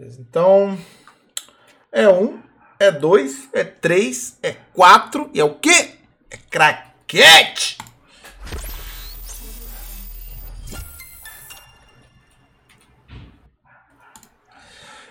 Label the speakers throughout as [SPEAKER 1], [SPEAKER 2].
[SPEAKER 1] Beleza. Então, é um, é dois, é três, é quatro e é o quê? É craquete!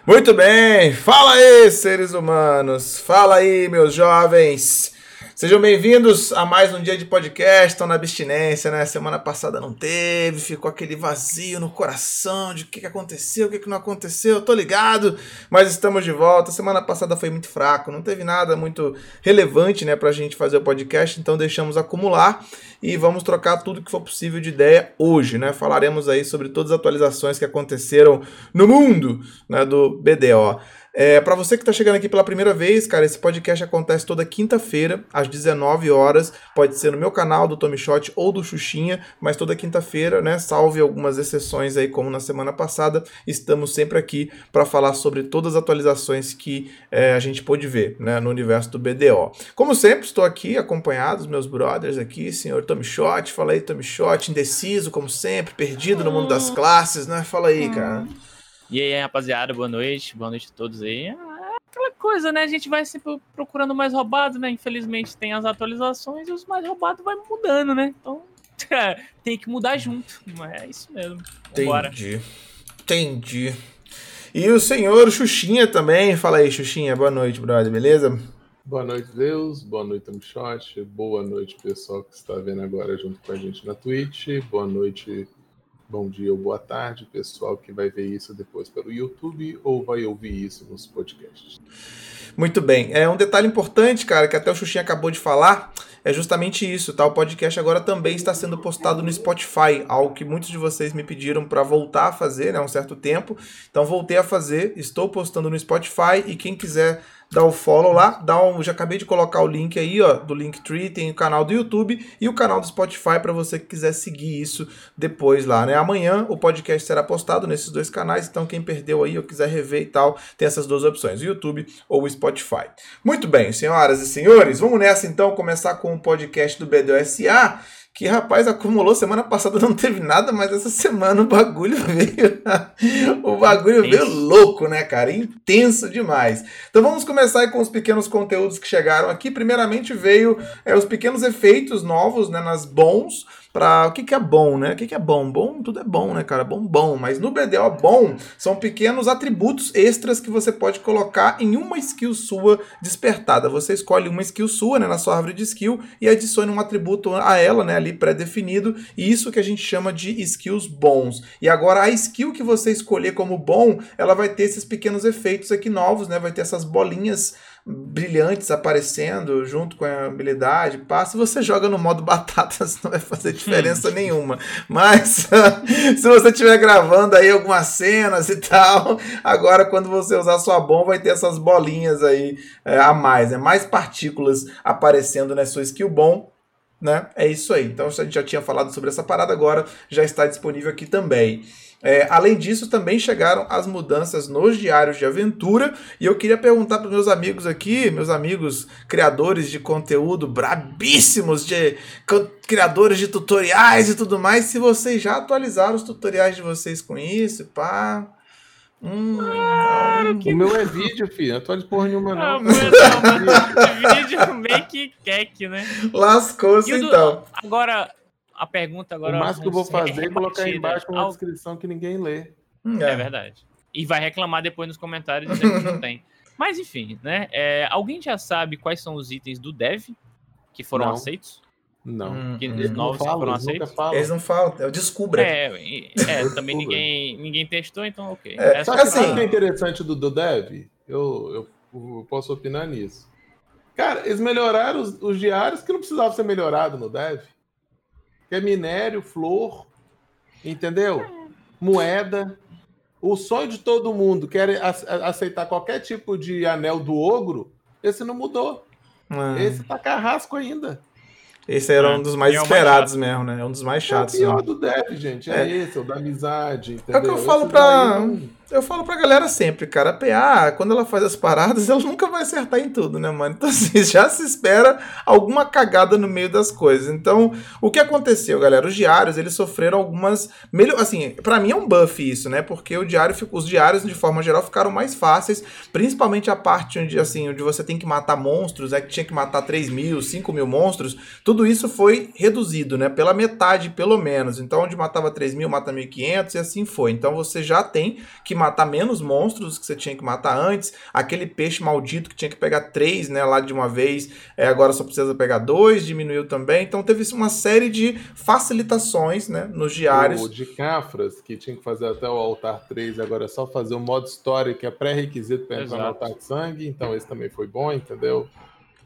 [SPEAKER 1] Muito bem, fala aí, seres humanos, fala aí, meus jovens. Sejam bem-vindos a mais um dia de podcast. Estão na abstinência, né? Semana passada não teve, ficou aquele vazio no coração de o que, aconteceu, o que, que não aconteceu. Tô ligado, mas estamos de volta. Semana passada foi muito fraco, não teve nada muito relevante, né, pra gente fazer o podcast, então deixamos acumular e vamos trocar tudo que for possível de ideia hoje, né? Falaremos aí sobre todas as atualizações que aconteceram no mundo, né, do BDO. É, para você que está chegando aqui pela primeira vez, cara, esse podcast acontece toda quinta-feira, às 19 horas. Pode ser no meu canal do Tommy Shot ou do Xuxinha, mas toda quinta-feira, né? Salve algumas exceções aí, como na semana passada. Estamos sempre aqui para falar sobre todas as atualizações que é, a gente pôde ver, né? No universo do BDO. Como sempre, estou aqui acompanhado dos meus brothers aqui, senhor Tommy Shot. Fala aí, Tommy Shot, indeciso, como sempre, perdido no mundo das classes, né? Fala aí, cara.
[SPEAKER 2] E aí, rapaziada, boa noite, boa noite a todos aí. É aquela coisa, né? A gente vai sempre procurando mais roubado, né? Infelizmente tem as atualizações e os mais roubados vai mudando, né? Então tem que mudar junto. Mas é isso mesmo.
[SPEAKER 1] Vambora. Entendi. Entendi. E o senhor Xuxinha também. Fala aí, Xuxinha. Boa noite, brother, beleza?
[SPEAKER 3] Boa noite, Deus. Boa noite, Amshot. Boa noite, pessoal que está vendo agora junto com a gente na Twitch. Boa noite, bom dia ou boa tarde, pessoal que vai ver isso depois pelo YouTube ou vai ouvir isso nos podcasts.
[SPEAKER 1] Muito bem. É um detalhe importante, cara, que até o Xuxinha acabou de falar, é justamente isso, tá? O podcast agora também está sendo postado no Spotify, algo que muitos de vocês me pediram para voltar a fazer, né, um certo tempo. Então voltei a fazer, estou postando no Spotify e quem quiser dá o follow lá, dá um, já acabei de colocar o link aí, ó, do Linktree, tem o canal do YouTube e o canal do Spotify para você que quiser seguir isso depois lá, né? Amanhã o podcast será postado nesses dois canais, então quem perdeu aí ou quiser rever e tal, tem essas duas opções, o YouTube ou o Spotify. Muito bem, senhoras e senhores, vamos nessa então começar com podcast do BDOSA que rapaz acumulou semana passada não teve nada, mas essa semana o bagulho veio o bagulho veio louco, né, cara? Intenso demais. Então vamos começar aí com os pequenos conteúdos que chegaram aqui. Primeiramente veio é, os pequenos efeitos novos, né, nas bons para o que, que é bom, né? O que, que é bom? Bom, tudo é bom, né, cara? Bom, bom. Mas no BDO, bom são pequenos atributos extras que você pode colocar em uma skill sua despertada. Você escolhe uma skill sua, né, na sua árvore de skill e adiciona um atributo a ela, né, ali pré-definido. E isso que a gente chama de skills bons. E agora a skill que você escolher como bom, ela vai ter esses pequenos efeitos aqui novos, né? Vai ter essas bolinhas brilhantes aparecendo junto com a habilidade, passa, você joga no modo batatas, não vai fazer diferença nenhuma. Mas se você estiver gravando aí algumas cenas e tal, agora quando você usar sua bomba vai ter essas bolinhas aí é, a mais, né? mais partículas aparecendo na sua skill bom. Né? É isso aí. Então a gente já tinha falado sobre essa parada, agora já está disponível aqui também. É, além disso, também chegaram as mudanças nos diários de aventura. E eu queria perguntar para meus amigos aqui, meus amigos criadores de conteúdo brabíssimos, de criadores de tutoriais e tudo mais, se vocês já atualizaram os tutoriais de vocês com isso, pá.
[SPEAKER 3] Hum, ah, que... O meu é vídeo, filho. Não tô de porra nenhuma, não. Ah,
[SPEAKER 2] não vídeo meio que queque, né?
[SPEAKER 1] Lascou-se, então.
[SPEAKER 2] Agora, a pergunta agora.
[SPEAKER 3] O máximo que eu vou fazer é colocar aí embaixo uma ao... descrição que ninguém lê.
[SPEAKER 2] Hum, é. é. verdade. E vai reclamar depois nos comentários dizendo que não tem. Mas enfim, né? É, alguém já sabe quais são os itens do dev que foram não. aceitos?
[SPEAKER 3] Não.
[SPEAKER 2] Que eles novos falam, foram aceitos?
[SPEAKER 1] Eles não falam, eu descubro.
[SPEAKER 2] É, é também ninguém, ninguém testou, então ok.
[SPEAKER 3] É, Sabe assim, o que é interessante do, do dev? Eu, eu, eu, posso opinar nisso. Cara, eles melhoraram os, os diários que não precisavam ser melhorado no dev que é minério, flor, entendeu? Moeda. O sonho de todo mundo quer aceitar qualquer tipo de anel do ogro, esse não mudou. É. Esse tá carrasco ainda.
[SPEAKER 1] Esse era um dos mais é esperados mesmo, né? É um dos mais chatos. É o
[SPEAKER 3] pior né? do dev, gente. É, é, esse, é o da amizade. Entendeu?
[SPEAKER 1] É o que eu falo pra. Eu falo pra galera sempre, cara, a PA, quando ela faz as paradas, ela nunca vai acertar em tudo, né, mano? Então, assim, já se espera alguma cagada no meio das coisas. Então, o que aconteceu, galera? Os diários, eles sofreram algumas. Melhor, assim, para mim é um buff isso, né? Porque o diário, os diários, de forma geral, ficaram mais fáceis, principalmente a parte onde, assim, onde você tem que matar monstros, é que tinha que matar 3 mil, 5 mil monstros, tudo isso foi reduzido, né? Pela metade, pelo menos. Então, onde matava 3 mil, mata 1.500 e assim foi. Então, você já tem que matar menos monstros que você tinha que matar antes. Aquele peixe maldito que tinha que pegar três, né, lá de uma vez, é, agora só precisa pegar dois, diminuiu também. Então teve uma série de facilitações, né, nos diários.
[SPEAKER 3] O de Cafras, que tinha que fazer até o altar 3, agora é só fazer o modo história, que é pré-requisito para entrar no altar de sangue. Então esse também foi bom, entendeu?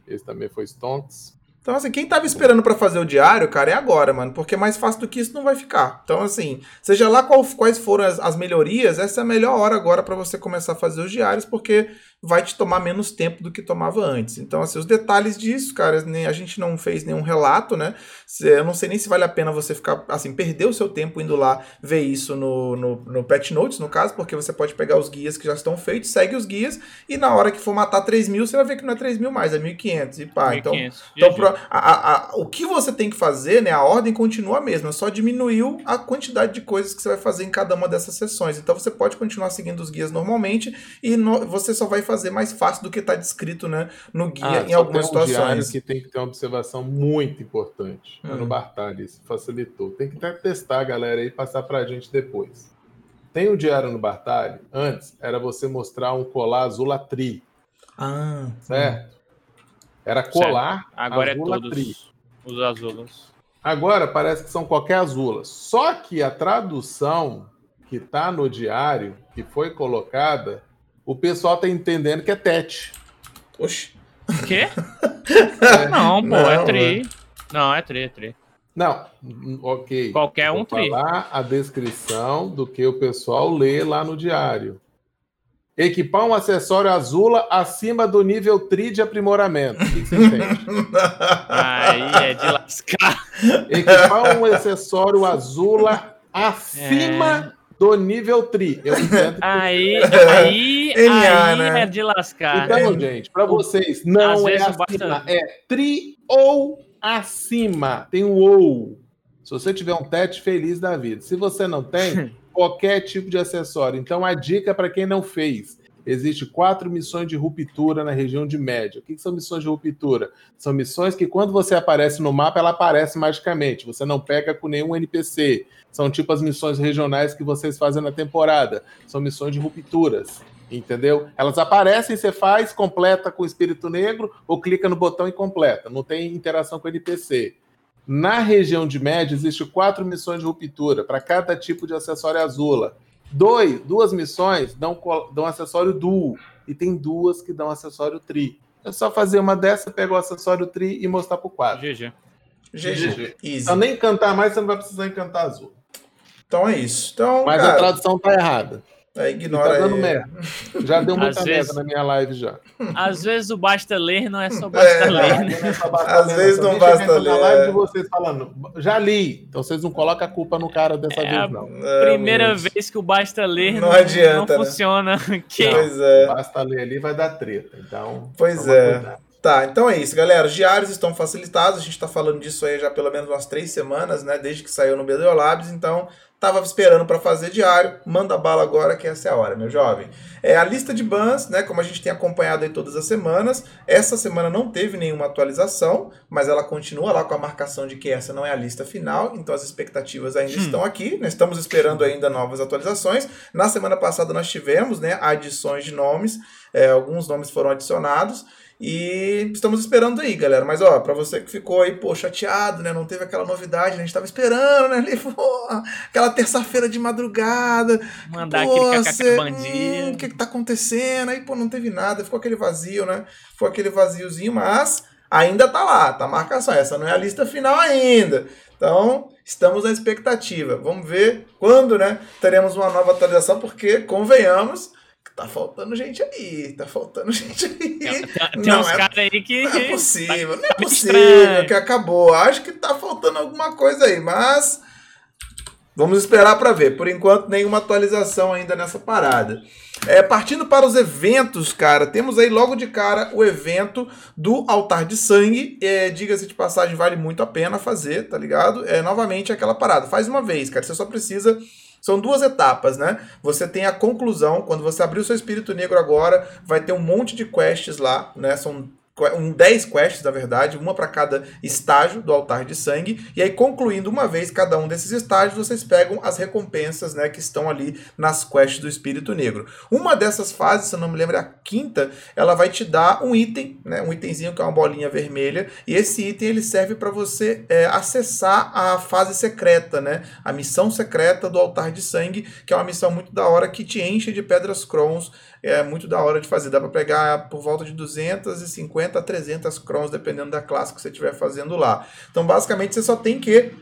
[SPEAKER 3] Esse também foi Stonks.
[SPEAKER 1] Então, assim, quem tava esperando para fazer o diário, cara, é agora, mano. Porque mais fácil do que isso não vai ficar. Então, assim, seja lá qual, quais foram as, as melhorias, essa é a melhor hora agora para você começar a fazer os diários, porque vai te tomar menos tempo do que tomava antes. Então, assim, os detalhes disso, cara, a gente não fez nenhum relato, né? Eu não sei nem se vale a pena você ficar, assim, perder o seu tempo indo lá ver isso no, no, no Patch Notes, no caso, porque você pode pegar os guias que já estão feitos, segue os guias, e na hora que for matar 3 mil, você vai ver que não é 3 mil mais, é 1.500 e pá. 1, então, então pro, a, a, a, o que você tem que fazer, né? A ordem continua a mesma, só diminuiu a quantidade de coisas que você vai fazer em cada uma dessas sessões. Então, você pode continuar seguindo os guias normalmente e no, você só vai fazer fazer mais fácil do que está descrito né, no guia ah, em algumas tem um situações.
[SPEAKER 3] que tem que ter uma observação muito importante hum. no Bartalha, isso facilitou. Tem que até testar a galera aí e passar para a gente depois. Tem o diário no Bartalha, antes era você mostrar um colar azul latri.
[SPEAKER 1] Ah,
[SPEAKER 3] certo? Era colar
[SPEAKER 2] certo. Agora é todos os azulas.
[SPEAKER 3] Agora parece que são qualquer azula. Só que a tradução que está no diário, que foi colocada, o pessoal tá entendendo que é tete.
[SPEAKER 1] Oxi.
[SPEAKER 2] Quê? É. Não, pô, não, é tri. É. Não, é tri, é tri.
[SPEAKER 3] Não, ok.
[SPEAKER 2] Qualquer um
[SPEAKER 3] tri. falar a descrição do que o pessoal lê lá no diário. Equipar um acessório azula acima do nível tri de aprimoramento. O que você entende?
[SPEAKER 2] Aí é de lascar.
[SPEAKER 3] Equipar um acessório azula acima é do nível tri. Eu entendo.
[SPEAKER 2] aí, aí, aí né? é de lascar.
[SPEAKER 3] Então, gente, para vocês, não é acima, é tri ou acima. Tem um ou. Se você tiver um tete, feliz da vida. Se você não tem, qualquer tipo de acessório. Então, a dica para quem não fez Existem quatro missões de ruptura na região de média. O que são missões de ruptura? São missões que, quando você aparece no mapa, ela aparece magicamente. Você não pega com nenhum NPC. São tipo as missões regionais que vocês fazem na temporada. São missões de rupturas. Entendeu? Elas aparecem, você faz, completa com o espírito negro, ou clica no botão e completa. Não tem interação com o NPC. Na região de média, existem quatro missões de ruptura para cada tipo de acessório azula. Dois, duas missões dão, dão acessório duo. E tem duas que dão acessório tri. É só fazer uma dessa, pegar o acessório tri e mostrar pro quadro.
[SPEAKER 2] GG.
[SPEAKER 3] GG. Então nem cantar mais, você não vai precisar encantar azul.
[SPEAKER 1] Então é isso. Então,
[SPEAKER 3] Mas cara... a tradução tá errada.
[SPEAKER 1] É, ignora
[SPEAKER 3] tá dando aí. merda. Já deu muita merda vezes, na minha live já.
[SPEAKER 2] Às vezes o basta ler não é só basta é, ler. Né?
[SPEAKER 1] É só basta Às ler, vezes não basta ler. Na live
[SPEAKER 3] de vocês falando, já li. Então vocês não colocam a culpa no cara dessa é vez, não.
[SPEAKER 2] É, primeira vez que o basta ler
[SPEAKER 1] não, não adianta,
[SPEAKER 2] não né? funciona. Que...
[SPEAKER 1] Pois é.
[SPEAKER 3] Basta ler ali vai dar treta. Então.
[SPEAKER 1] Pois é. Tá, então é isso, galera. Os diários estão facilitados. A gente está falando disso aí já pelo menos umas três semanas, né? Desde que saiu no BDO Labs. Então, Tava esperando para fazer diário, manda bala agora que essa é a hora, meu jovem. É a lista de bans, né, como a gente tem acompanhado aí todas as semanas. Essa semana não teve nenhuma atualização, mas ela continua lá com a marcação de que essa não é a lista final, então as expectativas ainda hum. estão aqui. Nós estamos esperando ainda novas atualizações. Na semana passada nós tivemos, né, adições de nomes, é, alguns nomes foram adicionados. E estamos esperando aí, galera. Mas, ó, pra você que ficou aí, pô, chateado, né? Não teve aquela novidade, né? A gente tava esperando, né? Ali, pô, aquela terça-feira de madrugada.
[SPEAKER 2] Mandar pô, aquele cê,
[SPEAKER 1] bandido. Hum, o que que tá acontecendo? Aí, pô, não teve nada. Ficou aquele vazio, né? Ficou aquele vaziozinho, mas ainda tá lá, tá a marcação. Essa não é a lista final ainda. Então, estamos na expectativa. Vamos ver quando, né? Teremos uma nova atualização, porque, convenhamos tá faltando gente aí, tá faltando gente aí.
[SPEAKER 2] Tem, tem não, uns é, caras aí que.
[SPEAKER 1] Não é possível, não é possível que acabou. Acho que tá faltando alguma coisa aí, mas. Vamos esperar para ver. Por enquanto, nenhuma atualização ainda nessa parada. É, partindo para os eventos, cara, temos aí logo de cara o evento do Altar de Sangue. É, Diga-se de passagem, vale muito a pena fazer, tá ligado? É novamente aquela parada. Faz uma vez, cara. Você só precisa são duas etapas, né? Você tem a conclusão, quando você abrir o seu espírito negro agora, vai ter um monte de quests lá, né? São um 10 quests, na verdade, uma para cada estágio do altar de sangue. E aí, concluindo uma vez cada um desses estágios, vocês pegam as recompensas né, que estão ali nas quests do Espírito Negro. Uma dessas fases, se eu não me lembro, é a quinta, ela vai te dar um item, né, um itemzinho que é uma bolinha vermelha. E esse item ele serve para você é, acessar a fase secreta, né, a missão secreta do altar de sangue, que é uma missão muito da hora que te enche de pedras crons é muito da hora de fazer. Dá para pegar por volta de 250 a 300 crons, dependendo da classe que você estiver fazendo lá. Então, basicamente, você só tem que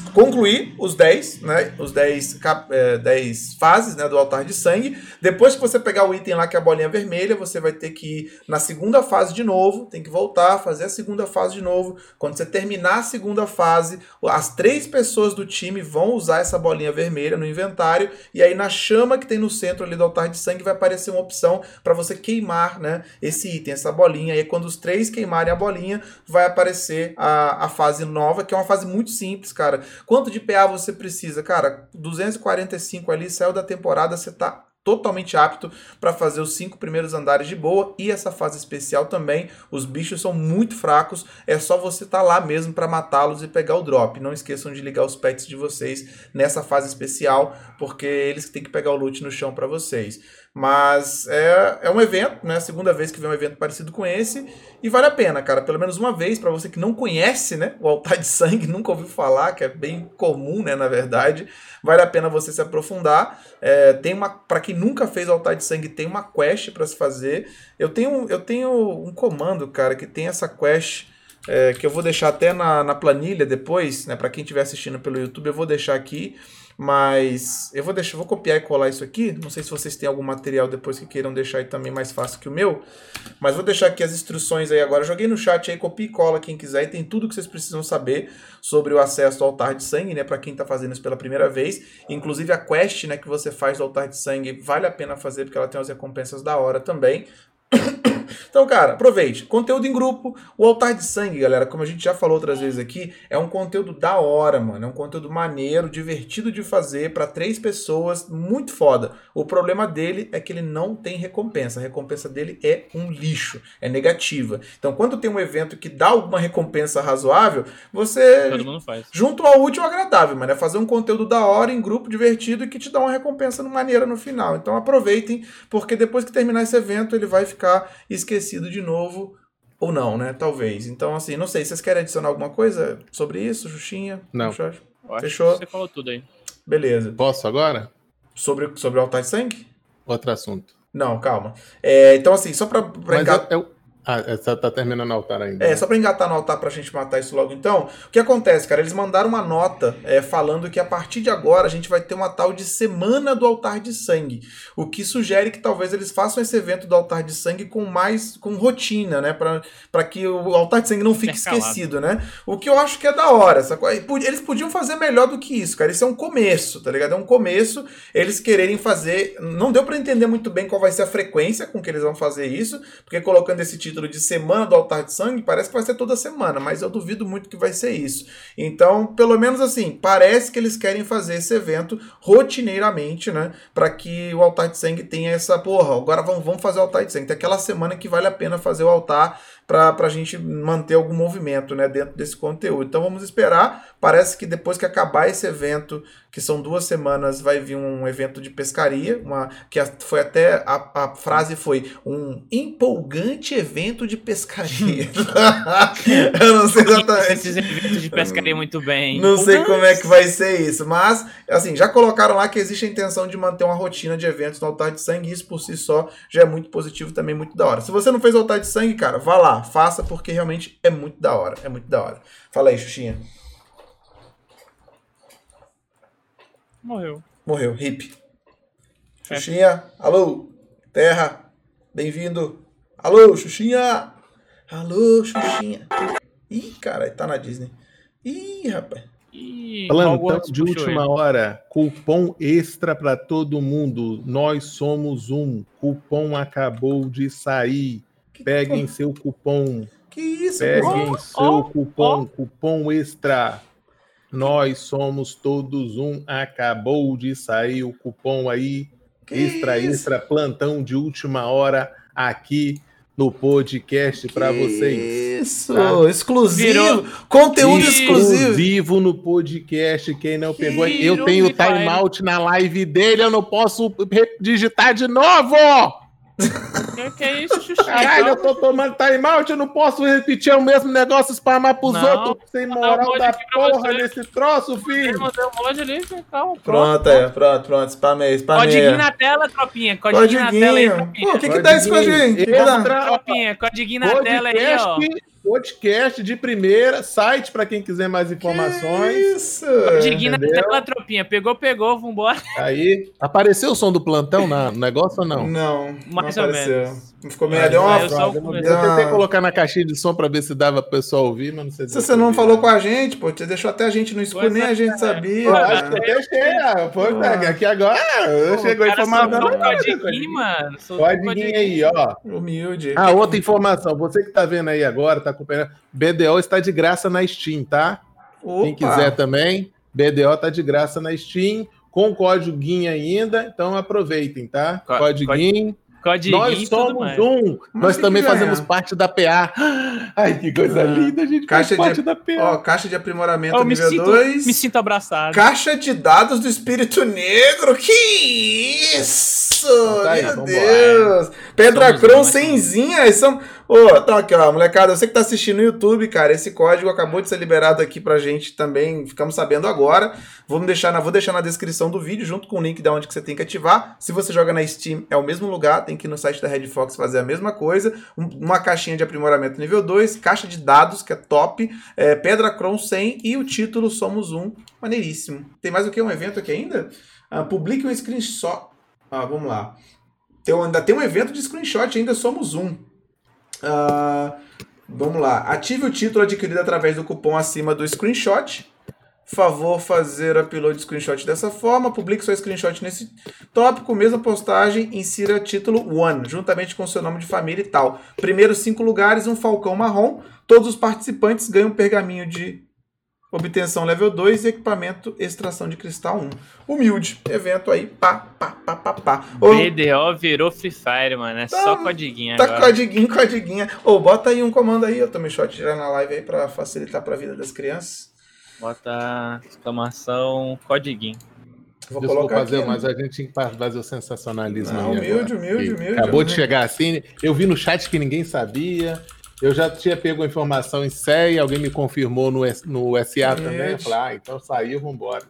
[SPEAKER 1] concluir os 10, né, os 10, é, 10 fases né, do altar de sangue. Depois que você pegar o item lá que é a bolinha vermelha, você vai ter que ir na segunda fase de novo, tem que voltar, fazer a segunda fase de novo. Quando você terminar a segunda fase, as três pessoas do time vão usar essa bolinha vermelha no inventário e aí na chama que tem no centro ali do altar de sangue vai aparecer uma opção para você queimar, né, esse item, essa bolinha. E aí quando os três queimarem a bolinha, vai aparecer a, a fase nova, que é uma fase muito simples, cara Quanto de PA você precisa? Cara, 245 ali, saiu da temporada, você tá totalmente apto para fazer os cinco primeiros andares de boa e essa fase especial também. Os bichos são muito fracos, é só você estar tá lá mesmo para matá-los e pegar o drop. Não esqueçam de ligar os pets de vocês nessa fase especial, porque eles têm que pegar o loot no chão para vocês. Mas é, é um evento, né? Segunda vez que vem um evento parecido com esse. E vale a pena, cara. Pelo menos uma vez, para você que não conhece, né? O altar de sangue, nunca ouviu falar, que é bem comum, né? Na verdade. Vale a pena você se aprofundar. É, tem uma. para quem nunca fez o altar de sangue, tem uma quest para se fazer. Eu tenho, eu tenho um comando, cara, que tem essa quest. É, que eu vou deixar até na, na planilha depois, né? Para quem estiver assistindo pelo YouTube, eu vou deixar aqui mas eu vou deixar, vou copiar e colar isso aqui. Não sei se vocês têm algum material depois que queiram deixar aí também mais fácil que o meu. Mas vou deixar aqui as instruções aí agora. Joguei no chat aí, copia e cola quem quiser. E tem tudo que vocês precisam saber sobre o acesso ao altar de sangue, né? Para quem está fazendo isso pela primeira vez. Inclusive a quest, né, que você faz do altar de sangue, vale a pena fazer porque ela tem as recompensas da hora também. Então, cara, aproveite. Conteúdo em grupo. O altar de sangue, galera, como a gente já falou outras vezes aqui, é um conteúdo da hora, mano. É um conteúdo maneiro, divertido de fazer para três pessoas, muito foda. O problema dele é que ele não tem recompensa. A recompensa dele é um lixo, é negativa. Então, quando tem um evento que dá alguma recompensa razoável, você junto ao útil ao agradável, mano. É fazer um conteúdo da hora em grupo divertido e que te dá uma recompensa maneira no final. Então, aproveitem, porque depois que terminar esse evento, ele vai ficar esquecido de novo. Ou não, né? Talvez. Então, assim, não sei. Vocês querem adicionar alguma coisa sobre isso, Xuxinha?
[SPEAKER 3] Não.
[SPEAKER 1] Fechou?
[SPEAKER 2] você falou tudo aí.
[SPEAKER 1] Beleza.
[SPEAKER 3] Posso agora?
[SPEAKER 1] Sobre, sobre o altar de sangue?
[SPEAKER 3] Outro assunto.
[SPEAKER 1] Não, calma. É, então, assim, só pra. pra
[SPEAKER 3] Mas eu, eu, ah, essa tá terminando o altar ainda.
[SPEAKER 1] É, né? só pra engatar no altar pra gente matar isso logo então. O que acontece, cara? Eles mandaram uma nota é, falando que a partir de agora a gente vai ter uma tal de Semana do Altar de Sangue. O que sugere que talvez eles façam esse evento do Altar de Sangue com mais. com rotina, né? Pra, pra que o Altar de Sangue não fique esquecido, né? O que eu acho que é da hora. Eles podiam fazer melhor do que isso, cara. Isso é um começo, tá ligado? É um começo. Eles quererem fazer. Não deu para entender muito bem qual vai ser a frequência com que eles vão fazer isso, porque colocando esse título título de semana do altar de sangue, parece que vai ser toda semana, mas eu duvido muito que vai ser isso. Então, pelo menos assim, parece que eles querem fazer esse evento rotineiramente, né? Para que o altar de sangue tenha essa, porra, agora vamos, vamos fazer o altar de sangue. Tem aquela semana que vale a pena fazer o altar para a gente manter algum movimento né, dentro desse conteúdo. Então vamos esperar. Parece que depois que acabar esse evento, que são duas semanas, vai vir um evento de pescaria, uma que foi até a, a frase foi um empolgante evento de pescaria. Eu não sei exatamente.
[SPEAKER 2] Esses eventos de pescaria muito bem.
[SPEAKER 1] Não sei como é que vai ser isso, mas assim já colocaram lá que existe a intenção de manter uma rotina de eventos no altar de sangue. E isso por si só já é muito positivo, também muito da hora. Se você não fez altar de sangue, cara, vá lá faça porque realmente é muito da hora. É muito da hora. Fala aí, Xuxinha.
[SPEAKER 2] Morreu.
[SPEAKER 1] Morreu, hip. É. Xuxinha, alô, terra, bem-vindo. Alô, Xuxinha. Alô, Xuxinha. Ih, cara, tá na Disney. Ih, rapaz.
[SPEAKER 2] Ih. que
[SPEAKER 3] Plantão de última
[SPEAKER 2] ele.
[SPEAKER 3] hora. Cupom extra para todo mundo. Nós somos um. Cupom acabou de sair. Peguem seu cupom.
[SPEAKER 1] Que isso?
[SPEAKER 3] Peguem
[SPEAKER 2] Ó,
[SPEAKER 3] seu
[SPEAKER 2] ó,
[SPEAKER 3] cupom. Cupom extra. Nós somos todos um. Acabou de sair o cupom aí.
[SPEAKER 1] Que
[SPEAKER 3] extra,
[SPEAKER 1] isso?
[SPEAKER 3] extra. Plantão de última hora aqui no podcast para vocês.
[SPEAKER 1] Isso,
[SPEAKER 3] tá?
[SPEAKER 1] exclusivo.
[SPEAKER 2] Virou-
[SPEAKER 1] Conteúdo
[SPEAKER 2] Virou-
[SPEAKER 1] exclusivo.
[SPEAKER 3] Exclusivo no podcast. Quem não pegou, eu tenho timeout na live dele, eu não posso digitar de novo.
[SPEAKER 2] Que, que é isso, Xuxinha?
[SPEAKER 3] Caralho, eu tô tomando timeout, eu não posso repetir o mesmo negócio, spamar pros
[SPEAKER 2] Não,
[SPEAKER 3] outros sem moral
[SPEAKER 2] um
[SPEAKER 3] da porra nesse troço, filho.
[SPEAKER 2] mandei um mod ali, calma.
[SPEAKER 1] Pronto, é, pronto, pronto. Spamei,
[SPEAKER 2] Codiguinho
[SPEAKER 1] spamei.
[SPEAKER 2] na tela, tropinha. Codiguinho, na tela aí,
[SPEAKER 1] Codiguinho.
[SPEAKER 2] tropinha.
[SPEAKER 1] Pô, o que que dá esse codiguinho?
[SPEAKER 2] Tropinha, codiguinho na tela aí, ó.
[SPEAKER 3] Podcast, de primeira, site para quem quiser mais informações.
[SPEAKER 1] Isso.
[SPEAKER 2] Codiguinho na
[SPEAKER 3] entendeu?
[SPEAKER 2] tela, tropinha. Pegou, pegou, vambora.
[SPEAKER 3] Aí, apareceu o som do plantão na- no negócio ou não?
[SPEAKER 1] Não,
[SPEAKER 2] Mais
[SPEAKER 1] não
[SPEAKER 2] ou
[SPEAKER 1] apareceu.
[SPEAKER 2] menos.
[SPEAKER 1] Ficou meio,
[SPEAKER 3] Ah,
[SPEAKER 1] uma
[SPEAKER 2] eu
[SPEAKER 3] tentei
[SPEAKER 1] Ah.
[SPEAKER 3] colocar na caixinha de som pra ver se dava pro pessoal ouvir, mas não sei
[SPEAKER 1] Se você não falou com a gente, pô, você deixou até a gente no escuro, nem
[SPEAKER 2] é,
[SPEAKER 1] a gente
[SPEAKER 2] é.
[SPEAKER 1] sabia.
[SPEAKER 3] Eu acho que até chega. Pô, pega aqui agora. chegou a
[SPEAKER 2] O
[SPEAKER 3] informação.
[SPEAKER 2] Codiguinho
[SPEAKER 3] aí, ó.
[SPEAKER 1] Humilde.
[SPEAKER 3] Ah, outra informação. Você que tá vendo aí agora, tá acompanhando. BDO está de graça na Steam, tá?
[SPEAKER 1] Opa.
[SPEAKER 3] Quem quiser também, BDO tá de graça na Steam, com código GUIN ainda, então aproveitem, tá?
[SPEAKER 2] Co-
[SPEAKER 3] Código GUIN.
[SPEAKER 2] Codiguinho
[SPEAKER 3] Nós somos um.
[SPEAKER 1] Mas
[SPEAKER 3] Nós também fazemos parte da PA. Ai, que coisa
[SPEAKER 1] Ah.
[SPEAKER 3] linda, gente.
[SPEAKER 1] Caixa
[SPEAKER 3] faz parte
[SPEAKER 1] de-
[SPEAKER 3] da PA.
[SPEAKER 1] Ó, caixa de aprimoramento
[SPEAKER 2] me
[SPEAKER 1] nível
[SPEAKER 2] sinto,
[SPEAKER 1] 2.
[SPEAKER 2] me sinto abraçado.
[SPEAKER 1] Caixa de dados do Espírito Negro. Que isso!
[SPEAKER 3] tá aí,
[SPEAKER 1] Meu. Deus! Pedra Cron
[SPEAKER 2] um, né?
[SPEAKER 1] semzinha. São... Ô, então aqui, ó, molecada, você que tá assistindo no YouTube, cara, esse código acabou de ser liberado aqui pra gente também. Ficamos sabendo agora. Vamos deixar na, vou deixar na descrição do vídeo, junto com o link de onde que você tem que ativar. Se você joga na Steam, é o mesmo lugar, tem que ir no site da Red Fox fazer a mesma coisa. Um- uma caixinha de aprimoramento nível 2, caixa de dados, que é top, é, Pedra Cron 100 e o título Somos Um. Maneiríssimo. Tem mais o que? Um evento aqui ainda? Ah, publique um screenshot. Ah, vamos lá. Um- ainda tem um evento de screenshot, ainda somos um. Ah, vamos lá. Ative o título adquirido através do cupom acima do screenshot. Favor fazer upload de screenshot dessa forma. Publique seu screenshot nesse tópico, mesma postagem, insira título One, juntamente com seu nome de família e tal. Primeiros cinco lugares, um falcão marrom. Todos os participantes ganham um pergaminho de obtenção level 2 e equipamento extração de cristal 1. Humilde. Evento aí, pá, pá, pá, pá, pá. Ô,
[SPEAKER 2] BDO virou Free Fire, mano. É
[SPEAKER 1] Tá-
[SPEAKER 2] só codiguinho
[SPEAKER 1] Tá
[SPEAKER 2] agora.
[SPEAKER 1] codiguinho, codiguinha. Ô, bota aí um comando aí, eu tomei shot já na live aí pra facilitar pra vida das crianças.
[SPEAKER 2] Bota exclamação codiguinho.
[SPEAKER 1] Vou
[SPEAKER 3] Desculpa
[SPEAKER 1] colocar
[SPEAKER 3] fazer,
[SPEAKER 1] aqui.
[SPEAKER 3] mas a gente tinha que fazer o sensacionalismo
[SPEAKER 1] Não,
[SPEAKER 3] aí
[SPEAKER 1] humilde, humilde, humilde,
[SPEAKER 3] Acabou de
[SPEAKER 1] humilde.
[SPEAKER 3] chegar assim. Eu vi no chat que ninguém sabia. Eu já tinha pego a informação em CEA, alguém me confirmou no, no SA também. Eu falei, ah, então saiu, vambora.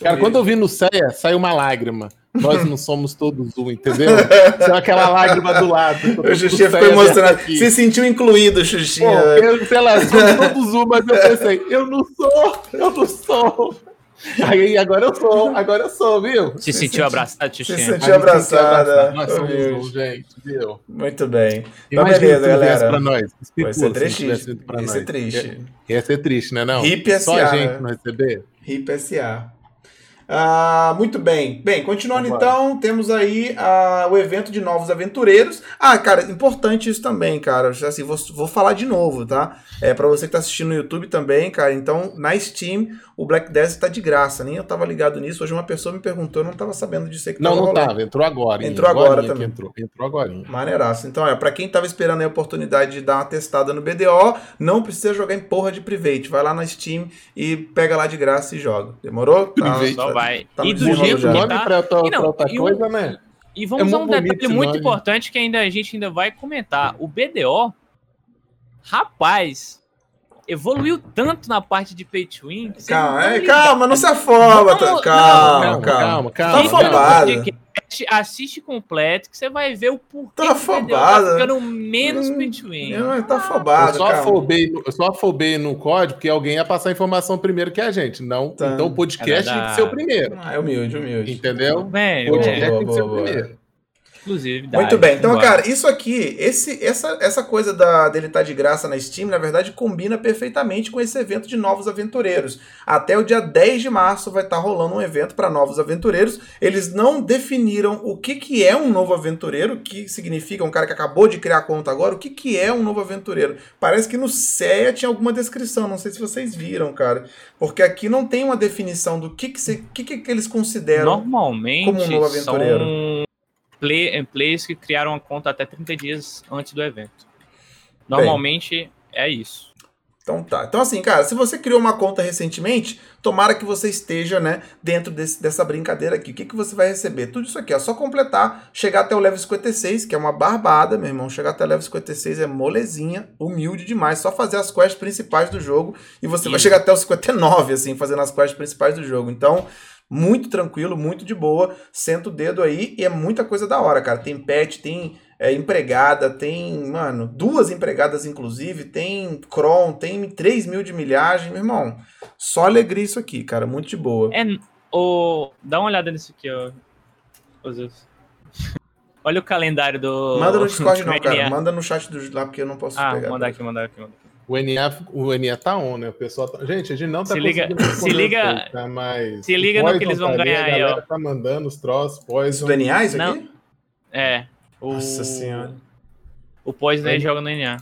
[SPEAKER 3] Cara, quando eu vi no CEA, saiu uma lágrima. Nós não somos todos um, entendeu? Saiu aquela lágrima do lado.
[SPEAKER 1] O Xuxinha ficou emocionado. Se sentiu incluído,
[SPEAKER 3] Pô,
[SPEAKER 1] Xuxinha.
[SPEAKER 3] eu, sei lá, somos todos um, mas eu pensei, eu não sou, eu não sou. Aí agora eu sou, agora eu sou, viu?
[SPEAKER 2] Se sentiu abraçado,
[SPEAKER 1] Se
[SPEAKER 2] Xuxinha?
[SPEAKER 1] sentiu abraçada.
[SPEAKER 3] Nós somos gente, viu?
[SPEAKER 1] Muito bem. Então, beleza,
[SPEAKER 3] se
[SPEAKER 1] galera.
[SPEAKER 3] Pra nós.
[SPEAKER 1] Vai ser
[SPEAKER 3] se
[SPEAKER 1] triste.
[SPEAKER 3] nós.
[SPEAKER 1] ser triste.
[SPEAKER 3] Ia ser triste, né? Não?
[SPEAKER 1] Hip
[SPEAKER 3] Só a gente
[SPEAKER 1] né?
[SPEAKER 3] não receber.
[SPEAKER 1] RIP SA. Ah, muito bem. Bem, continuando
[SPEAKER 3] Vambora.
[SPEAKER 1] então, temos aí ah, o evento de novos aventureiros. Ah, cara, importante isso também, cara. Assim, vou, vou falar de novo, tá? É para você que tá assistindo no YouTube também, cara. Então, na Steam, o Black Desert tá de graça. Nem eu tava ligado nisso. Hoje uma pessoa me perguntou, eu não tava sabendo disso aí que
[SPEAKER 3] Não,
[SPEAKER 1] tava
[SPEAKER 3] não
[SPEAKER 1] rolando.
[SPEAKER 3] tava. Entrou agora.
[SPEAKER 1] Entrou agora
[SPEAKER 3] que
[SPEAKER 1] também.
[SPEAKER 3] Entrou, entrou agora.
[SPEAKER 1] Maneiraço. Então, é, pra quem tava esperando aí a oportunidade de dar uma testada no BDO, não precisa jogar em porra de Private. Vai lá na Steam e pega lá de graça e joga. Demorou? Tá-
[SPEAKER 3] Private.
[SPEAKER 2] Só vai.
[SPEAKER 1] Tá
[SPEAKER 2] e do jeito
[SPEAKER 1] já.
[SPEAKER 2] que tá.
[SPEAKER 3] pra
[SPEAKER 2] E não,
[SPEAKER 3] pra outra
[SPEAKER 2] e
[SPEAKER 3] coisa, né?
[SPEAKER 2] E vamos
[SPEAKER 3] É
[SPEAKER 2] a um
[SPEAKER 3] muito
[SPEAKER 2] detalhe muito
[SPEAKER 3] nome.
[SPEAKER 2] importante que ainda a gente ainda vai comentar. O BDO, rapaz, evoluiu tanto na parte de pay to win. que você
[SPEAKER 1] Calma,
[SPEAKER 2] não tá
[SPEAKER 1] é, calma, não se afoba. tá- Calma, calma.
[SPEAKER 3] calma,
[SPEAKER 1] Tá
[SPEAKER 3] calma.
[SPEAKER 2] No
[SPEAKER 1] afobado.
[SPEAKER 2] Assiste completo que você vai ver o porquê
[SPEAKER 1] Tá
[SPEAKER 2] BDO
[SPEAKER 1] afobado.
[SPEAKER 2] tá ficando menos
[SPEAKER 1] Hum,
[SPEAKER 2] pay to win.
[SPEAKER 1] Não, tá
[SPEAKER 3] Eu
[SPEAKER 1] afobado,
[SPEAKER 3] só,
[SPEAKER 1] calma.
[SPEAKER 3] afobei, eu só afobei no código porque alguém ia passar a informação primeiro que a gente. Não,
[SPEAKER 1] Tá.
[SPEAKER 3] Então o podcast
[SPEAKER 2] É
[SPEAKER 3] tinha que ser o primeiro.
[SPEAKER 1] Ah, é humilde, humilde.
[SPEAKER 3] Entendeu?
[SPEAKER 2] Bem,
[SPEAKER 3] O podcast
[SPEAKER 1] boa,
[SPEAKER 3] tem que ser o primeiro.
[SPEAKER 2] Exclusividade.
[SPEAKER 1] Muito bem. Então,
[SPEAKER 2] Bora.
[SPEAKER 1] cara, isso aqui, esse, essa, essa coisa da, dele estar de graça na Steam, na verdade, combina perfeitamente com esse evento de novos aventureiros. Até o dia 10 de março vai estar rolando um evento para novos aventureiros. Eles não definiram o que, que é um novo aventureiro, o que significa um cara que acabou de criar a conta agora, o que, que é um novo aventureiro. Parece que no CEA tinha alguma descrição, não sei se vocês viram, cara. Porque aqui não tem uma definição do que, que, se, que, que eles consideram.
[SPEAKER 2] Normalmente
[SPEAKER 1] como um novo aventureiro.
[SPEAKER 2] são play, players que criaram a conta até 30 dias antes do evento. Normalmente é isso.
[SPEAKER 1] Então tá. Então assim, cara, se você criou uma conta recentemente, tomara que você esteja, né, dentro desse, dessa brincadeira aqui. O que, que você vai receber? Tudo isso aqui, é só completar, chegar até o level 56, que é uma barbada, meu irmão. Chegar até o level 56 é molezinha, humilde demais. Só fazer as quests principais do jogo e você vai
[SPEAKER 2] Isso.
[SPEAKER 1] chegar até o 59, assim, fazendo as quests principais do jogo. Então, muito tranquilo, muito de boa. Senta o dedo aí e é muita coisa da hora, cara. Tem pet, tem é, empregada, tem, mano, duas empregadas, inclusive, tem Cron, tem 3 mil de milhagem, meu irmão. Só alegria isso aqui, cara, muito de boa.
[SPEAKER 2] É, o, dá uma olhada nisso aqui, ó. Olha o calendário do.
[SPEAKER 1] Manda no Discord não, cara. Manda no chat do lá, porque eu não posso
[SPEAKER 2] Ah,
[SPEAKER 1] pegar.
[SPEAKER 2] mandar aqui, mandar aqui, mandar aqui.
[SPEAKER 3] O NA, o NA tá on, né? O pessoal tá... Gente, a gente não tá
[SPEAKER 2] Se liga-
[SPEAKER 3] conseguindo
[SPEAKER 2] se liga-
[SPEAKER 3] tá? Mas
[SPEAKER 2] se liga no que eles vão
[SPEAKER 3] tá
[SPEAKER 2] ganhar aí, ó.
[SPEAKER 3] tá mandando os troços, Poison.
[SPEAKER 1] do NA, isso
[SPEAKER 2] Não.
[SPEAKER 1] aqui?
[SPEAKER 2] É. O,
[SPEAKER 1] Nossa senhora.
[SPEAKER 2] O Poison
[SPEAKER 3] ele
[SPEAKER 2] joga no NA.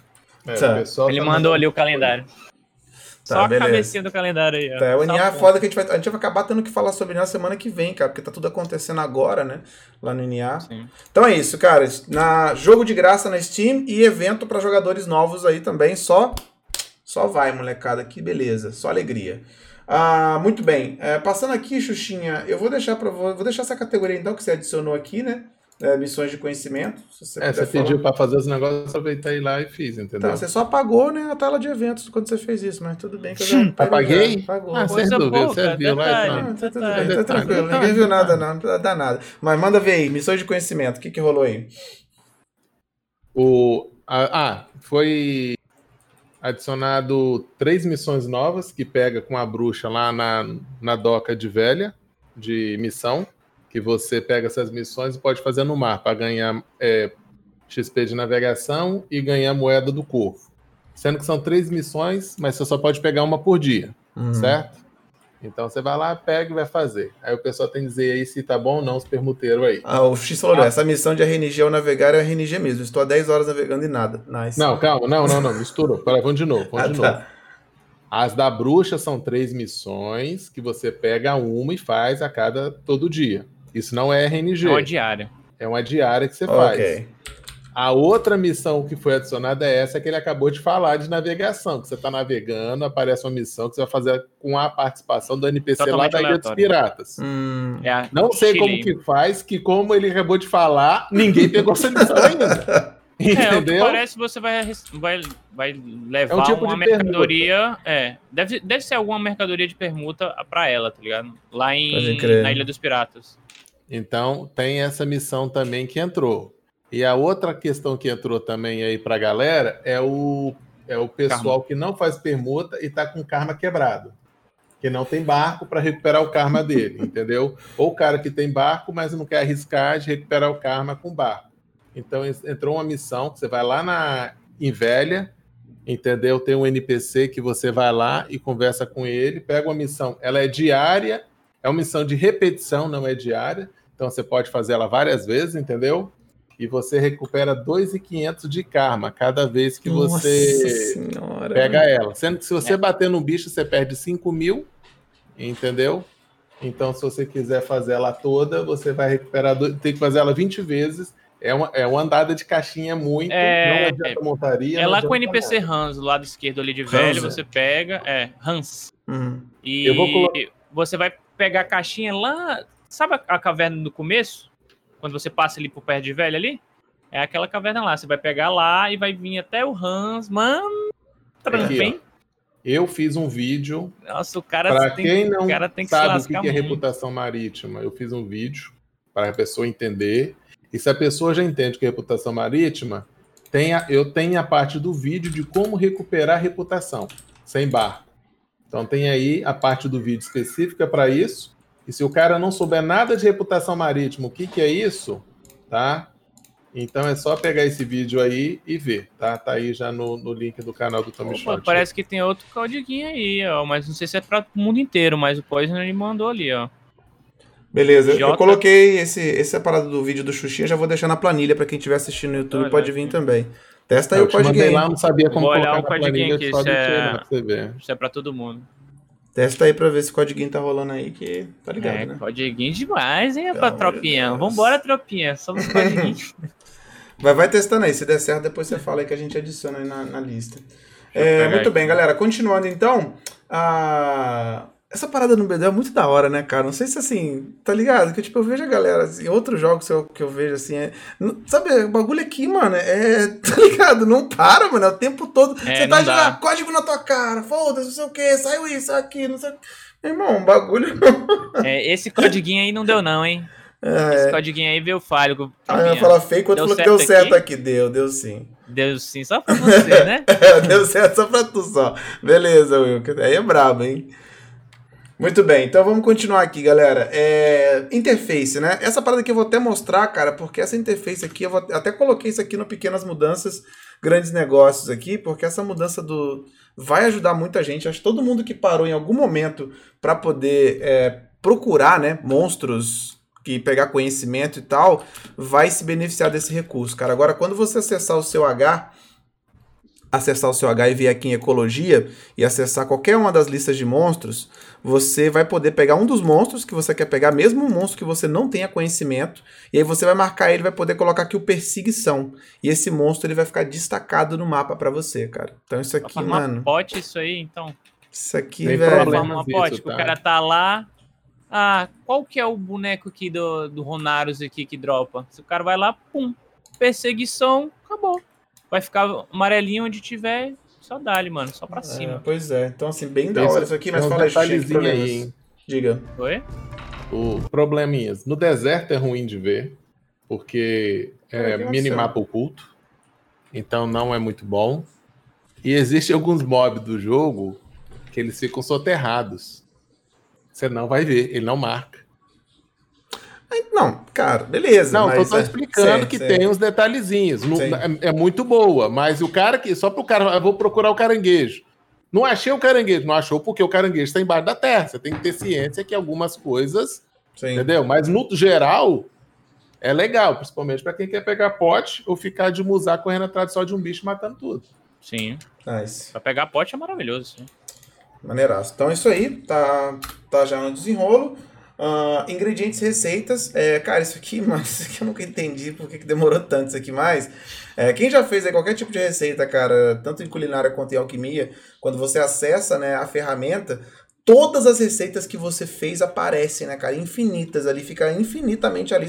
[SPEAKER 3] É,
[SPEAKER 1] Tá.
[SPEAKER 2] Ele
[SPEAKER 3] tá
[SPEAKER 2] mandou ali o calendário.
[SPEAKER 1] Tá,
[SPEAKER 2] Só a
[SPEAKER 1] beleza.
[SPEAKER 2] cabecinha do calendário aí, ó.
[SPEAKER 1] Tá, o
[SPEAKER 2] Só
[SPEAKER 1] NA é foda que a gente vai, a gente vai acabar tendo que falar sobre na semana que vem, cara, porque tá tudo acontecendo agora, né? Lá no NA.
[SPEAKER 2] Sim.
[SPEAKER 1] Então é isso, cara. Na jogo de graça na Steam e evento pra jogadores novos aí também. Só só vai, molecada. Que beleza. Só alegria. Ah, muito bem. É, passando aqui, Xuxinha, eu vou deixar para vou vou deixar essa categoria então que você adicionou aqui, né? É, missões de conhecimento. Se você
[SPEAKER 3] É, você
[SPEAKER 1] falar.
[SPEAKER 3] pediu pra fazer os negócios, aproveitei lá e fiz, entendeu?
[SPEAKER 1] Tá, você só apagou, né, a tela de eventos quando você fez isso, mas tudo bem que eu já
[SPEAKER 3] Apaguei?
[SPEAKER 1] já. Apagou.
[SPEAKER 3] Ah,
[SPEAKER 2] Coisa
[SPEAKER 3] sem dúvida,
[SPEAKER 2] pouca,
[SPEAKER 3] você viu lá e.
[SPEAKER 1] Ah, tá tudo
[SPEAKER 2] Detalhe,
[SPEAKER 1] bem, tá tranquilo.
[SPEAKER 3] detalhe,
[SPEAKER 1] Ninguém viu nada, não. Não precisa dar nada. Mas manda ver aí, missões de conhecimento. O que, que rolou aí?
[SPEAKER 3] O, a- ah, foi adicionado três missões novas que pega com a bruxa lá na, na doca de velha de missão, que você pega essas missões e pode fazer no mar para ganhar é, XP de navegação e ganhar moeda do corvo. Sendo que são três missões, mas você só pode pegar uma por dia,
[SPEAKER 1] Hum.
[SPEAKER 3] certo? Então você vai lá, pega e vai fazer. Aí o pessoal tem que dizer aí se tá bom ou não os permuteiros aí.
[SPEAKER 1] Ah, o X falou, essa missão de RNG ao navegar é RNG mesmo. Estou há 10 horas navegando e nada. Nice.
[SPEAKER 3] Não, calma, não, não, não, misturou. Pera, vamos de novo, vamos
[SPEAKER 1] Ah,
[SPEAKER 3] de
[SPEAKER 1] tá.
[SPEAKER 3] novo. As da bruxa são três missões que você pega uma e faz a cada todo dia. Isso não é RNG,
[SPEAKER 2] É uma diária.
[SPEAKER 3] é uma diária que você faz. A outra missão que foi adicionada é essa que ele acabou de falar de navegação, que você está navegando, aparece uma missão que você vai fazer com a participação do NPC lá
[SPEAKER 2] Totalmente
[SPEAKER 3] da Ilha dos. Piratas.
[SPEAKER 1] Hum,
[SPEAKER 2] É a
[SPEAKER 3] Não sei
[SPEAKER 2] Chile.
[SPEAKER 3] como que faz, que como ele acabou de falar, ninguém pegou essa missão ainda.
[SPEAKER 2] É, o que
[SPEAKER 3] Entendeu?
[SPEAKER 2] parece que você vai, vai, vai levar
[SPEAKER 3] É um tipo
[SPEAKER 2] uma
[SPEAKER 3] permuta.
[SPEAKER 2] mercadoria. É, deve, deve ser alguma mercadoria de permuta pra ela, tá ligado? Lá em, na Ilha dos Piratas.
[SPEAKER 3] Então, tem essa missão também que entrou. E a outra questão que entrou também aí pra galera é o, é o pessoal que não faz permuta e tá com karma quebrado. Que não tem barco para recuperar o karma dele, entendeu? Ou o cara que tem barco, mas não quer arriscar de recuperar o karma com barco. Então, entrou uma missão que você vai lá na Invelha, entendeu? Tem um NPC que você vai lá e conversa com ele, pega uma missão. Ela é diária, é uma missão de repetição, não é diária. Então você pode fazer ela várias vezes, entendeu? E você recupera 2.500 de karma cada vez que
[SPEAKER 1] Nossa
[SPEAKER 3] você
[SPEAKER 1] senhora.
[SPEAKER 3] pega ela. Sendo que se você
[SPEAKER 2] É.
[SPEAKER 3] bater no bicho, você perde 5 mil, entendeu? Então, se você quiser fazer ela toda, você vai recuperar, do- tem que fazer ela 20 vezes. É uma, é uma andada de caixinha muito,
[SPEAKER 2] É,
[SPEAKER 3] não adianta montaria.
[SPEAKER 2] É lá com o NPC. Hans, do lado esquerdo ali de
[SPEAKER 1] Hans,
[SPEAKER 2] velho,
[SPEAKER 1] é.
[SPEAKER 2] você pega. É, Hans.
[SPEAKER 1] Hum.
[SPEAKER 2] E
[SPEAKER 3] Eu vou colo-
[SPEAKER 2] você vai pegar a caixinha lá. Sabe a, a caverna do começo? Quando você passa ali por perto de velho ali? É aquela caverna lá. Você vai pegar lá e vai vir até o Hans. Mano,
[SPEAKER 3] Aqui,
[SPEAKER 2] bem.
[SPEAKER 3] Eu fiz um vídeo
[SPEAKER 2] Nossa, o cara
[SPEAKER 3] Para
[SPEAKER 2] tem,
[SPEAKER 3] quem não
[SPEAKER 2] o cara tem que se
[SPEAKER 3] sabe o que é reputação marítima, eu fiz um vídeo para a pessoa entender. E se a pessoa já entende o que é reputação marítima, tem a- eu tenho a parte do vídeo de como recuperar a reputação sem barco. Então tem aí a parte do vídeo específica para isso. E se o cara não souber nada de reputação marítima, o que, que é isso, tá? Então é só pegar esse vídeo aí e ver, tá? Tá aí já no, no link do canal do Tommy Shot.
[SPEAKER 2] Parece que tem outro codiguinho aí, ó. Mas não sei se é para o mundo inteiro, mas o Poison ele mandou ali, ó.
[SPEAKER 1] Beleza, J... eu coloquei esse, essa parada do vídeo do Xuxinha, já vou deixar na planilha para quem estiver assistindo no YouTube, Olha, pode vir também. Testa aí eu o código
[SPEAKER 3] lá, não sabia como
[SPEAKER 2] vou olhar o código aqui, isso é... isso é para todo mundo.
[SPEAKER 1] Testa aí pra ver se o codiguinho tá rolando aí, que tá ligado, é, né?
[SPEAKER 2] Codiguinho demais, hein, pra tropinha. Vambora, tropinha. Somos codiguinhos.
[SPEAKER 1] vai, vai testando aí. Se der certo, depois você fala aí que a gente adiciona aí na, na lista. É, muito bem, galera. Continuando então. A... Essa parada no BD é muito da hora, né, cara? Não sei se assim, tá ligado? Que tipo, eu vejo a galera, assim, outros jogos que eu, que eu vejo assim, é, sabe, o bagulho aqui, mano, é, tá ligado? Não para, mano, é o tempo todo. É, você tá jogando código na tua cara, foda-se, não sei o que, saiu isso, aqui, não sei o que. Meu irmão, bagulho.
[SPEAKER 2] é, esse codiguinho aí não deu, não, hein? É. Esse codiguinho aí veio falho.
[SPEAKER 1] Ah, eu ia falar fake, quando falou que deu certo aqui? aqui. Deu, deu sim.
[SPEAKER 2] Deu sim, só pra você, né?
[SPEAKER 1] deu certo só pra tu só. Beleza, Will. Aí é brabo, hein? Muito bem, então vamos continuar aqui, galera. É, interface, né? Essa parada aqui eu vou até mostrar, cara, porque essa interface aqui, eu vou, até coloquei isso aqui no Pequenas Mudanças, Grandes Negócios aqui, porque essa mudança do vai ajudar muita gente. Acho que todo mundo que parou em algum momento para poder é, procurar, né, monstros que pegar conhecimento e tal, vai se beneficiar desse recurso, cara. Agora, quando você acessar o seu H, acessar o seu H e vir aqui em Ecologia e acessar qualquer uma das listas de monstros, você vai poder pegar um dos monstros que você quer pegar, mesmo um monstro que você não tenha conhecimento, e aí você vai marcar ele, vai poder colocar aqui o perseguição. E esse monstro ele vai ficar destacado no mapa para você, cara. Então isso aqui, mano.
[SPEAKER 2] Pote isso aí, então.
[SPEAKER 1] Isso aqui, Tem velho.
[SPEAKER 2] Uma pote, tá? o cara tá lá. Ah, qual que é o boneco aqui do, do Ronaros aqui que dropa? Se o cara vai lá, pum, perseguição, acabou vai ficar amarelinho onde tiver, só dá mano, só pra é, cima.
[SPEAKER 1] Pois é, então assim, bem da hora isso aqui, mas fala aí, aí, hein? Diga.
[SPEAKER 2] Oi?
[SPEAKER 3] O probleminhas. No deserto é ruim de ver, porque é, é minimapa oculto, então não é muito bom. E existem alguns mobs do jogo que eles ficam soterrados. Você não vai ver, ele não marca.
[SPEAKER 1] Não, cara, beleza.
[SPEAKER 3] Não, mas tô, é... explicando que tem uns detalhezinhos. é, é, muito boa, mas o cara que. Só pro cara. Eu vou procurar o caranguejo. Não achei o caranguejo, não achou porque o caranguejo está embaixo da terra. Você tem que ter ciência que algumas coisas. Sim. Entendeu? Mas no geral, é legal, principalmente para quem quer pegar pote ou ficar de musar correndo atrás só de um bicho matando tudo.
[SPEAKER 2] Sim.
[SPEAKER 1] Nice.
[SPEAKER 2] Pra pegar pote é maravilhoso, sim.
[SPEAKER 1] Maneiraço. Então é isso aí, tá, tá já no desenrolo. Uh, ingredientes receitas. É, cara, isso aqui, mano, isso aqui eu nunca entendi porque que demorou tanto isso aqui mais. É, quem já fez qualquer tipo de receita, cara, tanto em culinária quanto em alquimia, quando você acessa né, a ferramenta, todas as receitas que você fez aparecem, né, cara? Infinitas ali, fica infinitamente ali.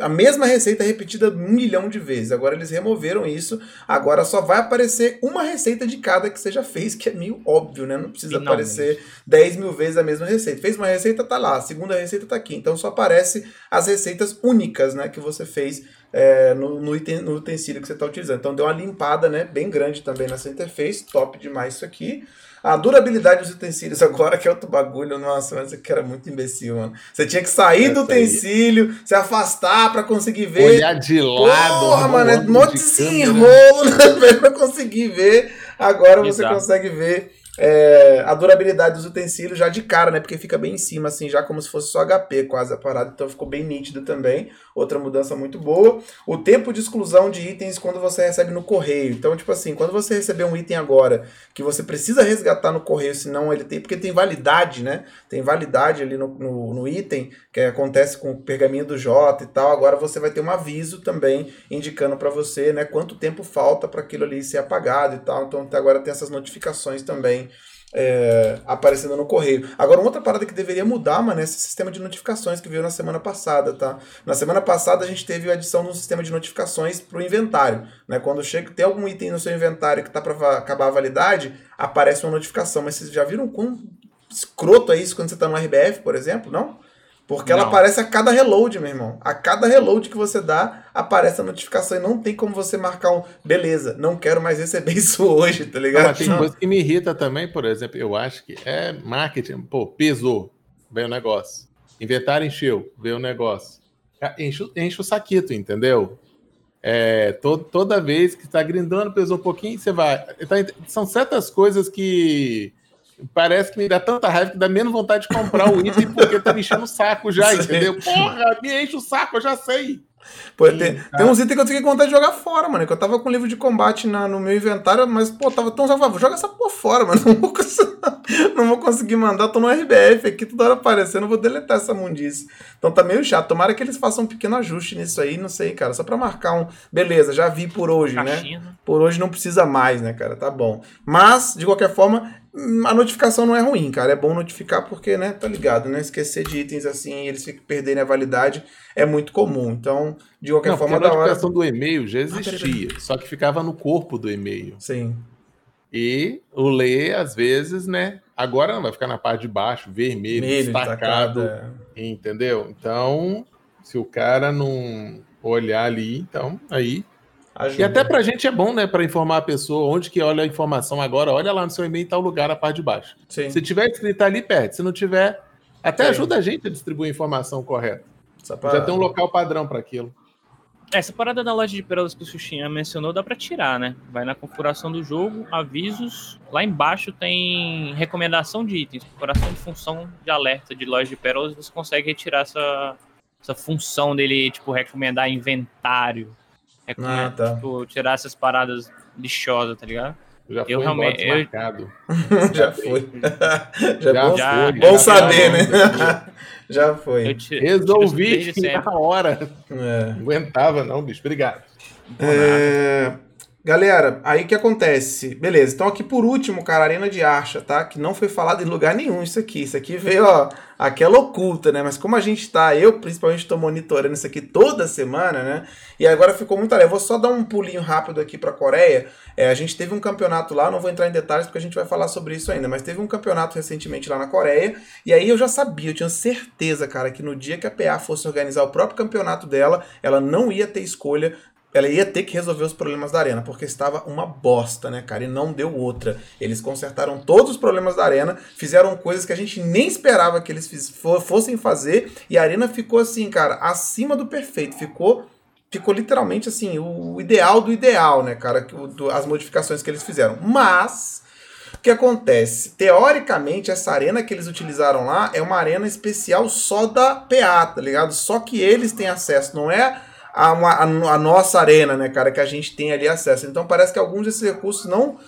[SPEAKER 1] A mesma receita repetida um milhão de vezes. Agora eles removeram isso. Agora só vai aparecer uma receita de cada que você já fez, que é meio óbvio, né? Não precisa Finalmente. aparecer 10 mil vezes a mesma receita. Fez uma receita, tá lá. A segunda receita tá aqui. Então só aparece as receitas únicas, né, que você fez é, no, no, item, no utensílio que você está utilizando. Então deu uma limpada, né, bem grande também nessa interface. Top demais isso aqui. A durabilidade dos utensílios agora, que é outro bagulho, nossa, mas aqui era muito imbecil, mano. Você tinha que sair Essa do utensílio, aí. se afastar para conseguir ver.
[SPEAKER 3] Olhar de lado.
[SPEAKER 1] Porra, mano, é um monte de desenrolo né, pra conseguir ver. Agora você consegue ver é, a durabilidade dos utensílios já de cara, né? Porque fica bem em cima, assim, já como se fosse só HP quase a parada. Então ficou bem nítido também. Outra mudança muito boa. O tempo de exclusão de itens quando você recebe no correio. Então, tipo assim, quando você receber um item agora que você precisa resgatar no correio, senão ele tem. Porque tem validade, né? Tem validade ali no, no, no item, que acontece com o pergaminho do J e tal. Agora você vai ter um aviso também indicando para você, né? Quanto tempo falta para aquilo ali ser apagado e tal. Então agora tem essas notificações também é, aparecendo no correio. Agora, outra parada que deveria mudar, mano, é esse sistema de notificações que veio na semana passada, tá? Na semana passada a gente teve a adição de um sistema de notificações pro inventário, né? Quando chega, tem algum item no seu inventário que tá para acabar a validade, aparece uma notificação. Mas vocês já viram quão escroto é isso quando você tá no RBF, por exemplo? Não? Porque não. ela aparece a cada reload, meu irmão. A cada reload que você dá, aparece a notificação e não tem como você marcar um. Beleza, não quero mais receber isso hoje, tá ligado? Mas
[SPEAKER 3] tem coisa que me irrita também, por exemplo, eu acho que é marketing. Pô, pesou, veio o negócio. Inventário encheu, veio o negócio. Enche, enche o saquito, entendeu? É, to, toda vez que está grindando, pesou um pouquinho, você vai. Tá, são certas coisas que parece que me dá tanta raiva que dá menos vontade de comprar o item porque tá me enchendo o saco já, entendeu? Porra, me enche o saco, eu já sei.
[SPEAKER 1] Pô, Sim, tem, tá. tem uns itens que eu fiquei com vontade de jogar fora, mano. Que eu tava com livro de combate na, no meu inventário, mas, pô, tava tão. Vou joga essa porra fora, mano. Não vou, não vou conseguir mandar, tô no RBF aqui, toda hora aparecendo, vou deletar essa mundice. Então tá meio chato. Tomara que eles façam um pequeno ajuste nisso aí, não sei, cara. Só pra marcar um. Beleza, já vi por hoje, né? Por hoje não precisa mais, né, cara? Tá bom. Mas, de qualquer forma, a notificação não é ruim, cara. É bom notificar porque, né, tá ligado, né? Esquecer de itens assim e eles ficam perderem a validade é muito comum. Então, de qualquer
[SPEAKER 3] não,
[SPEAKER 1] forma,
[SPEAKER 3] a notificação hora... do e-mail já existia, ah, peraí, peraí. só que ficava no corpo do e-mail.
[SPEAKER 1] Sim.
[SPEAKER 3] E o ler, às vezes, né? Agora não vai ficar na parte de baixo, vermelho, vermelho destacado, é. entendeu? Então, se o cara não olhar ali, então aí Ajuda. E até pra gente é bom, né? Para informar a pessoa onde que olha a informação agora. Olha lá no seu e-mail em tal lugar, a parte de baixo. Sim. Se tiver escrito ali, perde. Se não tiver, até Sim. ajuda a gente a distribuir a informação correta. Já tem um local padrão para aquilo.
[SPEAKER 2] Essa parada da loja de pérolas que o Xuxinha mencionou dá para tirar, né? Vai na configuração do jogo, avisos. Lá embaixo tem recomendação de itens, configuração de função de alerta de loja de pérolas. Você consegue retirar essa, essa função dele, tipo, recomendar inventário é ah, tá. tipo, tirar essas paradas lixosas, tá ligado?
[SPEAKER 3] Já eu realmente. Eu...
[SPEAKER 1] já foi. já, já, bom, já, bom saber, né? já foi.
[SPEAKER 3] Te, Resolvi na hora. É. Não aguentava, não, bicho. Obrigado.
[SPEAKER 1] É... Galera, aí que acontece? Beleza, então aqui por último, cara, Arena de Archa, tá? Que não foi falado em lugar nenhum isso aqui. Isso aqui veio, ó, aquela oculta, né? Mas como a gente tá, eu principalmente tô monitorando isso aqui toda semana, né? E agora ficou muito. Eu vou só dar um pulinho rápido aqui pra Coreia. É, a gente teve um campeonato lá, não vou entrar em detalhes porque a gente vai falar sobre isso ainda, mas teve um campeonato recentemente lá na Coreia. E aí eu já sabia, eu tinha certeza, cara, que no dia que a PA fosse organizar o próprio campeonato dela, ela não ia ter escolha ela ia ter que resolver os problemas da arena, porque estava uma bosta, né, cara? E não deu outra. Eles consertaram todos os problemas da arena, fizeram coisas que a gente nem esperava que eles fossem fazer, e a arena ficou assim, cara, acima do perfeito. Ficou ficou literalmente assim, o ideal do ideal, né, cara? As modificações que eles fizeram. Mas. O que acontece? Teoricamente, essa arena que eles utilizaram lá é uma arena especial só da PA, tá ligado? Só que eles têm acesso, não é a, a, a, nossa arena, né, cara, que a gente tem ali acesso. Então parece que alguns desses recursos não.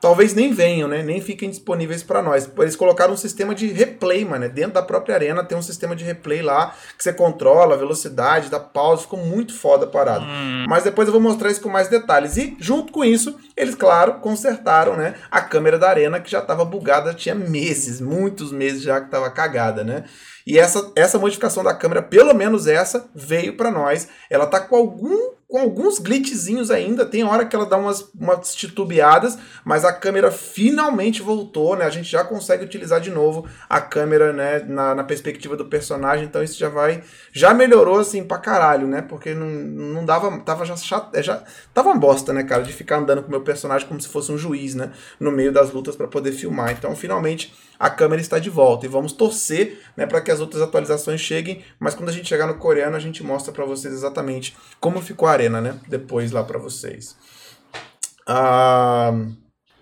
[SPEAKER 1] Talvez nem venham, né? Nem fiquem disponíveis para nós. Eles colocaram um sistema de replay, mano. Né? Dentro da própria arena tem um sistema de replay lá que você controla a velocidade, dá pausa. Ficou muito foda a parada. Hum. Mas depois eu vou mostrar isso com mais detalhes. E, junto com isso, eles, claro, consertaram, né? A câmera da arena que já estava bugada, tinha meses, muitos meses já que estava cagada, né? E essa, essa modificação da câmera, pelo menos essa, veio para nós. Ela tá com algum com alguns glitchzinhos ainda, tem hora que ela dá umas, umas titubeadas, mas a câmera finalmente voltou, né? A gente já consegue utilizar de novo a câmera, né, na, na perspectiva do personagem, então isso já vai, já melhorou assim pra caralho, né? Porque não, não dava, tava já chato, é, já tava uma bosta, né, cara, de ficar andando com o meu personagem como se fosse um juiz, né, no meio das lutas para poder filmar. Então, finalmente a câmera está de volta e vamos torcer, né, para que as outras atualizações cheguem, mas quando a gente chegar no coreano, a gente mostra para vocês exatamente como ficou a arena, né? Depois lá para vocês. Ah,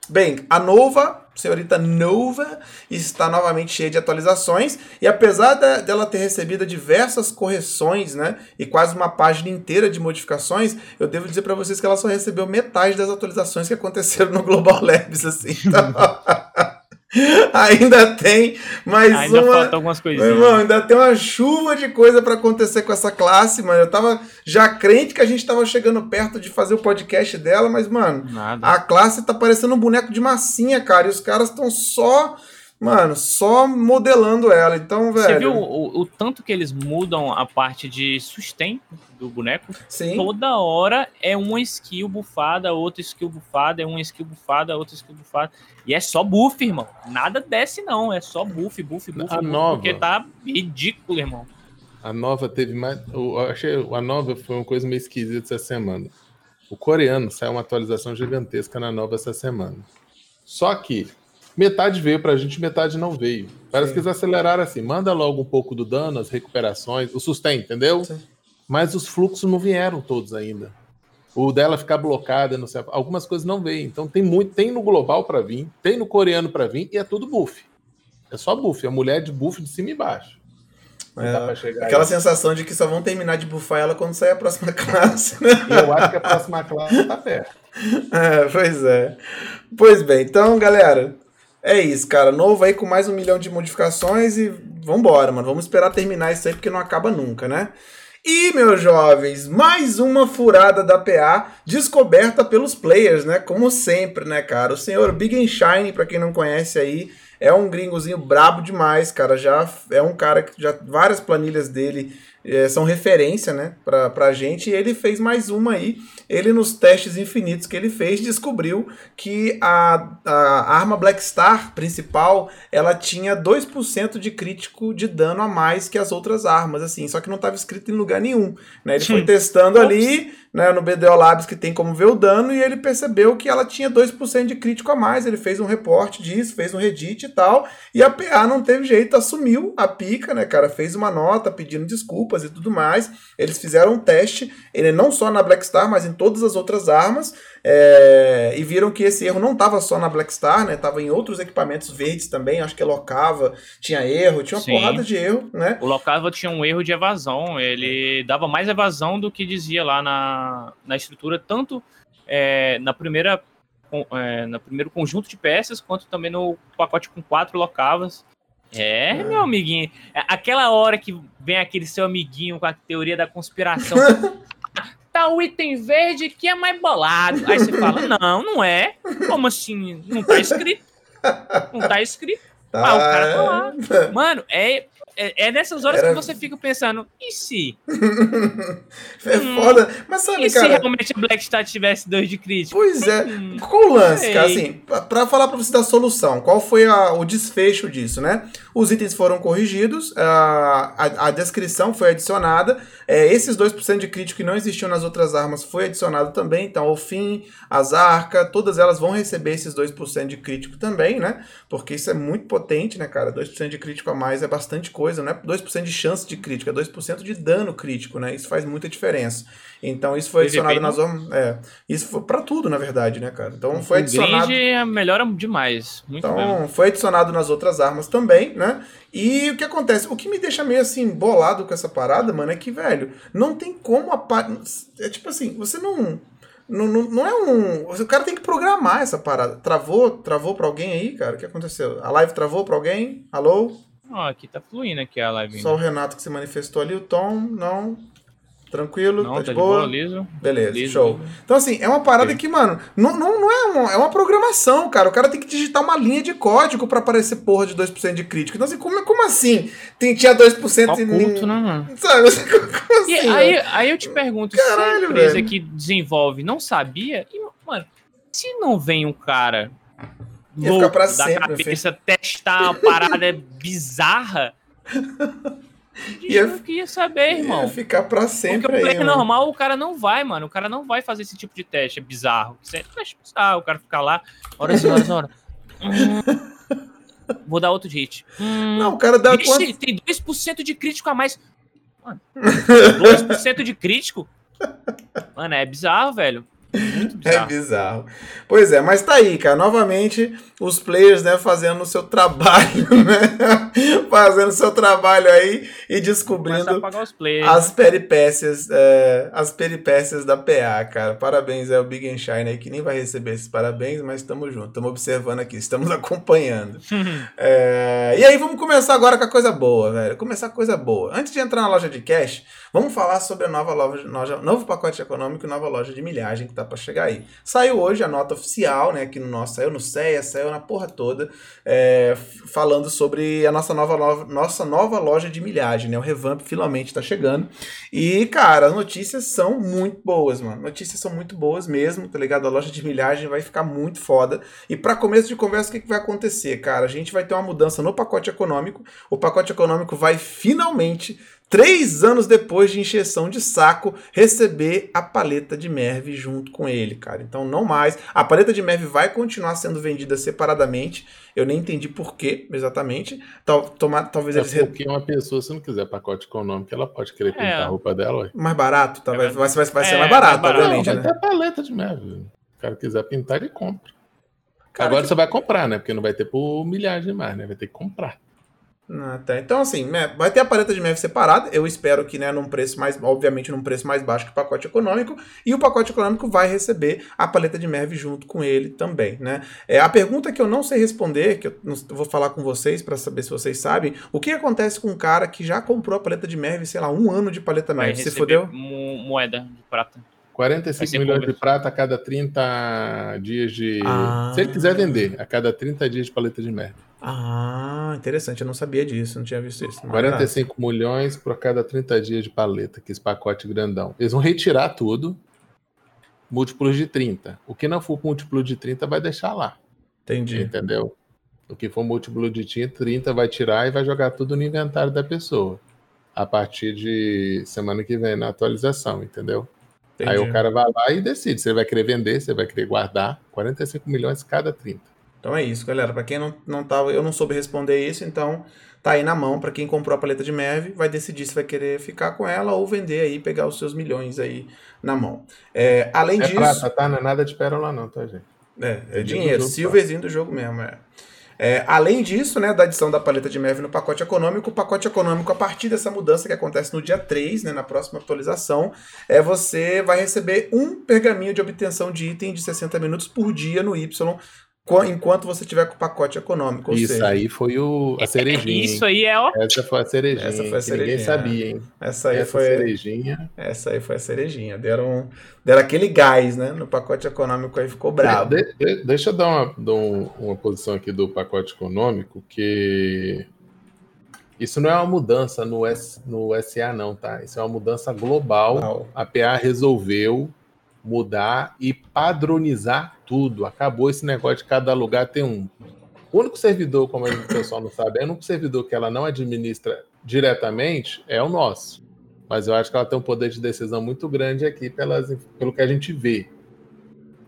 [SPEAKER 1] bem, a Nova, senhorita Nova, está novamente cheia de atualizações e apesar de, dela ter recebido diversas correções, né, e quase uma página inteira de modificações, eu devo dizer para vocês que ela só recebeu metade das atualizações que aconteceram no Global Labs, assim. Então... ainda tem mais
[SPEAKER 2] ainda
[SPEAKER 1] uma.
[SPEAKER 2] Falta algumas coisinhas.
[SPEAKER 1] Irmão, ainda tem uma chuva de coisa para acontecer com essa classe, mano. Eu tava já crente que a gente tava chegando perto de fazer o podcast dela, mas, mano, Nada. a classe tá parecendo um boneco de massinha, cara. E os caras estão só. Mano, só modelando ela. Então, velho. Você
[SPEAKER 2] viu o, o, tanto que eles mudam a parte de sustento do boneco?
[SPEAKER 1] Sim.
[SPEAKER 2] Toda hora é uma skill bufada, outra skill bufada, é uma skill bufada, outra skill bufada. E é só buff, irmão. Nada desce, não. É só buff, buff, buff.
[SPEAKER 3] A
[SPEAKER 2] buff,
[SPEAKER 3] nova.
[SPEAKER 2] Porque tá ridículo, irmão.
[SPEAKER 3] A nova teve mais. Eu achei a nova foi uma coisa meio esquisita essa semana. O coreano saiu uma atualização gigantesca na nova essa semana. Só que metade veio pra gente, metade não veio. Parece Sim. que eles aceleraram assim. Manda logo um pouco do dano, as recuperações, o sustento, entendeu? Sim. Mas os fluxos não vieram todos ainda. o dela ficar blocada, não sei, algumas coisas não vêm. Então tem muito, tem no global para vir, tem no coreano para vir e é tudo buff. É só buff, é mulher de buff de cima e baixo.
[SPEAKER 1] É, aquela aí. sensação de que só vão terminar de bufar ela quando sair a próxima classe. Né?
[SPEAKER 3] Eu acho que a próxima classe tá perto.
[SPEAKER 1] É, pois é. Pois bem, então, galera, é isso, cara. Novo aí com mais um milhão de modificações e vambora, mano. Vamos esperar terminar isso aí porque não acaba nunca, né? E, meus jovens, mais uma furada da PA descoberta pelos players, né? Como sempre, né, cara? O senhor Big and Shine, pra quem não conhece aí, é um gringozinho brabo demais, cara. Já é um cara que já várias planilhas dele é, são referência, né, pra, pra gente. E ele fez mais uma aí. Ele, nos testes infinitos que ele fez, descobriu que a, a arma Black Star principal ela tinha 2% de crítico de dano a mais que as outras armas, assim, só que não estava escrito em lugar nenhum. Né? Ele foi testando ali né, no BDO Labs que tem como ver o dano e ele percebeu que ela tinha 2% de crítico a mais. Ele fez um reporte disso, fez um Reddit e tal, e a PA não teve jeito, assumiu a pica, né, cara? Fez uma nota pedindo desculpas e tudo mais. Eles fizeram um teste, ele não só na Black Star, mas em todas as outras armas. É, e viram que esse erro não estava só na Black Star, né? Tava em outros equipamentos verdes também. Acho que a Locava tinha erro, tinha uma Sim. porrada de erro, né?
[SPEAKER 2] O Locava tinha um erro de evasão. Ele dava mais evasão do que dizia lá na, na estrutura, tanto é, na primeira é, no primeiro conjunto de peças, quanto também no pacote com quatro locavas. É, é, meu amiguinho. É, aquela hora que vem aquele seu amiguinho com a teoria da conspiração. tá o item verde que é mais bolado. Aí você fala, não, não é. Como assim? Não tá escrito. Não tá escrito. Tá. Ah, o cara tá lá. Mano, é, é, é nessas horas Era... que você fica pensando, e se?
[SPEAKER 1] é hum, foda. Mas sabe,
[SPEAKER 2] e
[SPEAKER 1] cara...
[SPEAKER 2] se realmente a Black Star tivesse dois de crítico?
[SPEAKER 1] Pois é. Hum, qual o lance, cara? Assim, pra, pra falar pra você da solução, qual foi a, o desfecho disso, né? Os itens foram corrigidos, a, a, a descrição foi adicionada, é, esses 2% de crítico que não existiam nas outras armas foi adicionado também, então o fim, as arcas, todas elas vão receber esses 2% de crítico também, né? Porque isso é muito potente, né, cara? 2% de crítico a mais é bastante coisa coisa, não é 2% de chance de crítico, é 2% de dano crítico, né? Isso faz muita diferença. Então isso foi adicionado nas é, isso foi para tudo, na verdade, né, cara? Então foi adicionado.
[SPEAKER 2] O melhora demais, muito
[SPEAKER 1] Então
[SPEAKER 2] mesmo.
[SPEAKER 1] foi adicionado nas outras armas também, né? E o que acontece? O que me deixa meio assim bolado com essa parada, mano, é que, velho, não tem como a é tipo assim, você não não, não, não, é um. O cara tem que programar essa parada. Travou? Travou pra alguém aí, cara? O que aconteceu? A live travou pra alguém? Alô?
[SPEAKER 2] Ó, aqui tá fluindo aqui a live.
[SPEAKER 1] Só o Renato que se manifestou ali, o Tom, não. Tranquilo,
[SPEAKER 2] não,
[SPEAKER 1] tá, de,
[SPEAKER 2] tá
[SPEAKER 1] boa?
[SPEAKER 2] de boa? liso.
[SPEAKER 1] Beleza,
[SPEAKER 2] liso,
[SPEAKER 1] show.
[SPEAKER 2] liso.
[SPEAKER 1] Então, assim, é uma parada que, mano, não, não, não é, uma, é uma programação, cara. O cara tem que digitar uma linha de código pra aparecer porra de 2% de crítico. Então, assim, como, como assim? Tem, tinha 2%
[SPEAKER 2] Oculto,
[SPEAKER 1] e.
[SPEAKER 2] Né, mano?
[SPEAKER 1] Sabe? Como assim,
[SPEAKER 2] e aí, aí eu te pergunto, Caralho, se a empresa velho. que desenvolve não sabia, e, mano, se não vem um cara
[SPEAKER 1] Ia louco pra
[SPEAKER 2] da
[SPEAKER 1] sempre,
[SPEAKER 2] cabeça filho. testar uma parada bizarra. Ia, ia saber, irmão.
[SPEAKER 1] Ia ficar pra sempre
[SPEAKER 2] Porque o player
[SPEAKER 1] aí,
[SPEAKER 2] normal, o cara não vai, mano. O cara não vai fazer esse tipo de teste. É bizarro. Você ah, o cara ficar lá, horas e horas, horas. Hum, vou dar outro hit. Hum,
[SPEAKER 1] não, o cara dá
[SPEAKER 2] vixe, quanto... tem 2% de crítico a mais. Mano, 2% de crítico? Mano, é bizarro, velho.
[SPEAKER 1] Bizarro. É bizarro. Pois é, mas tá aí, cara. Novamente, os players, né, fazendo o seu trabalho, né? fazendo o seu trabalho aí e descobrindo
[SPEAKER 2] players,
[SPEAKER 1] as né? peripécias, é, as peripécias da PA, cara. Parabéns ao Big and Shine aí, que nem vai receber esses parabéns, mas estamos juntos, estamos observando aqui, estamos acompanhando. é, e aí, vamos começar agora com a coisa boa, velho. Começar com a coisa boa. Antes de entrar na loja de cash, vamos falar sobre a nova loja, loja novo pacote econômico e nova loja de milhagem que tá para chegar aí. Saiu hoje a nota oficial, né, aqui no nosso, saiu no CEA, saiu na porra toda, é, falando sobre a nossa nova, nossa nova loja de milhagem, né, o revamp finalmente tá chegando. E, cara, as notícias são muito boas, mano. Notícias são muito boas mesmo, tá ligado? A loja de milhagem vai ficar muito foda. E para começo de conversa, o que, que vai acontecer, cara? A gente vai ter uma mudança no pacote econômico. O pacote econômico vai finalmente três anos depois de encheção de saco, receber a paleta de Merv junto com ele, cara. Então não mais. A paleta de Merv vai continuar sendo vendida separadamente. Eu nem entendi por quê, exatamente. Tal, tomar, talvez
[SPEAKER 3] é
[SPEAKER 1] eles.
[SPEAKER 3] Porque uma pessoa, se não quiser pacote econômico, ela pode querer pintar
[SPEAKER 2] É.
[SPEAKER 3] a roupa dela. Ué.
[SPEAKER 1] Mais barato, tá? vai, vai, vai ser
[SPEAKER 2] É,
[SPEAKER 1] mais barato,
[SPEAKER 2] mais barato.
[SPEAKER 1] obviamente,
[SPEAKER 3] Não,
[SPEAKER 1] né?
[SPEAKER 3] vai ter paleta de Merv. Se o cara quiser pintar, ele compra.
[SPEAKER 1] Cara,
[SPEAKER 3] Agora
[SPEAKER 1] que-
[SPEAKER 3] você vai comprar, né? Porque não vai ter por milhagem mais, né? Vai ter que comprar.
[SPEAKER 1] Ah, tá. Então, assim, né, vai ter a paleta de Merv separada. Eu espero que, né, num preço mais, obviamente, num preço mais baixo que o pacote econômico. E o pacote econômico vai receber a paleta de Merv junto com ele também, né? É, a pergunta que eu não sei responder, que eu, não- vou falar com vocês para saber se vocês sabem, o que acontece com um cara que já comprou a paleta de Merv, sei lá, um ano de paleta Merv? Se
[SPEAKER 2] receber
[SPEAKER 1] fodeu?
[SPEAKER 2] mo- moeda de prata. Vai
[SPEAKER 3] 45
[SPEAKER 2] ser
[SPEAKER 3] milhões
[SPEAKER 2] público.
[SPEAKER 3] de prata a cada 30 dias de.
[SPEAKER 1] Ah.
[SPEAKER 3] Se ele quiser vender, a cada 30 dias de paleta de merda.
[SPEAKER 1] Ah, interessante. Eu não sabia disso, não tinha visto isso. Mas,
[SPEAKER 3] 45 milhões por cada 30 dias de paleta, que esse pacote grandão. Eles vão retirar tudo, múltiplos de 30. O que não for múltiplo de 30 vai deixar lá,
[SPEAKER 1] Entendi.
[SPEAKER 3] entendeu? O que for múltiplo de 30 vai tirar e vai jogar tudo no inventário da pessoa. A partir de semana que vem, na atualização, entendeu?
[SPEAKER 1] entendi.
[SPEAKER 3] Aí o cara vai lá e decide se ele vai querer vender, se ele vai querer guardar. 45 milhões cada 30.
[SPEAKER 1] Então é isso, galera. Pra quem não, não tava, eu não soube responder isso, então tá aí na mão. Pra quem comprou a paleta de Merv, vai decidir se vai querer ficar com ela ou vender aí, pegar os seus milhões aí na mão. É, além
[SPEAKER 3] É
[SPEAKER 1] disso,
[SPEAKER 3] prata, tá? Não é nada de pérola, não, tá, gente?
[SPEAKER 1] é, é
[SPEAKER 3] É dinheiro do jogo,
[SPEAKER 1] silverzinho do jogo mesmo, é. É, além disso, né, da adição da paleta de Merv no pacote econômico, o pacote econômico, a partir dessa mudança que acontece no dia 3, né, na próxima atualização, é você vai receber um pergaminho de obtenção de item de 60 minutos por dia no Y, enquanto você tiver com o pacote econômico. Ou
[SPEAKER 3] Isso
[SPEAKER 1] seja,
[SPEAKER 3] aí foi o, a cerejinha.
[SPEAKER 2] Isso aí é, ó.
[SPEAKER 3] Essa foi a cerejinha.
[SPEAKER 1] Essa foi a
[SPEAKER 3] que Ninguém
[SPEAKER 1] cerejinha.
[SPEAKER 3] sabia, hein?
[SPEAKER 1] essa aí
[SPEAKER 3] Essa
[SPEAKER 1] foi
[SPEAKER 3] cerejinha.
[SPEAKER 1] essa aí foi a cerejinha. Deram, deram aquele gás, né, no pacote econômico aí ficou brabo.
[SPEAKER 3] De- de- deixa eu dar uma, dar um- uma posição aqui do pacote econômico, que isso não é uma mudança no, S, no SA, não, tá? Isso é uma mudança global.
[SPEAKER 1] Uau.
[SPEAKER 3] A PA resolveu mudar e padronizar tudo. Acabou esse negócio de cada lugar ter um. O único servidor, como o pessoal não sabe, é o único servidor que ela não administra diretamente é o nosso. Mas eu acho que ela tem um poder de decisão muito grande aqui pelas, pelo que a gente vê.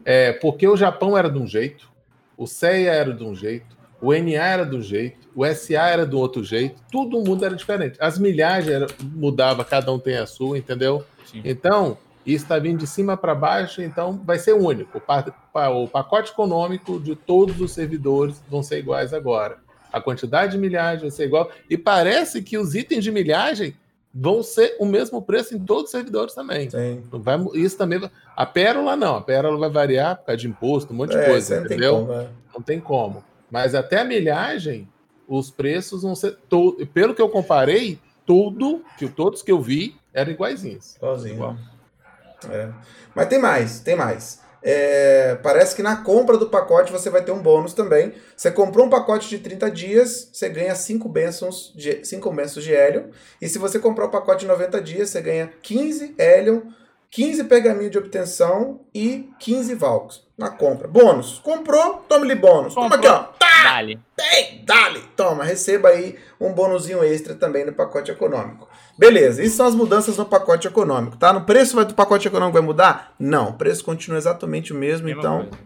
[SPEAKER 3] É, porque o Japão era de um jeito, o CEA era de um jeito, o NA era de um jeito, o SA era do outro jeito, todo mundo era diferente. As milhagens era, mudava, cada um tem a sua, entendeu?
[SPEAKER 2] Sim.
[SPEAKER 3] Então, isso está vindo de cima para baixo, então vai ser único. O, pa- pa- o pacote econômico de todos os servidores vão ser iguais agora. A quantidade de milhagem vai ser igual. E parece que os itens de milhagem vão ser o mesmo preço em todos os servidores também.
[SPEAKER 1] Sim.
[SPEAKER 3] Vai isso também. A pérola não, a pérola vai variar por causa de imposto, um monte de
[SPEAKER 1] É,
[SPEAKER 3] coisa,
[SPEAKER 1] isso aí não tem
[SPEAKER 3] entendeu?
[SPEAKER 1] como, é.
[SPEAKER 3] Não tem como. Mas até a milhagem, os preços vão ser. To... Pelo que eu comparei, tudo, que todos que eu vi, eram iguaizinhos.
[SPEAKER 2] Igual.
[SPEAKER 1] É. Mas tem mais, tem mais. É, parece que na compra do pacote você vai ter um bônus também. Você comprou um pacote de 30 dias, você ganha 5 bênçãos de, 5 bênçãos de Helion. E se você comprar o pacote de 90 dias, você ganha 15 Helion, 15 pergaminho de obtenção e 15 Valks na compra. Bônus. Comprou, tome-lhe bônus. Toma aqui,
[SPEAKER 2] Comprou.
[SPEAKER 1] ó.
[SPEAKER 2] Dale.
[SPEAKER 1] Ei, dale! Toma, receba aí um bônusinho extra também no pacote econômico. Beleza, isso são as mudanças no pacote econômico, tá? No preço vai- do pacote econômico vai mudar? Não, o preço continua exatamente o mesmo,
[SPEAKER 2] Mesma
[SPEAKER 1] então
[SPEAKER 2] coisa.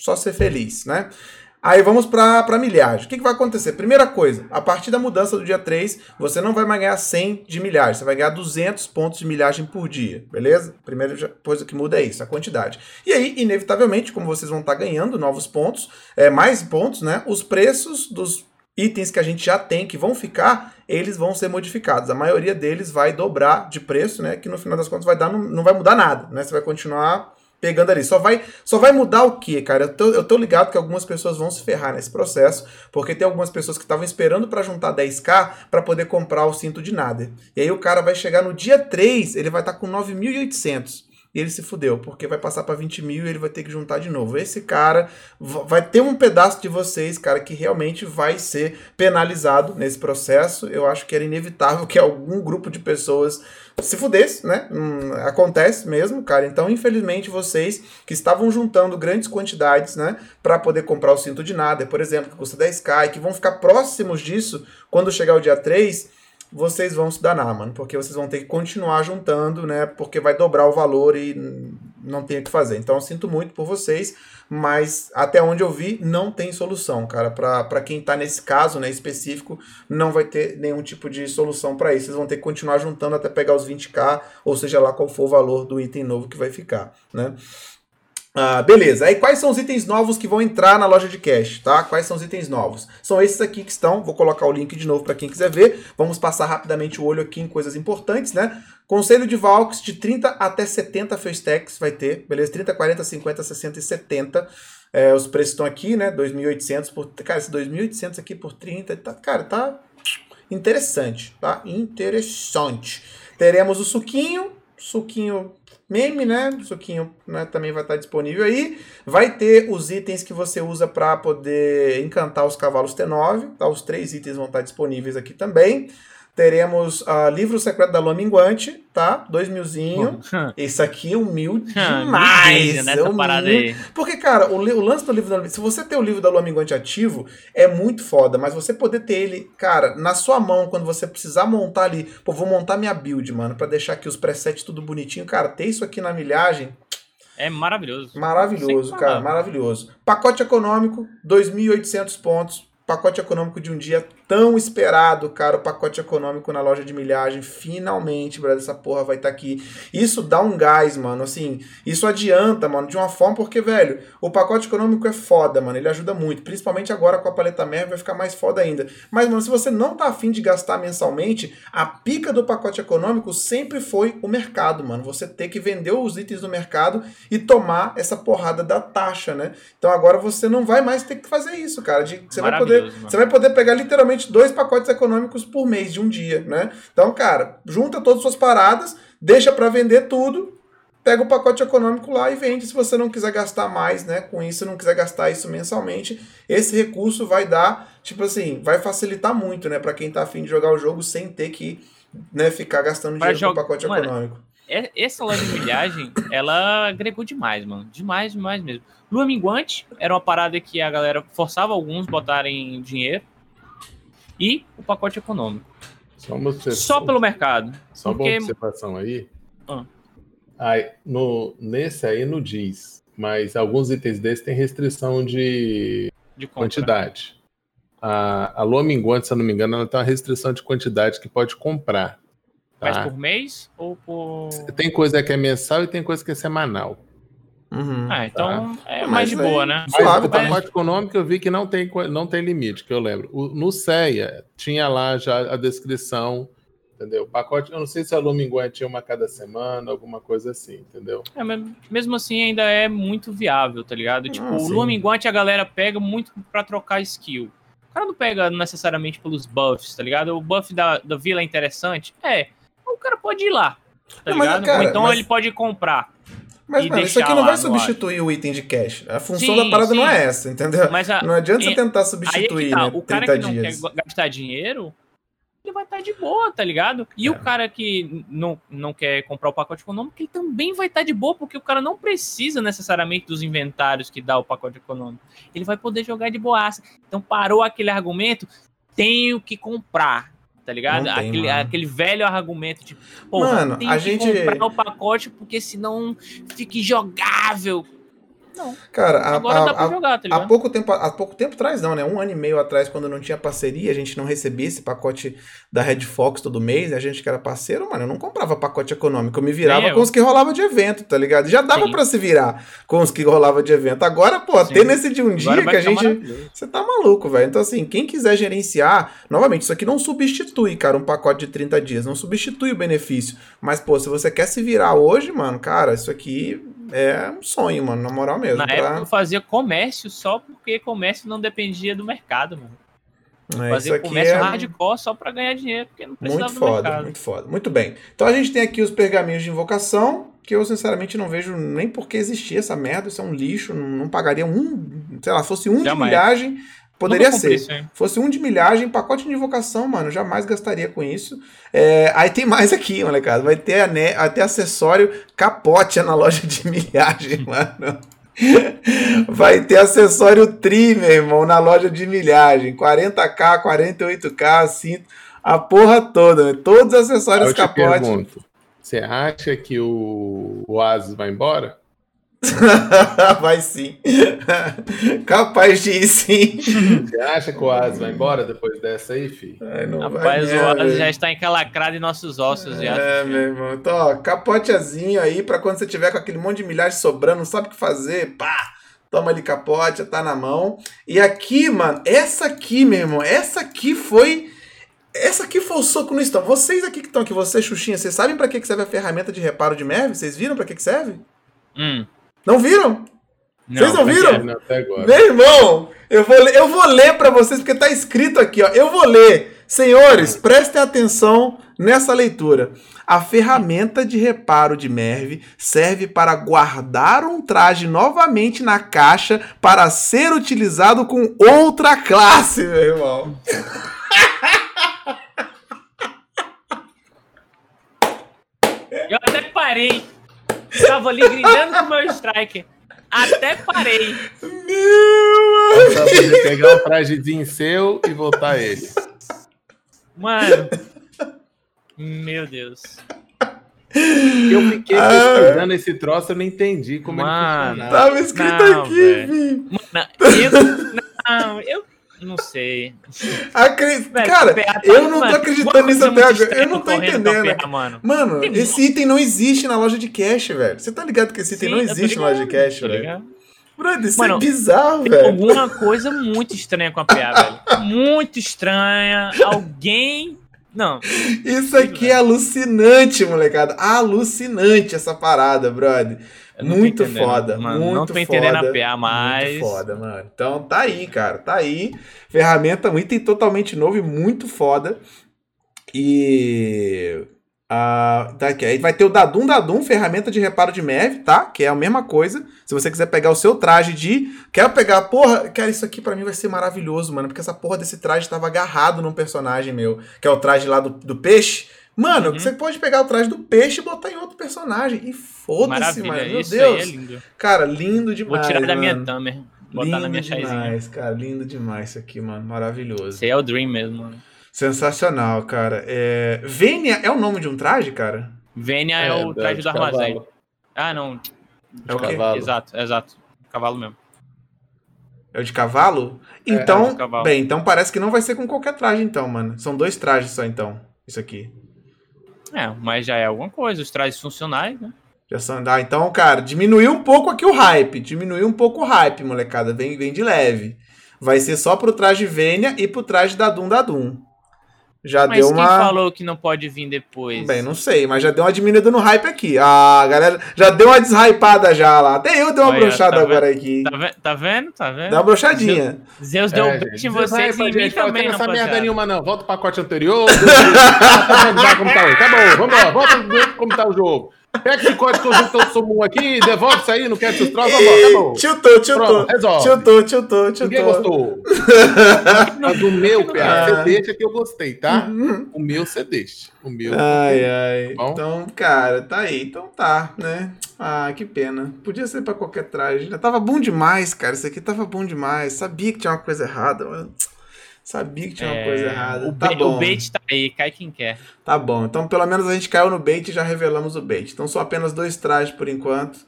[SPEAKER 1] só ser feliz, né? Aí vamos para a milhagem. O que, que vai acontecer? Primeira coisa, a partir da mudança do dia 3, você não vai mais ganhar 100 de milhagem, você vai ganhar 200 pontos de milhagem por dia, beleza? Primeira coisa que muda é isso, a quantidade. E aí, inevitavelmente, como vocês vão estar ganhando novos pontos, é, mais pontos, né? Os preços dos itens que a gente já tem, que vão ficar, eles vão ser modificados. A maioria deles vai dobrar de preço, né? Que no final das contas vai dar, não, não vai mudar nada, né? Você vai continuar pegando ali. Só vai, só vai mudar o que, cara? Eu tô, eu tô ligado que algumas pessoas vão se ferrar nesse processo, porque tem algumas pessoas que estavam esperando para juntar 10k para poder comprar o cinto de nada. E aí o cara vai chegar no dia 3, ele vai estar com 9.800. Ele se fudeu, porque vai passar para 20 mil e ele vai ter que juntar de novo. Esse cara vai ter um pedaço de vocês, cara, que realmente vai ser penalizado nesse processo. Eu acho que era inevitável que algum grupo de pessoas se fudesse, né? Hum, acontece mesmo, cara. Então, infelizmente, vocês que estavam juntando grandes quantidades, né, para poder comprar o cinto de nada, por exemplo, que custa 10k e que vão ficar próximos disso quando chegar o dia 3, vocês vão se danar, mano, porque vocês vão ter que continuar juntando, né? Porque vai dobrar o valor e não tem o que fazer. Então eu sinto muito por vocês, mas até onde eu vi, não tem solução, cara. Para quem tá nesse caso, né, específico, não vai ter nenhum tipo de solução para isso. Vocês vão ter que continuar juntando até pegar os 20k, ou seja lá qual for o valor do item novo que vai ficar, né? Ah, beleza. Aí quais são os itens novos que vão entrar na loja de cash, tá? Quais são os itens novos? São esses aqui que estão. Vou colocar o link de novo para quem quiser ver. Vamos passar rapidamente o olho aqui em coisas importantes, né? Conselho de Valks de 30 até 70 face stacks vai ter, beleza? 30, 40, 50, 60 e 70. É, os preços estão aqui, né? 2.800 por. Cara, esse 2.800 aqui por 30, tá, cara, tá interessante, tá? Interessante. Teremos o suquinho, suquinho meme, né? Suquinho né, também vai estar disponível aí. Vai ter os itens que você usa para poder encantar os cavalos T9, tá? Os três itens vão estar disponíveis aqui também. Teremos uh, Livro Secreto da Lua Minguante, tá? Dois milzinho. Esse aqui é humilde demais.
[SPEAKER 2] nessa é parada aí.
[SPEAKER 1] Porque, cara, o, o, lance do livro da Lua Se você ter o livro da Lua Minguante ativo, é muito foda. Mas você poder ter ele, cara, na sua mão, quando você precisar montar ali. Pô, vou montar minha build, mano, para deixar aqui os presets tudo bonitinho. Cara, ter isso aqui na milhagem.
[SPEAKER 2] É maravilhoso.
[SPEAKER 1] Maravilhoso, cara, maravilhoso. Pacote econômico, 2.800 pontos. Pacote econômico de um dia tão esperado, cara, o pacote econômico na loja de milhagem. Finalmente, brother, essa porra vai estar tá aqui. Isso dá um gás, mano. Assim, isso adianta, mano, de uma forma, porque, velho, o pacote econômico é foda, mano. Ele ajuda muito. Principalmente agora com a paleta merda vai ficar mais foda ainda. Mas, mano, se você não tá afim de gastar mensalmente, a pica do pacote econômico sempre foi o mercado, mano. Você ter que vender os itens do mercado e tomar essa porrada da taxa, né? Então agora você não vai mais ter que fazer isso, cara. De, você, vai poder, você vai poder pegar literalmente dois pacotes econômicos por mês de um dia, né? Então, cara, junta todas as suas paradas, deixa para vender tudo, pega o pacote econômico lá e vende se você não quiser gastar mais, né? Com isso, não quiser gastar isso mensalmente, esse recurso vai dar, tipo assim, vai facilitar muito, né, para quem tá afim de jogar o jogo sem ter que, né, ficar gastando dinheiro com o pacote mano, econômico.
[SPEAKER 2] É, essa loja de milhagem, ela agregou demais, mano. Demais, demais mesmo. Lua Minguante era uma parada que a galera forçava alguns botarem dinheiro e o pacote econômico. Só, Só pelo mercado.
[SPEAKER 3] Só porque... uma observação aí. Ah. aí no, nesse aí não diz, mas alguns itens desses têm restrição de, de quantidade. A, a Lua Minguante, se eu não me engano, ela tem uma restrição de quantidade que pode comprar.
[SPEAKER 2] Tá? Mas por mês ou por.
[SPEAKER 3] Tem coisa que é mensal e tem coisa que é semanal.
[SPEAKER 2] Uhum, ah, então tá. é mais de boa, né?
[SPEAKER 3] Mas Suave, o pacote econômico eu vi que não tem, não tem limite, que eu lembro. O, no CEA tinha lá já a descrição, entendeu? O pacote, eu não sei se a Luminguan tinha uma cada semana, alguma coisa assim, entendeu?
[SPEAKER 2] É, mas mesmo assim ainda é muito viável, tá ligado? Tipo, ah, o Luminguante a galera pega muito para trocar skill. O cara não pega necessariamente pelos buffs, tá ligado? O buff da, da vila é interessante? É. O cara pode ir lá, tá não, ligado? Cara, Ou então mas... ele pode comprar.
[SPEAKER 1] Mas, mano, isso aqui não vai substituir o item de cash. A função sim, da parada sim. não é essa, entendeu? A, não adianta você tentar substituir, tá, né?
[SPEAKER 2] O cara que não dias. quer gastar dinheiro, ele vai estar tá de boa, tá ligado? E é. o cara que não, não quer comprar o pacote econômico, ele também vai estar tá de boa, porque o cara não precisa necessariamente dos inventários que dá o pacote econômico. Ele vai poder jogar de boaça. Então parou aquele argumento, tenho que comprar tá ligado? Tem, aquele, aquele velho argumento de, pô, mano, tem a que gente... comprar o pacote porque senão fica injogável. Não.
[SPEAKER 1] Cara, a, Agora a, dá pra jogar, tá ligado? Há pouco, tempo, há pouco tempo atrás, não, né? Um ano e meio atrás, quando não tinha parceria, a gente não recebia esse pacote da Red Fox todo mês, a gente que era parceiro, mano, eu não comprava pacote econômico, eu me virava com os que rolava de evento, tá ligado? Já dava para se virar com os que rolava de evento. Agora, pô, Sim. ter nesse de um dia que a gente. Você tá maluco, velho. Então, assim, quem quiser gerenciar, novamente, isso aqui não substitui, cara, um pacote de 30 dias, não substitui o benefício. Mas, pô, se você quer se virar hoje, mano, cara, isso aqui é um sonho, mano, na moral mesmo.
[SPEAKER 2] Na pra... época eu fazia comércio só porque comércio não dependia do mercado, mano. É, fazia comércio é... hardcore só para ganhar dinheiro, porque não precisava
[SPEAKER 1] muito foda,
[SPEAKER 2] mercado.
[SPEAKER 1] Muito foda, muito bem. Então a gente tem aqui os pergaminhos de invocação, que eu sinceramente não vejo nem por que existir essa merda, isso é um lixo, não, não pagaria um, sei lá, fosse um Jamais. de milhagem, Poderia ser. Isso, Fosse um de milhagem, pacote de invocação, mano, jamais gastaria com isso. É, aí tem mais aqui, molecada. Vai ter, ane... Vai ter acessório capote na loja de milhagem, mano. Vai ter acessório tri, meu irmão, na loja de milhagem. 40k, 48k, cinto. A porra toda, né? todos os acessórios
[SPEAKER 3] Eu te
[SPEAKER 1] capote.
[SPEAKER 3] pergunto, você acha que o Oasis vai embora?
[SPEAKER 1] vai sim. Capaz de ir sim.
[SPEAKER 3] Você acha que o Oasis vai embora depois dessa aí, filho?
[SPEAKER 1] Ai, não
[SPEAKER 2] Rapaz,
[SPEAKER 1] vai
[SPEAKER 2] o
[SPEAKER 1] velho.
[SPEAKER 2] já está encalacrado em nossos ossos já.
[SPEAKER 1] É, meu irmão. Então, ó, capotezinho aí pra quando você tiver com aquele monte de milhares sobrando, não sabe o que fazer, pá, toma ali capote, tá na mão. E aqui, mano, essa aqui, meu irmão, essa aqui foi. Essa aqui foi o soco no estômago. Vocês aqui que estão aqui, vocês, Xuxinha, vocês sabem pra que que serve a ferramenta de reparo de MEV? Vocês viram pra que que serve?
[SPEAKER 2] Hum.
[SPEAKER 1] Não viram? Vocês não viram?
[SPEAKER 2] quê?
[SPEAKER 3] Não, até agora.
[SPEAKER 1] Meu irmão, eu vou, ler, eu vou ler pra vocês, porque tá escrito aqui, ó. Eu vou ler. Senhores, prestem atenção nessa leitura. A ferramenta de reparo de Merv serve para guardar um traje novamente na caixa para ser utilizado com outra classe, meu irmão.
[SPEAKER 2] Eu até parei. Tava ali gritando com o meu striker. Até parei.
[SPEAKER 1] Meu
[SPEAKER 3] Pra poder pegar o trajezinho seu e voltar ele.
[SPEAKER 2] Mano. Meu Deus.
[SPEAKER 3] Eu fiquei
[SPEAKER 1] Ah.
[SPEAKER 3] pesquisando esse troço, eu não entendi como
[SPEAKER 2] Mano.
[SPEAKER 3] ele funcionava.
[SPEAKER 1] Tava escrito
[SPEAKER 2] Não,
[SPEAKER 1] aqui.
[SPEAKER 2] Mano, eu. Não, eu não sei.
[SPEAKER 1] Acre-
[SPEAKER 2] Velho,
[SPEAKER 1] Cara,
[SPEAKER 2] PA tá-
[SPEAKER 1] eu não tô acreditando nisso até
[SPEAKER 2] muito
[SPEAKER 1] agora. Eu não tô entendendo.
[SPEAKER 2] PA, mano.
[SPEAKER 1] Mano,
[SPEAKER 2] Tem
[SPEAKER 1] esse item não existe na loja de cash, velho. Você tá ligado que esse item
[SPEAKER 2] Sim,
[SPEAKER 1] não existe na loja de
[SPEAKER 2] ligado,
[SPEAKER 1] cash, velho?
[SPEAKER 2] ligado.
[SPEAKER 1] Brother, isso
[SPEAKER 2] Mano,
[SPEAKER 1] é bizarro,
[SPEAKER 2] Tem
[SPEAKER 1] velho.
[SPEAKER 2] alguma coisa muito estranha com a PA, velho. Muito estranha. Alguém. Não.
[SPEAKER 1] Isso aqui é alucinante, molecada. Alucinante essa parada, brother. Muito foda,
[SPEAKER 2] Mano,
[SPEAKER 1] muito
[SPEAKER 2] não tô entendendo
[SPEAKER 1] foda,
[SPEAKER 2] a PA mais.
[SPEAKER 1] Muito foda, mano. Então tá aí, cara. Tá aí. Ferramenta, um item totalmente novo e muito foda. E. ah, tá aqui. Aí vai ter o Dadum Dadum, ferramenta de reparo de MEV, tá? Que é a mesma coisa. Se você quiser pegar o seu traje de. Quero pegar, porra. Cara, isso aqui pra mim vai ser maravilhoso, mano. Porque essa porra desse traje tava agarrado num personagem meu. Que é o traje lá do, do peixe. Mano,
[SPEAKER 2] Uhum.
[SPEAKER 1] você pode pegar o traje do peixe e botar em outro personagem. E foda-se, mano. Meu
[SPEAKER 2] Isso
[SPEAKER 1] Deus.
[SPEAKER 2] aí é lindo.
[SPEAKER 1] Cara, lindo
[SPEAKER 2] Vou
[SPEAKER 1] demais.
[SPEAKER 2] tirar da minha. Tamer. Botar
[SPEAKER 1] lindo
[SPEAKER 2] na minha
[SPEAKER 1] demais, cara. Lindo demais isso aqui, mano. Maravilhoso.
[SPEAKER 2] Esse aí é o Dream mesmo, mano.
[SPEAKER 1] Sensacional, cara. É... Vênia é o nome de um traje, cara?
[SPEAKER 2] Vênia é,
[SPEAKER 3] É,
[SPEAKER 2] o traje
[SPEAKER 3] de
[SPEAKER 2] do armazém.
[SPEAKER 3] cavalo.
[SPEAKER 2] Ah, não.
[SPEAKER 1] É o quê?
[SPEAKER 3] Cavalo.
[SPEAKER 2] Exato, exato. Cavalo mesmo.
[SPEAKER 1] É o de cavalo?
[SPEAKER 3] É,
[SPEAKER 1] Então,
[SPEAKER 2] é o de cavalo.
[SPEAKER 1] bem, então parece que não vai ser com qualquer traje, então, mano. São dois trajes só, então. Isso aqui.
[SPEAKER 2] É, mas já é alguma coisa. Os trajes funcionais, né?
[SPEAKER 1] Já são... Ah, então, cara, diminuiu um pouco aqui o hype. Diminuiu um pouco o hype, molecada. Vem, vem de leve. Vai ser só pro traje Vênia e pro traje da Dum da Dum. Já
[SPEAKER 2] Mas
[SPEAKER 1] deu
[SPEAKER 2] quem
[SPEAKER 1] uma.
[SPEAKER 2] falou que não pode vir depois?
[SPEAKER 1] Bem, não sei, mas já deu uma diminuída no hype aqui. Ah, galera, já deu uma deshypada já lá. Até eu dei uma
[SPEAKER 2] Olha,
[SPEAKER 1] brochada
[SPEAKER 2] tá
[SPEAKER 1] agora aqui.
[SPEAKER 2] Tá, ve- tá vendo? Tá vendo?
[SPEAKER 1] Deu uma brochadinha.
[SPEAKER 2] Zeus deu
[SPEAKER 3] É,
[SPEAKER 2] bait
[SPEAKER 3] gente.
[SPEAKER 2] em vocês e em mim também,
[SPEAKER 3] Não tem essa merda nenhuma, não. Volta o pacote anterior. Ah, tá vendo tá hoje. Tá bom, vamos lá. Volta ver como tá o jogo. Pega esse código que eu junto todo sumo aqui, devolve isso aí, não quero seus troços, vamos, acabou.
[SPEAKER 1] Tiltou, tiltou.
[SPEAKER 3] Resolve.
[SPEAKER 1] Tiltou, tiltou,
[SPEAKER 3] Ninguém
[SPEAKER 1] tiltou.
[SPEAKER 3] gostou. Mas o meu, PA,
[SPEAKER 1] Ah.
[SPEAKER 3] você deixa que eu gostei, tá?
[SPEAKER 1] Uhum.
[SPEAKER 3] O meu você deixa. O meu.
[SPEAKER 1] Ai, ai.
[SPEAKER 3] Bom.
[SPEAKER 1] Então, cara, tá aí. Então tá, né? Ah, que pena. Podia ser pra qualquer traje. Tava bom demais, cara. Isso aqui tava bom demais. Sabia que tinha uma coisa errada, mano. Sabia que tinha uma
[SPEAKER 2] É,
[SPEAKER 1] coisa errada.
[SPEAKER 2] O,
[SPEAKER 1] tá
[SPEAKER 2] bait,
[SPEAKER 1] bom.
[SPEAKER 2] o bait tá aí, cai quem quer.
[SPEAKER 1] Tá bom. Então, pelo menos a gente caiu no bait e já revelamos o bait. Então, são apenas dois trajes por enquanto.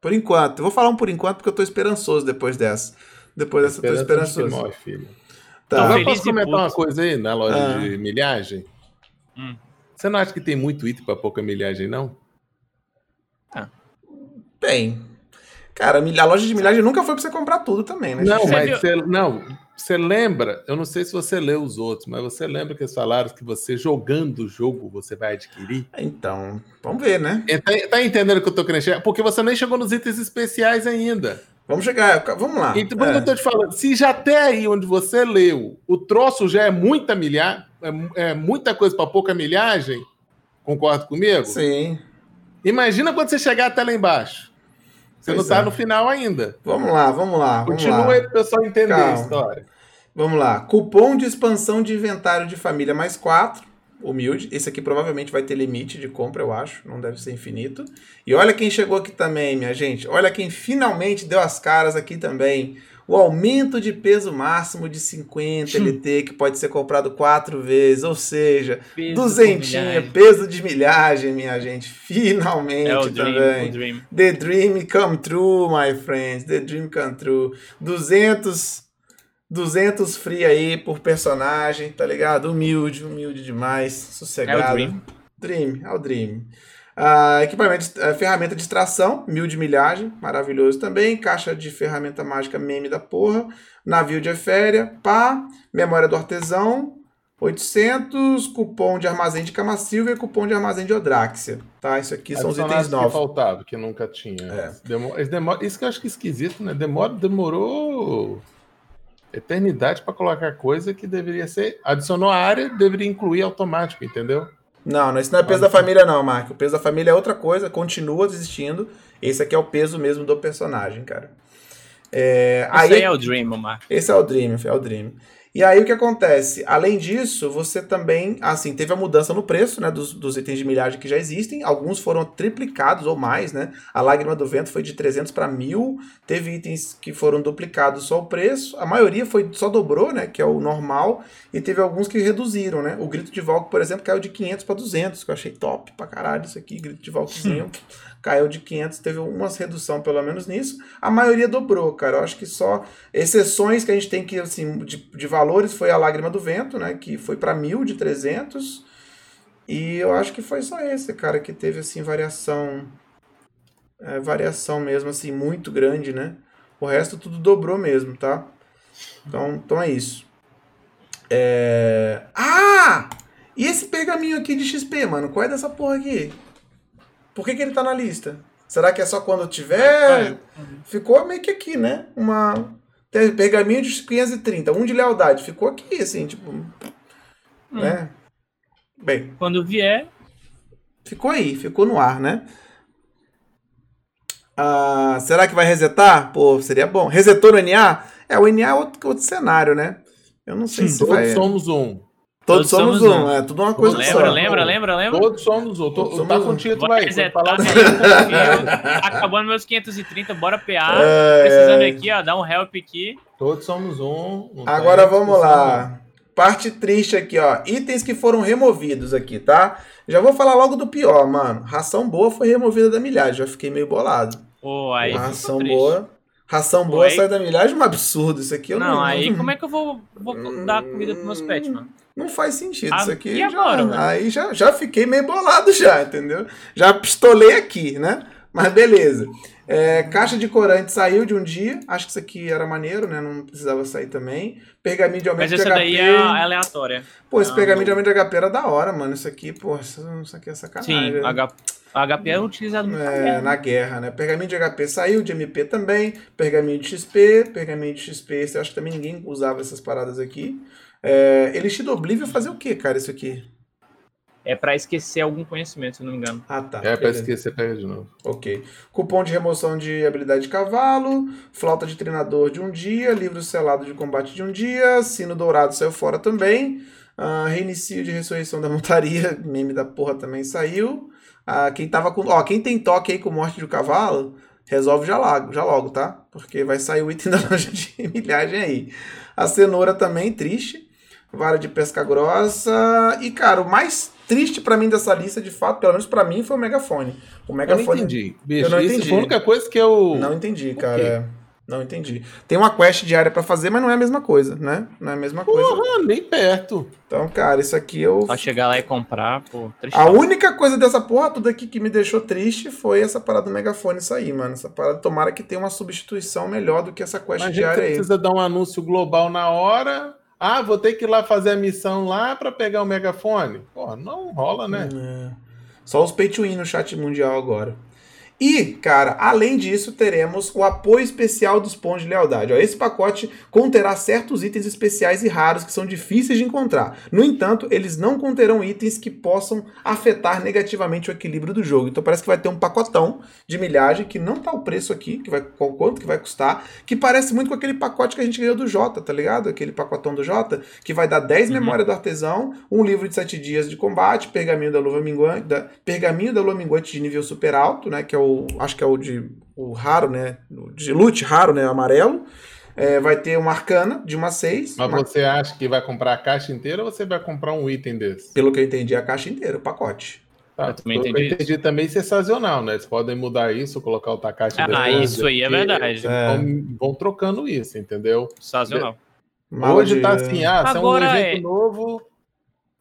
[SPEAKER 1] Por enquanto. Eu vou falar um por enquanto porque eu tô esperançoso depois dessa. Depois dessa, eu tô esperançoso.
[SPEAKER 3] morre, filho.
[SPEAKER 1] Tá.
[SPEAKER 3] Agora
[SPEAKER 2] Feliz
[SPEAKER 3] posso comentar
[SPEAKER 2] puto.
[SPEAKER 3] uma coisa aí na loja
[SPEAKER 1] Ah.
[SPEAKER 3] de milhagem?
[SPEAKER 2] Hum.
[SPEAKER 3] Você não acha que tem muito item pra pouca milhagem, não?
[SPEAKER 1] Tem. Cara, a loja de milhagem nunca foi pra você comprar tudo também, né?
[SPEAKER 3] Não, mas você, não, você lembra, eu não sei se você leu os outros, mas você lembra que eles falaram que você jogando o jogo você vai adquirir?
[SPEAKER 1] Então, vamos ver, né?
[SPEAKER 3] É, Tá, tá entendendo o que eu tô querendo chegar? Porque você nem chegou nos itens especiais ainda.
[SPEAKER 1] Vamos chegar, vamos lá.
[SPEAKER 3] Então, por
[SPEAKER 1] É.
[SPEAKER 3] que eu tô te falando, se já até aí onde você leu, o troço já é muita milhagem, é, é muita coisa para pouca milhagem, concorda comigo?
[SPEAKER 1] Sim.
[SPEAKER 3] Imagina quando você chegar até lá embaixo. Você
[SPEAKER 1] Pois
[SPEAKER 3] não tá
[SPEAKER 1] é.
[SPEAKER 3] no final ainda.
[SPEAKER 1] Vamos lá, vamos lá, vamos
[SPEAKER 3] Continua
[SPEAKER 1] lá.
[SPEAKER 3] aí pro pessoal entender
[SPEAKER 1] Calma.
[SPEAKER 3] a história.
[SPEAKER 1] Vamos lá. Cupom de expansão de inventário de família mais 4. Humilde. Esse aqui provavelmente vai ter limite de compra, eu acho. Não deve ser infinito. E olha quem chegou aqui também, minha gente. Olha quem finalmente deu as caras aqui também. O aumento de peso máximo de 50 LT, que pode ser comprado quatro vezes, ou seja,
[SPEAKER 2] Peso
[SPEAKER 1] duzentinha, peso de milhagem, minha gente, finalmente
[SPEAKER 2] É o Dream,
[SPEAKER 1] também.
[SPEAKER 2] o Dream.
[SPEAKER 1] The dream come true, my friends, the dream come true. 200, 200 free aí por personagem, tá ligado? Humilde, humilde demais, sossegado.
[SPEAKER 2] É o Dream.
[SPEAKER 1] Dream, é o Dream. Ah, equipamento, ah, ferramenta de extração, mil de milhagem, maravilhoso também. Caixa de ferramenta mágica, meme da porra. Navio de eféria, pá. Memória do artesão, 800. Cupom de armazém de Cama Silva e cupom de armazém de Odráxia. Tá? Isso aqui são os itens
[SPEAKER 3] Adicionados que
[SPEAKER 1] novos.
[SPEAKER 3] faltava, que nunca tinha.
[SPEAKER 1] É.
[SPEAKER 3] Demora- Isso que eu acho que é esquisito, né? Demora, demorou eternidade para colocar coisa que deveria ser. Adicionou a área, deveria incluir automático, entendeu?
[SPEAKER 1] Não, não, isso não é peso da família, não, Marco. O peso da família é outra coisa, continua existindo. Esse aqui é o peso mesmo do personagem, cara. É,
[SPEAKER 2] Isso aí é o Dream, Marco.
[SPEAKER 1] Esse é o Dream, é o Dream. E aí o que acontece? Além disso, você também, assim, teve a mudança no preço, né, dos, dos itens de milhagem que já existem. Alguns foram triplicados ou mais, né? A Lágrima do Vento foi de 300 para 1000. Teve itens que foram duplicados só o preço. A maioria foi só dobrou, né, que é o normal. E teve alguns que reduziram, né? O Grito de Valk, por exemplo, caiu de 500 para 200, que eu achei top pra caralho isso aqui. Grito de Valkzinho caiu de 500, teve uma redução pelo menos nisso. A maioria dobrou, cara. Eu acho que só exceções que a gente tem que, assim, de, de valores foi a Lágrima do Vento, né? Que foi para 1000 de 300. E eu acho que foi só esse, cara, que teve, assim, variação. é, variação mesmo, assim, muito grande, né? O resto tudo dobrou mesmo, tá? Então, então é isso. É... Ah! E esse pergaminho aqui de XP, mano? Qual é dessa porra aqui? Por que, que ele tá na lista? Será que é só quando tiver? Ficou meio que aqui, né? Uma. Tem Pergaminho de 530, um de lealdade. Ficou aqui, assim, tipo. Né? Bem,
[SPEAKER 2] Quando vier,
[SPEAKER 1] ficou aí, ficou no ar, né? Ah, será que vai resetar? Pô, seria bom. Resetou no NA? É, o NA é outro, outro cenário, né? Eu não sei se
[SPEAKER 3] Todos
[SPEAKER 1] vai.
[SPEAKER 3] somos um.
[SPEAKER 1] Todos,
[SPEAKER 2] Todos
[SPEAKER 1] somos,
[SPEAKER 2] somos
[SPEAKER 1] um.
[SPEAKER 2] um.
[SPEAKER 1] É tudo uma coisa
[SPEAKER 2] lembra,
[SPEAKER 3] só.
[SPEAKER 2] lembra, lembra, lembra?
[SPEAKER 3] Todos somos um.
[SPEAKER 1] Todos
[SPEAKER 3] tá
[SPEAKER 1] somos
[SPEAKER 3] com
[SPEAKER 1] um.
[SPEAKER 3] título aí. falar-
[SPEAKER 2] aí, confio. Acabando meus 530, bora PA.
[SPEAKER 1] Ai,
[SPEAKER 2] Precisando
[SPEAKER 1] ai.
[SPEAKER 2] aqui, ó, dar um help aqui.
[SPEAKER 3] Todos somos um. não
[SPEAKER 1] Agora vamos lá. Parte triste aqui, ó. Itens que foram removidos aqui, tá? Já vou falar logo do pior, mano. Ração boa foi removida da milhagem. Já fiquei meio bolado.
[SPEAKER 2] Pô, aí ficou
[SPEAKER 1] Ração boa. Ração boa
[SPEAKER 2] aí-
[SPEAKER 1] sai da milhagem é um absurdo. Isso aqui eu não.
[SPEAKER 2] Não, aí como é que eu vou, vou dar comida pros meus pets, mano?
[SPEAKER 1] Não faz sentido.
[SPEAKER 2] Ah,
[SPEAKER 1] Isso aqui.
[SPEAKER 2] e
[SPEAKER 1] já-
[SPEAKER 2] agora, mano?
[SPEAKER 1] aí já, já fiquei meio bolado, já, entendeu? Já pistolei aqui, né? Mas beleza. É, caixa de corante saiu de um dia. Acho que isso aqui era maneiro, né? Não precisava sair também. Pergaminho de aumento
[SPEAKER 2] Mas
[SPEAKER 1] de
[SPEAKER 2] essa
[SPEAKER 1] HP.
[SPEAKER 2] daí é aleatória.
[SPEAKER 1] Pô, esse
[SPEAKER 2] Ah,
[SPEAKER 1] pergaminho de aumento de HP era da hora, mano. Isso aqui, pô, isso, aqui é sacanagem.
[SPEAKER 2] Sim,
[SPEAKER 1] né?
[SPEAKER 2] H, HP é utilizado muito
[SPEAKER 1] É, na guerra, né? Pergaminho de HP saiu, de MP também. Pergaminho de XP, pergaminho de XP, eu acho que também ninguém usava essas paradas aqui. É, Elixir do Oblivion fazer o que, cara, isso aqui?
[SPEAKER 2] É pra esquecer algum conhecimento, se eu não me engano.
[SPEAKER 1] Ah, tá.
[SPEAKER 3] É, pra
[SPEAKER 1] beleza.
[SPEAKER 3] esquecer, pega de novo.
[SPEAKER 1] Ok. Cupom de remoção de habilidade de cavalo, flauta de treinador de um dia, livro selado de combate de um dia, sino dourado saiu fora também. Ah, reinicio de ressurreição da montaria, meme da porra também saiu. Ah, quem tava com. Ó, quem tem toque aí com morte de cavalo, resolve já logo, já logo, tá? Porque vai sair o item da loja de milhagem aí. A cenoura também, triste. Vara de pesca grossa. E, cara, o mais triste pra mim dessa lista, de fato, pelo menos pra mim, foi o megafone. O
[SPEAKER 3] Eu não
[SPEAKER 1] megafone.
[SPEAKER 3] entendi. Bicho,
[SPEAKER 1] Eu não
[SPEAKER 3] isso
[SPEAKER 1] entendi.
[SPEAKER 3] foi a única coisa que eu.
[SPEAKER 1] Não entendi, cara. Não entendi. Tem uma quest diária pra fazer, mas não é a mesma coisa, né? Não é a mesma coisa.
[SPEAKER 3] Porra, nem perto.
[SPEAKER 1] Então, cara, isso aqui eu.
[SPEAKER 2] Só chegar lá e comprar, pô, triste.
[SPEAKER 1] A única coisa dessa porra tudo aqui que me deixou triste foi essa parada do megafone sair, mano. Essa parada, tomara que tenha uma substituição melhor do que essa quest
[SPEAKER 3] Mas a gente
[SPEAKER 1] diária aí.
[SPEAKER 3] precisa dar um anúncio global na hora. Ah, vou ter que ir lá fazer a missão lá pra pegar o megafone. Porra, não rola, né?
[SPEAKER 1] É. Só os pay to win no chat mundial agora. E, cara, além disso, teremos o apoio especial dos pontos de lealdade. Ó, esse pacote conterá certos itens especiais e raros que são difíceis de encontrar. No entanto, eles não conterão itens que possam afetar negativamente o equilíbrio do jogo. Então parece que vai ter um pacotão de milhagem que não tá o preço aqui, que vai quanto que vai custar, que parece muito com aquele pacote que a gente ganhou do Jota, tá ligado? Aquele pacotão do Jota, que vai dar 10
[SPEAKER 2] Uhum.
[SPEAKER 1] memória do artesão, um livro de 7 dias de combate, pergaminho da luva minguante, da, pergaminho da lua minguante de nível super alto, né, que é o acho que é o de o raro, né, o de loot raro, né, amarelo. É, vai ter uma arcana de uma 6.
[SPEAKER 3] Mas
[SPEAKER 1] uma-
[SPEAKER 3] você acha que vai comprar a caixa inteira ou você vai comprar um item desse?
[SPEAKER 1] Pelo que eu entendi, a caixa inteira, o pacote.
[SPEAKER 3] Tá,
[SPEAKER 2] Eu também
[SPEAKER 3] pelo que
[SPEAKER 2] entendi
[SPEAKER 3] eu entendi também isso é sazonal, né? Eles podem mudar isso, colocar outra caixa
[SPEAKER 2] Ah,
[SPEAKER 3] depois,
[SPEAKER 2] isso aí é verdade.
[SPEAKER 1] É.
[SPEAKER 3] Vão, vão trocando isso, entendeu?
[SPEAKER 2] Sensacional.
[SPEAKER 3] Hoje
[SPEAKER 1] de-
[SPEAKER 3] tá assim, ah, se é um
[SPEAKER 2] Agora
[SPEAKER 3] evento
[SPEAKER 2] é-
[SPEAKER 3] novo.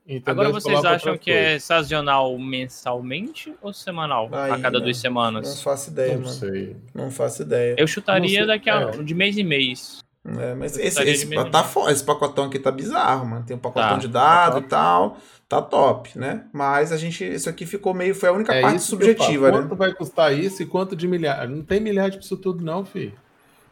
[SPEAKER 3] Entendeu?
[SPEAKER 2] Agora vocês acham que é
[SPEAKER 3] coisas.
[SPEAKER 2] sazonal mensalmente ou semanal? a cada
[SPEAKER 1] Ainda.
[SPEAKER 2] duas
[SPEAKER 1] Não
[SPEAKER 2] semanas?
[SPEAKER 1] faço ideia,
[SPEAKER 3] Não
[SPEAKER 1] mano.
[SPEAKER 3] sei.
[SPEAKER 1] Não faço ideia.
[SPEAKER 2] Eu chutaria
[SPEAKER 3] Não
[SPEAKER 2] daqui a
[SPEAKER 3] é.
[SPEAKER 2] de mês em mês.
[SPEAKER 1] É, mas esse, esse,
[SPEAKER 2] mesmo.
[SPEAKER 1] tá fo- esse pacotão aqui tá bizarro, mano. Tem um pacotão
[SPEAKER 2] Tá,
[SPEAKER 1] de
[SPEAKER 2] tá
[SPEAKER 1] dado
[SPEAKER 2] top.
[SPEAKER 1] e tal. Tá top, né? Mas a gente. Isso aqui ficou meio. Foi a única
[SPEAKER 3] É
[SPEAKER 1] parte subjetiva, né?
[SPEAKER 3] Quanto vai custar isso e quanto de milhar? Não tem milhagem pra isso tudo, não, filho.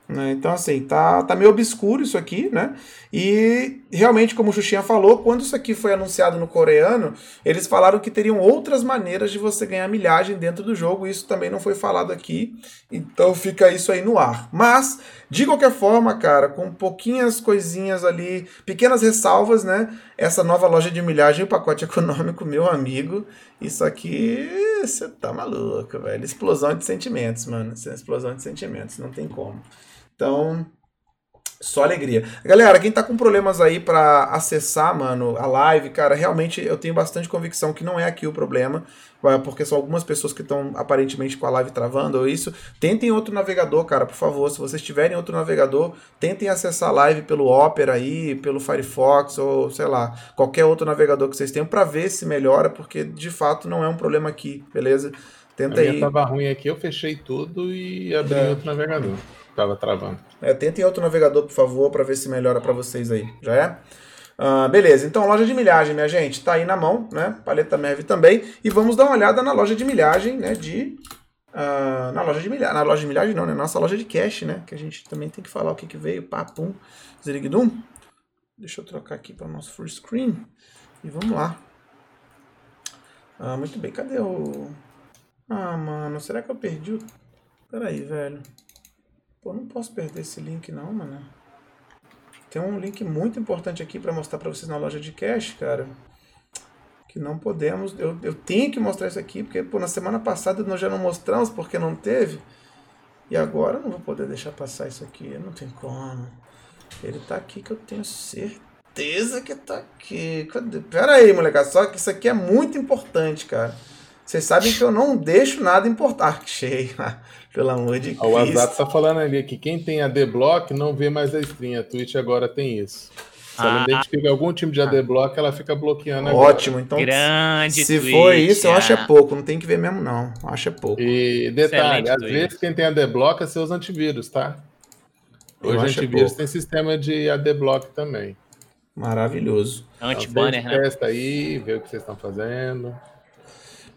[SPEAKER 1] Né? Então, assim, tá, tá meio obscuro isso aqui, né? E realmente, como o Xuxinha falou, quando isso aqui foi anunciado no coreano, eles falaram que teriam outras maneiras de você ganhar milhagem dentro do jogo. Isso também não foi falado aqui. Então fica isso aí no ar. Mas, de qualquer forma, cara, com pouquinhas coisinhas ali, pequenas ressalvas, né? Essa nova loja de milhagem, o pacote econômico, meu amigo, isso aqui, você tá maluco, velho. Explosão de sentimentos, mano. É explosão de sentimentos, não tem como. Então, só alegria. Galera, quem tá com problemas aí pra acessar, mano, a live, cara, realmente eu tenho bastante convicção que não é aqui o problema, vai, porque são algumas pessoas que estão aparentemente com a live travando ou isso. Tentem outro navegador, cara, por favor. Se vocês tiverem outro navegador, tentem acessar a live pelo Opera aí, pelo Firefox ou sei lá, qualquer outro navegador que vocês tenham pra ver se melhora, porque de fato não é um problema aqui, beleza?
[SPEAKER 3] A
[SPEAKER 1] Tenta
[SPEAKER 3] minha
[SPEAKER 1] aí.
[SPEAKER 3] tava ruim aqui, eu fechei tudo e abri
[SPEAKER 1] É.
[SPEAKER 3] outro navegador. Tava travando.
[SPEAKER 1] É, tentem outro navegador, por favor, para ver se melhora para vocês aí. Já é? Ah, beleza, então loja de milhagem, minha gente, tá aí na mão, né? Paleta Merv também. E vamos dar uma olhada na loja de milhagem, né? De. ah, na loja de milhagem. Na loja de milhagem, não, né? Nossa loja de cash, né? Que a gente também tem que falar o que, que veio. Papum. Zirigdum. Deixa eu trocar aqui para o nosso full screen. E vamos lá. Ah, muito bem, cadê o. Ah, mano, será que eu perdi o. Peraí, velho. Pô, não posso perder esse link não, mano. Tem um link muito importante aqui para mostrar para vocês na loja de cash, cara. Que não podemos. Eu, eu tenho que mostrar isso aqui, porque pô, na semana passada nós já não mostramos porque não teve. E agora eu não vou poder deixar passar isso aqui. Não tem como. Ele tá aqui que eu tenho certeza que tá aqui. Cadê? Pera aí, molecada. Só que isso aqui é muito importante, cara. Vocês sabem que eu não deixo nada importar. Que cheio. Pelo amor de
[SPEAKER 3] O
[SPEAKER 1] Cristo.
[SPEAKER 3] WhatsApp tá falando ali que quem tem AD-Block não vê mais a stream. A Twitch agora tem isso. Se ela
[SPEAKER 2] Ah.
[SPEAKER 3] identifica algum time de AD-Block, ela fica bloqueando agora.
[SPEAKER 1] Ótimo, então
[SPEAKER 2] Grande
[SPEAKER 1] se
[SPEAKER 2] Twitch,
[SPEAKER 1] for isso, eu acho é
[SPEAKER 2] ah.
[SPEAKER 1] pouco, não tem que ver mesmo não, acho é pouco.
[SPEAKER 3] E detalhe,
[SPEAKER 2] Excelente
[SPEAKER 3] às
[SPEAKER 2] Twitch.
[SPEAKER 3] vezes quem tem AD-Block é seus antivírus, tá?
[SPEAKER 1] Eu
[SPEAKER 3] Hoje
[SPEAKER 1] acho é
[SPEAKER 3] antivírus
[SPEAKER 1] pouco.
[SPEAKER 3] tem sistema de AD-Block também.
[SPEAKER 1] Maravilhoso.
[SPEAKER 2] Anti-banner, né?
[SPEAKER 3] Testa aí, vê o que vocês estão fazendo.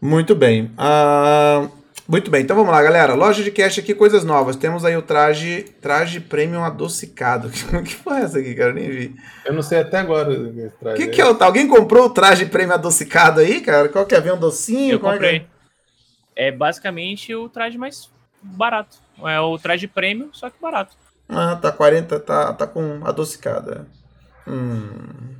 [SPEAKER 1] Muito bem. Ah, muito bem, então vamos lá, galera. Loja de cash aqui, coisas novas. Temos aí o traje traje premium adocicado. que porra é essa aqui, cara? Eu nem vi.
[SPEAKER 3] Eu não sei até agora. esse
[SPEAKER 1] O
[SPEAKER 3] traje
[SPEAKER 1] que, que é o tal? Alguém comprou o traje premium adocicado aí, cara? Qual que é? Vem um docinho?
[SPEAKER 2] Eu
[SPEAKER 1] Qual é que é?
[SPEAKER 2] comprei. É basicamente o traje mais barato. É o traje premium, só que barato.
[SPEAKER 1] Ah, tá 40, tá, tá com adocicada. Hum.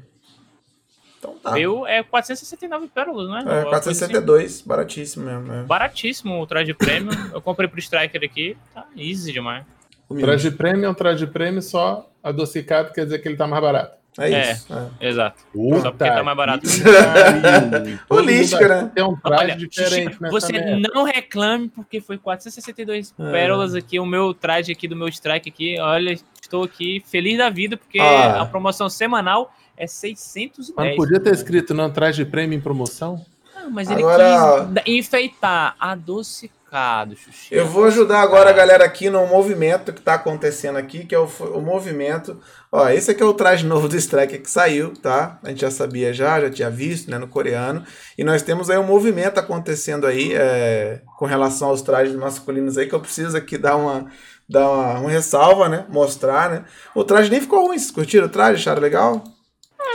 [SPEAKER 1] Então tá.
[SPEAKER 2] Veio é 469 pérolas, né?
[SPEAKER 1] É,
[SPEAKER 2] Uma coisa assim.
[SPEAKER 1] 462, baratíssimo mesmo. É.
[SPEAKER 2] Baratíssimo o traje premium. Eu comprei pro Striker aqui. Tá easy demais.
[SPEAKER 1] Humilde.
[SPEAKER 3] Traje prêmio é um traje prêmio só adocicado, quer dizer que ele tá mais barato.
[SPEAKER 1] É
[SPEAKER 2] É.
[SPEAKER 1] isso. é.
[SPEAKER 2] Exato. Só porque tá mais barato.
[SPEAKER 1] Holística, né?
[SPEAKER 3] Tem um traje
[SPEAKER 2] Olha,
[SPEAKER 3] diferente
[SPEAKER 2] você
[SPEAKER 3] merda.
[SPEAKER 2] não reclame, porque foi 462
[SPEAKER 1] É.
[SPEAKER 2] pérolas aqui. O meu traje aqui do meu strike aqui. Olha, estou aqui feliz da vida, porque
[SPEAKER 1] Ah.
[SPEAKER 2] a promoção semanal é 610.
[SPEAKER 3] Mas não podia ter escrito não traje prêmio em promoção?
[SPEAKER 2] Ah, mas ele
[SPEAKER 1] Agora-
[SPEAKER 2] quis enfeitar adocicado, Xuxi.
[SPEAKER 1] Eu vou ajudar agora a galera aqui no movimento que tá acontecendo aqui, que é o, o movimento. Ó, esse aqui é o traje novo do Striker que saiu, tá? A gente já sabia já, já tinha visto, né, no coreano. E nós temos aí um movimento acontecendo aí é, com relação aos trajes masculinos aí, que eu preciso aqui dar uma, dar uma, uma ressalva, né? Mostrar, né? O traje nem ficou ruim, vocês curtiram o traje? Acharam legal?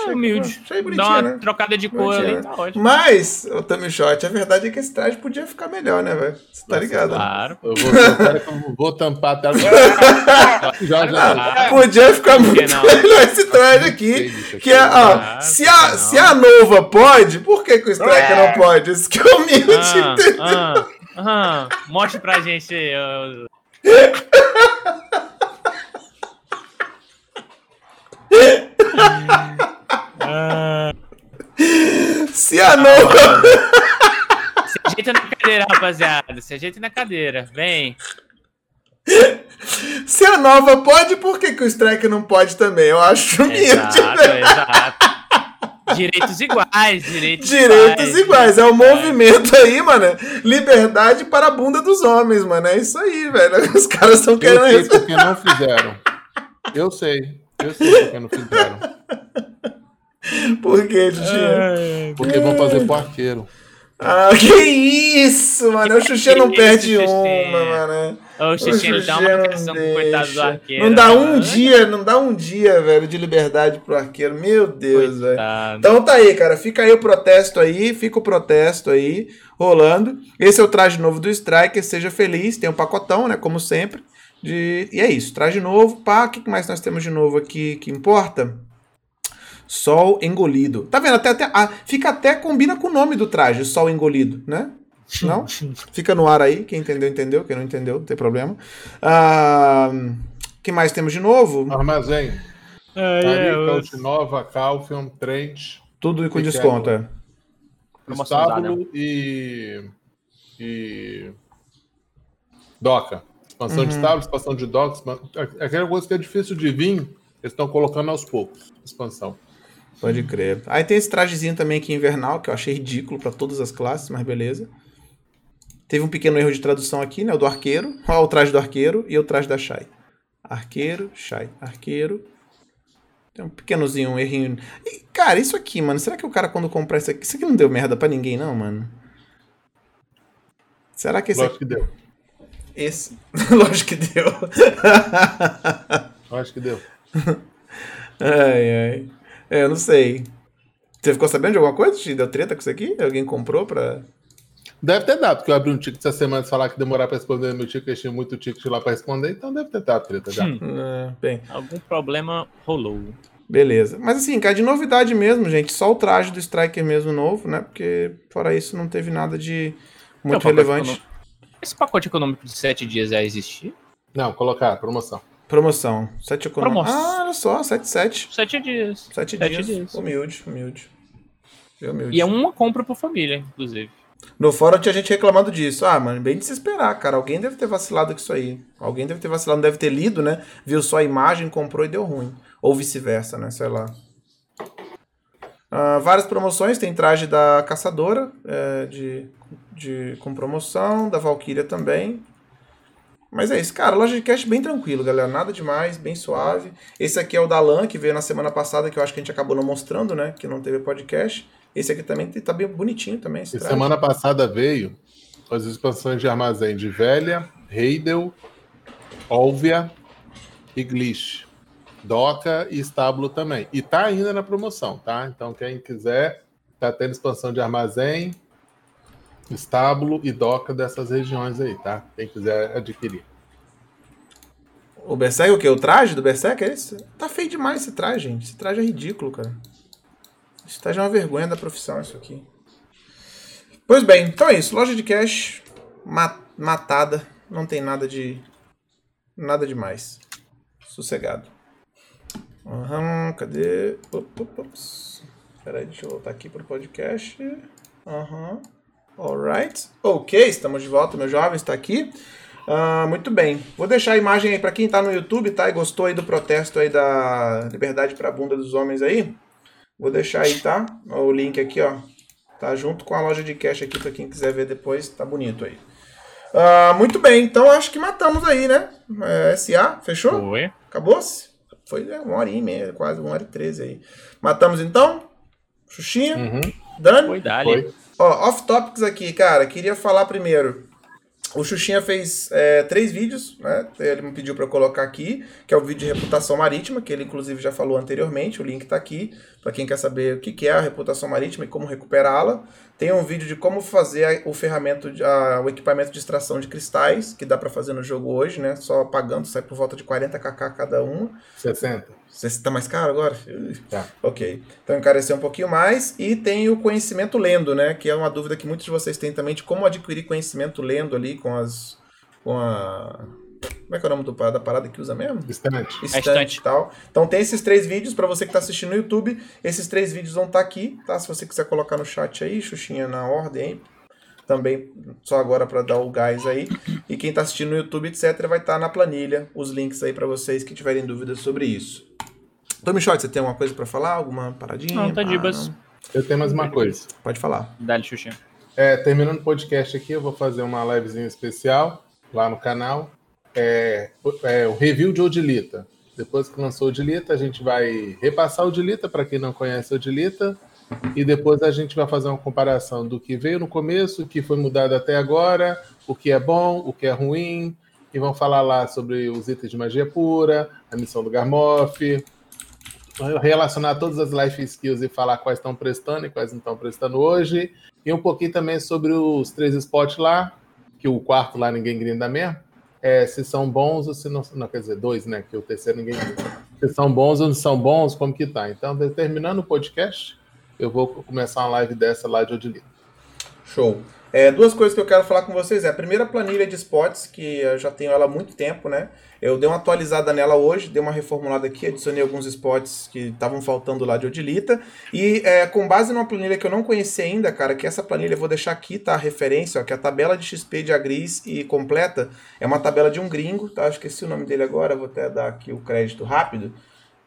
[SPEAKER 2] É humilde.
[SPEAKER 1] Achei
[SPEAKER 2] Dá
[SPEAKER 1] bonitinho,
[SPEAKER 2] uma
[SPEAKER 1] né?
[SPEAKER 2] trocada de cor
[SPEAKER 1] Bonitinho,
[SPEAKER 2] ali,
[SPEAKER 1] né?
[SPEAKER 2] tá ótimo.
[SPEAKER 1] Mas, o Tommy Shot, a verdade é que esse traje podia ficar melhor, né, velho? Você tá ligado? né?
[SPEAKER 2] Claro.
[SPEAKER 3] Eu vou, que eu vou tampar a tela. já, já.
[SPEAKER 2] Ah,
[SPEAKER 1] Podia ficar muito
[SPEAKER 2] não?
[SPEAKER 1] melhor esse traje aqui. Que é, ó,
[SPEAKER 2] Ah,
[SPEAKER 1] se, a, se a Nova pode, por que, que o Striker não pode? Isso que é humilde.
[SPEAKER 2] Ah, ah, ah. Mostre pra gente. aí, ó.
[SPEAKER 1] A nova.
[SPEAKER 2] Se ajeita na cadeira, rapaziada. Se ajeita na cadeira. Vem.
[SPEAKER 1] Se a nova pode, por que, que o strike não pode também? Eu acho
[SPEAKER 2] Exato,
[SPEAKER 1] humilde.
[SPEAKER 2] exato. Direitos iguais, direitos,
[SPEAKER 1] Direitos iguais. É o movimento aí, mano. Liberdade para a bunda dos homens, mano. É isso aí, velho. Os caras estão
[SPEAKER 3] Eu
[SPEAKER 1] querendo.
[SPEAKER 3] sei
[SPEAKER 1] res-
[SPEAKER 3] porque não fizeram. Eu sei. Eu sei porque não fizeram.
[SPEAKER 1] Por quê, Xuxinha?
[SPEAKER 3] Porque vão fazer pro arqueiro.
[SPEAKER 1] Ah, que isso, mano. O Xuxinha não
[SPEAKER 2] Que
[SPEAKER 1] perde
[SPEAKER 2] isso,
[SPEAKER 1] uma,
[SPEAKER 2] Xuxinha.
[SPEAKER 1] mano.
[SPEAKER 2] Ô,
[SPEAKER 1] O
[SPEAKER 2] Xixi, ele dá uma
[SPEAKER 1] Xuxinha não
[SPEAKER 2] atenção pro coitado do arqueiro.
[SPEAKER 1] Não dá um dia, não dá um dia, velho, de liberdade pro arqueiro. Meu Deus, velho. Então tá aí, cara. Fica aí o protesto aí, fica o protesto aí rolando. Esse é o traje novo do Striker. Seja feliz, tem um pacotão, né? Como sempre. De... E é isso, traje novo. Pá, o que mais nós temos de novo aqui que importa? Sol engolido. Tá vendo? Até, até, ah, fica até combina com o nome do traje, Sol engolido, né? Não? Fica no ar aí. Quem entendeu, entendeu. Quem não entendeu, não tem problema. Ah, que mais temos de novo?
[SPEAKER 3] Armazém.
[SPEAKER 2] Ai,
[SPEAKER 3] Ari,
[SPEAKER 2] é,
[SPEAKER 3] Nova, Calfium, Trent,
[SPEAKER 1] Tudo com
[SPEAKER 3] que
[SPEAKER 1] desconto, é.
[SPEAKER 3] Estábulo e. e. Doca. Expansão de
[SPEAKER 1] Uhum.
[SPEAKER 3] estábulo, expansão de doca. expan- Aquela coisa que é difícil de vir, eles estão colocando aos poucos. Expansão.
[SPEAKER 1] Pode crer. Aí tem esse trajezinho também aqui invernal, que eu achei ridículo pra todas as classes, mas beleza. Teve um pequeno erro de tradução aqui, né? O do arqueiro. Olha o traje do arqueiro e o traje da Shai. Arqueiro, Shai, arqueiro. Tem um pequenozinho, um errinho. E, cara, isso aqui, mano. Será que o cara quando comprar isso aqui. Isso aqui não deu merda pra ninguém, não, mano? Será que esse
[SPEAKER 3] Lógico
[SPEAKER 1] aqui.
[SPEAKER 3] que deu.
[SPEAKER 1] Esse. Lógico que deu.
[SPEAKER 3] Acho que deu.
[SPEAKER 1] Ai, ai. É, eu não sei. Você ficou sabendo de alguma coisa? Te Deu treta com isso aqui? Alguém comprou pra.
[SPEAKER 3] Deve ter dado, porque eu abri um ticket essa semana e falar que demorar pra responder meu ticket, tinha muito ticket lá pra responder, então deve ter dado treta já.
[SPEAKER 2] Hum.
[SPEAKER 1] É, bem,
[SPEAKER 2] Algum problema rolou.
[SPEAKER 1] beleza. Mas assim, cara, de novidade mesmo, gente. Só o traje do Striker mesmo novo, né? Porque fora isso não teve nada de muito
[SPEAKER 2] É
[SPEAKER 1] relevante.
[SPEAKER 2] econômico. Esse pacote econômico de 7 dias já existia?
[SPEAKER 3] Não, colocar, promoção.
[SPEAKER 1] Promoção. 7 econômico.
[SPEAKER 2] Promoção.
[SPEAKER 1] Ah, olha só, 7, 7.
[SPEAKER 2] 7 dias.
[SPEAKER 1] 7
[SPEAKER 2] Sete
[SPEAKER 1] dias.
[SPEAKER 2] dias.
[SPEAKER 1] Humilde, humilde. Humilde.
[SPEAKER 2] E é uma compra por família, inclusive.
[SPEAKER 1] No fórum tinha gente reclamando disso. Ah, mano, bem de se esperar, cara. Alguém deve ter vacilado com isso aí. Alguém deve ter vacilado, não deve ter lido, né? Viu só a imagem, comprou e deu ruim. Ou vice-versa, né? Sei lá. Ah, várias promoções. Tem traje da Caçadora, é, de, de, com promoção. Da Valkyria também. Mas é isso, cara. Loja de cash bem tranquilo, galera. Nada demais, bem suave. Esse aqui é o da LAN, que veio na semana passada, que eu acho que a gente acabou não mostrando, né? Que não teve podcast. Esse aqui também tá bem bonitinho também.
[SPEAKER 3] Semana passada veio as expansões de armazém de Velha, Heidel, Olvia e Glitch. Doca e estábulo também. E tá ainda na promoção, tá? Então quem quiser, tá tendo expansão de armazém, estábulo e doca dessas regiões aí, tá? Quem quiser adquirir.
[SPEAKER 1] O Berserk, o quê? O traje do Berserk? É esse? Tá feio demais esse traje, gente. Esse traje é ridículo, cara. Esse traje é uma vergonha da profissão, isso aqui. Pois bem, então é isso. Loja de cash ma- matada. Não tem nada de. Nada demais. Sossegado. Aham, cadê? Op, op, ops. Peraí, deixa eu voltar aqui pro podcast. Aham. Alright. Ok, estamos de volta, meu jovem está aqui. Ah, muito bem. Vou deixar a imagem aí para quem tá no YouTube, tá? E gostou aí do protesto aí da liberdade pra bunda dos homens aí. Vou deixar aí, tá? O link aqui, ó. Tá junto com a loja de cash aqui para quem quiser ver depois. Tá bonito aí. Ah, muito bem, então acho que matamos aí, né? É, SA, fechou?
[SPEAKER 2] Foi.
[SPEAKER 1] Acabou-se? Foi né, uma hora e meia, quase uma hora e treze aí. Matamos então? Xuxinha?
[SPEAKER 3] Uhum.
[SPEAKER 1] Dani?
[SPEAKER 2] Foi, dali.
[SPEAKER 3] Foi.
[SPEAKER 1] Ó, off topics aqui, cara. Queria falar primeiro. O Xuxinha fez é, três vídeos, né? Ele me pediu para eu colocar aqui, que é o vídeo de reputação marítima, que ele inclusive já falou anteriormente. O link tá aqui, para quem quer saber o que é a reputação marítima e como recuperá-la. Tem um vídeo de como fazer o ferramento, a- o equipamento de extração de cristais, que dá para fazer no jogo hoje, né? Só pagando, sai por volta de 40kk cada uma.
[SPEAKER 3] 60.
[SPEAKER 1] Você tá mais caro agora?
[SPEAKER 3] Tá.
[SPEAKER 1] Ok. Então encareceu um pouquinho mais. E tem o conhecimento lendo, né? Que é uma dúvida que muitos de vocês têm também de como adquirir conhecimento lendo ali com as. com a. Como é que é o nome do, da parada que usa mesmo?
[SPEAKER 3] Estante.
[SPEAKER 1] Estante e tal. Então tem esses três vídeos para você que tá assistindo no YouTube. Esses três vídeos vão estar tá aqui, tá? Se você quiser colocar no chat aí, Xuxinha na ordem aí. Também, só agora para dar o gás aí. E quem tá assistindo no YouTube, etc., vai estar tá na planilha os links aí para vocês que tiverem dúvidas sobre isso. Tommy Short, você tem alguma coisa para falar? Alguma paradinha?
[SPEAKER 2] Não, tá de ah,
[SPEAKER 3] Eu tenho mais uma coisa.
[SPEAKER 1] Pode falar.
[SPEAKER 2] Dá-lhe, Xuxinha.
[SPEAKER 3] É, terminando o podcast aqui, eu vou fazer uma livezinha especial lá no canal. É, é o review de Odilita. Depois que lançou Odilita, a gente vai repassar Odilita para quem não conhece Odilita. E depois a gente vai fazer uma comparação do que veio no começo, o que foi mudado até agora, o que é bom, o que é ruim. E vão falar lá sobre os itens de magia pura, a missão do Garmoff, relacionar todas as life skills e falar quais estão prestando e quais não estão prestando hoje. E um pouquinho também sobre os três spots lá, que o quarto lá ninguém grinda mesmo. É, se são bons ou se não. Não, quer dizer, dois, né? Que o terceiro ninguém. Se são bons ou não são bons, como que tá. Então, terminando o podcast, eu vou começar uma live dessa lá de Odilino.
[SPEAKER 1] Show. É, duas coisas que eu quero falar com vocês. É a primeira planilha de spots, que eu já tenho ela há muito tempo, né? Eu dei uma atualizada nela hoje, dei uma reformulada aqui, adicionei alguns spots que estavam faltando lá de Odilita. E é, com base numa planilha que eu não conhecia ainda, cara, que essa planilha eu vou deixar aqui, tá? A referência, ó, que é a tabela de XP de Agris e completa é uma tabela de um gringo, tá? Que esqueci o nome dele agora, vou até dar aqui o crédito rápido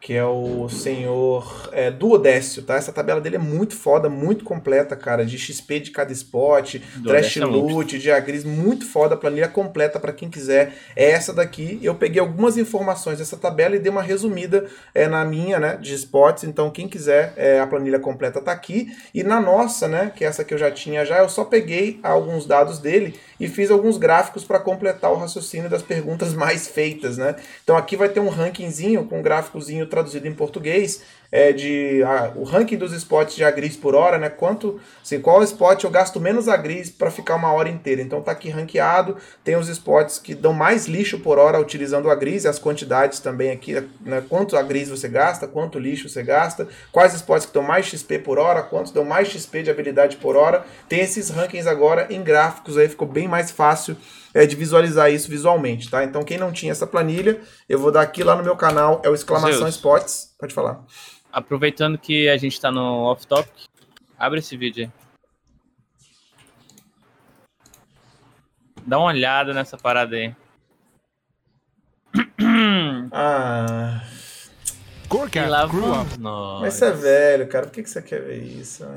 [SPEAKER 1] que é o senhor é, Duodécio, tá? Essa tabela dele é muito foda, muito completa, cara, de XP de cada spot, trash é loot, de agris, muito foda, planilha completa para quem quiser. É essa daqui. Eu peguei algumas informações dessa tabela e dei uma resumida é, na minha, né, de spots. Então, quem quiser, é, a planilha completa tá aqui. E na nossa, né, que é essa que eu já tinha já, eu só peguei alguns dados dele e fiz alguns gráficos para completar o raciocínio das perguntas mais feitas, né? Então aqui vai ter um rankingzinho com um gráficozinho traduzido em português é, de a, o ranking dos spots de agris por hora, né? Quanto, assim, qual spot eu gasto menos agris para ficar uma hora inteira. Então tá aqui ranqueado, tem os spots que dão mais lixo por hora utilizando o agris, as quantidades também aqui, né? Quanto agris você gasta, quanto lixo você gasta, quais spots que dão mais XP por hora, quantos dão mais XP de habilidade por hora. Tem esses rankings agora em gráficos aí, ficou bem mais fácil é, de visualizar isso visualmente, tá? Então quem não tinha essa planilha, eu vou dar aqui lá no meu canal, é o exclamação spots. Pode falar
[SPEAKER 2] aproveitando que a gente tá no off-topic, abre esse vídeo aí. Dá uma olhada nessa parada aí.
[SPEAKER 1] Ah.
[SPEAKER 2] E lá vamos nós.
[SPEAKER 1] Mas você é velho, cara. Por que, que você quer ver isso?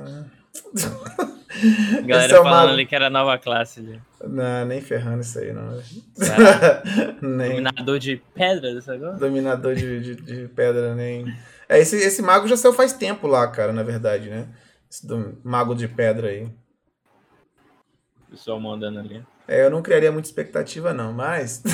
[SPEAKER 2] Galera é falando ali que era nova classe. Ali.
[SPEAKER 1] Não, nem ferrando isso aí, não.
[SPEAKER 2] nem... Dominador de pedra,
[SPEAKER 1] sabe? Dominador de, de, de pedra, nem. É, esse, esse mago já saiu faz tempo lá, cara, na verdade, né? Esse do mago de pedra aí.
[SPEAKER 2] O pessoal mandando ali.
[SPEAKER 1] É, eu não criaria muita expectativa, não, mas.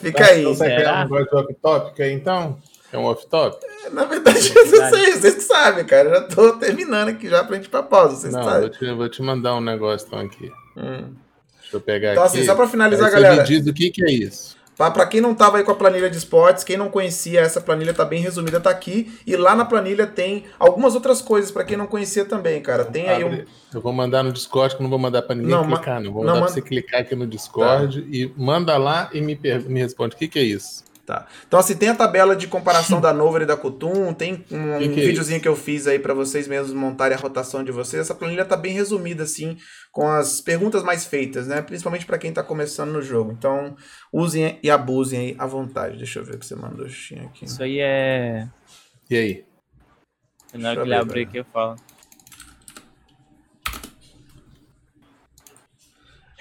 [SPEAKER 1] Fica aí.
[SPEAKER 3] Então você quer um off-topic aí, então? É um off-top?
[SPEAKER 1] É, na verdade, eu não sei, vocês que sabem, cara. Eu já tô terminando aqui já pra gente ir pra pausa, vocês
[SPEAKER 3] não,
[SPEAKER 1] sabem.
[SPEAKER 3] Vou te, vou te mandar um negócio então aqui. Hum. Deixa eu pegar
[SPEAKER 1] então,
[SPEAKER 3] aqui.
[SPEAKER 1] Então, assim, só pra finalizar, galera.
[SPEAKER 3] Me diz o que, que é isso.
[SPEAKER 1] Tá? Para quem não estava aí com a planilha de esportes, quem não conhecia, essa planilha tá bem resumida, tá aqui. E lá na planilha tem algumas outras coisas para quem não conhecia também, cara. Tem aí um.
[SPEAKER 3] Eu vou mandar no Discord, que não vou mandar para ninguém não, clicar, não. Vou não, mandar manda... pra você clicar aqui no Discord tá. e manda lá e me, per... me responde. O que, que é isso?
[SPEAKER 1] Tá. Então, assim, tem a tabela de comparação da Nover e da Kutum, tem um, que que é videozinho é que eu fiz aí para vocês mesmos montarem a rotação de vocês. Essa planilha tá bem resumida, assim, com as perguntas mais feitas, né? Principalmente para quem tá começando no jogo. Então, usem e abusem aí à vontade. Deixa eu ver o que você mandou, aqui.
[SPEAKER 2] Isso aí é.
[SPEAKER 3] E aí?
[SPEAKER 2] Na hora que ele abrir aqui, eu falo.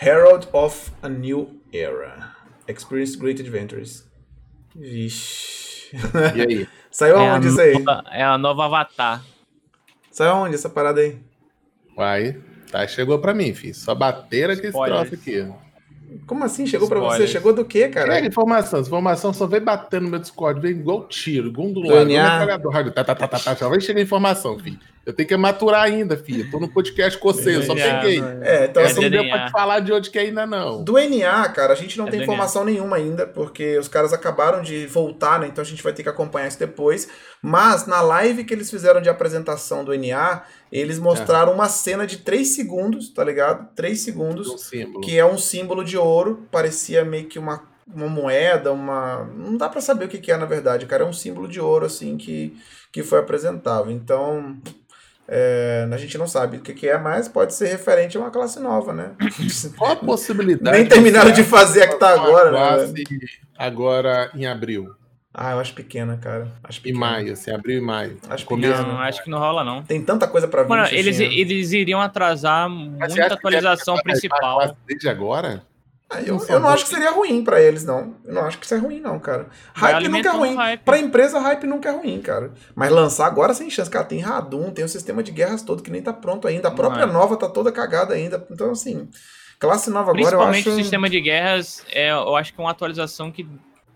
[SPEAKER 1] Herald of a New Era. Experience Great Adventures. Vixe.
[SPEAKER 3] E aí?
[SPEAKER 1] Saiu é aonde isso aí?
[SPEAKER 2] Nova, é a nova Avatar.
[SPEAKER 1] Saiu aonde essa parada aí?
[SPEAKER 3] Uai, tá, chegou pra mim, filho. Só bateram que esse troço aqui.
[SPEAKER 1] Como assim? Chegou Spoilers. pra você? Chegou do quê, cara?
[SPEAKER 3] É informação. Essa informação só vem batendo no meu Discord, vem igual tiro, igual do lado. Tá, tá, tá, tá, só vem chegar informação, filho. Eu tenho que maturar ainda, filho. Tô no podcast com você, eu só
[SPEAKER 2] DNA,
[SPEAKER 3] peguei.
[SPEAKER 1] É, então
[SPEAKER 2] É
[SPEAKER 1] assim,
[SPEAKER 3] não deu pra te falar de onde que é ainda não.
[SPEAKER 1] Do NA, cara, a gente não
[SPEAKER 2] É
[SPEAKER 1] tem informação nenhuma ainda, porque os caras acabaram de voltar, né? Então a gente vai ter que acompanhar isso depois. Mas na live que eles fizeram de apresentação do NA, eles mostraram uma cena de 3 segundos, tá ligado? 3 segundos,
[SPEAKER 3] Um símbolo.
[SPEAKER 1] que é um símbolo de ouro, parecia meio que uma, uma moeda, uma. Não dá pra saber o que, que é, na verdade, cara. É um símbolo de ouro, assim, que, que foi apresentável. Então. É, a gente não sabe o que, que é, mas pode ser referente a uma classe nova, né?
[SPEAKER 3] Qual a possibilidade?
[SPEAKER 1] Nem terminaram de fazer a que tá agora, né?
[SPEAKER 3] classe Agora em abril.
[SPEAKER 1] Ah, eu acho pequena, cara. Acho
[SPEAKER 3] Em
[SPEAKER 1] pequena.
[SPEAKER 3] maio, assim, abril e maio.
[SPEAKER 1] Acho
[SPEAKER 3] Começo.
[SPEAKER 2] Não, acho que não rola, não.
[SPEAKER 1] Tem tanta coisa pra vir.
[SPEAKER 2] Mano, eles, eles iriam atrasar muita atualização principal.
[SPEAKER 3] Desde agora?
[SPEAKER 1] Ah, eu, eu não acho que seria ruim pra eles, não. Eu não acho que isso é ruim, não, cara. Hype nunca é ruim.
[SPEAKER 2] hype.
[SPEAKER 1] Pra empresa, hype nunca é ruim, cara. Mas lançar agora sem chance. Cara, tem Radum, tem o sistema de guerras todo que nem tá pronto ainda. A própria
[SPEAKER 2] é.
[SPEAKER 1] nova tá toda cagada ainda. Então, assim, classe nova agora eu
[SPEAKER 2] Principalmente
[SPEAKER 1] acho...
[SPEAKER 2] o sistema de guerras, é, eu acho que é uma atualização que,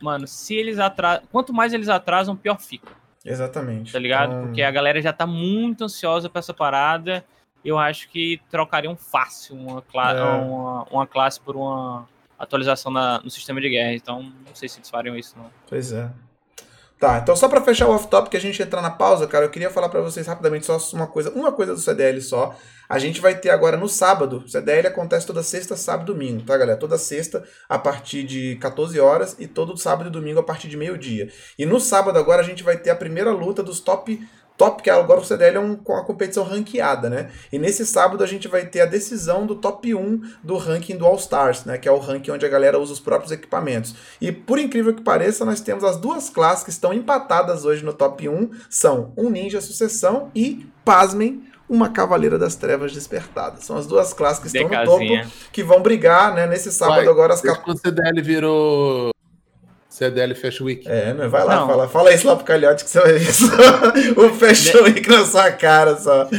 [SPEAKER 2] mano, se eles atrasam. Quanto mais eles atrasam, pior fica,
[SPEAKER 1] Exatamente.
[SPEAKER 2] tá ligado?
[SPEAKER 1] Então,
[SPEAKER 2] Porque a galera já tá muito ansiosa pra essa parada. Eu acho que trocariam fácil uma, cla
[SPEAKER 1] É.
[SPEAKER 2] uma, uma classe por uma atualização na- no sistema de guerra. Então, não sei se eles fariam isso, não.
[SPEAKER 1] Pois é. Tá, então só pra fechar o off-top que a gente entrar na pausa, cara, eu queria falar pra vocês rapidamente só uma coisa, uma coisa do CDL só. A gente vai ter agora no sábado, o CDL acontece toda sexta, sábado e domingo, tá, galera? Toda sexta a partir de 14 horas e todo sábado e domingo a partir de meio-dia. E no sábado agora a gente vai ter a primeira luta dos top top, que agora o CDL é um, com a competição ranqueada, né? E nesse sábado a gente vai ter a decisão do top 1 do ranking do All Stars, né? Que é o ranking onde a galera usa os próprios equipamentos. E por incrível que pareça, nós temos as duas classes que estão empatadas hoje no top 1, são um Ninja Sucessão e, pasmem, uma Cavaleira das Trevas Despertada. São as duas classes que estão no topo, que vão brigar, né? Nesse sábado
[SPEAKER 3] Vai,
[SPEAKER 1] agora às
[SPEAKER 3] Desde
[SPEAKER 1] 14
[SPEAKER 3] quando o CDL virou CDL Fashion Week.
[SPEAKER 1] É, né? Vai lá,
[SPEAKER 2] Não.
[SPEAKER 1] fala, fala isso lá pro Calhote que você vai ver só o Fashion Week na sua cara só.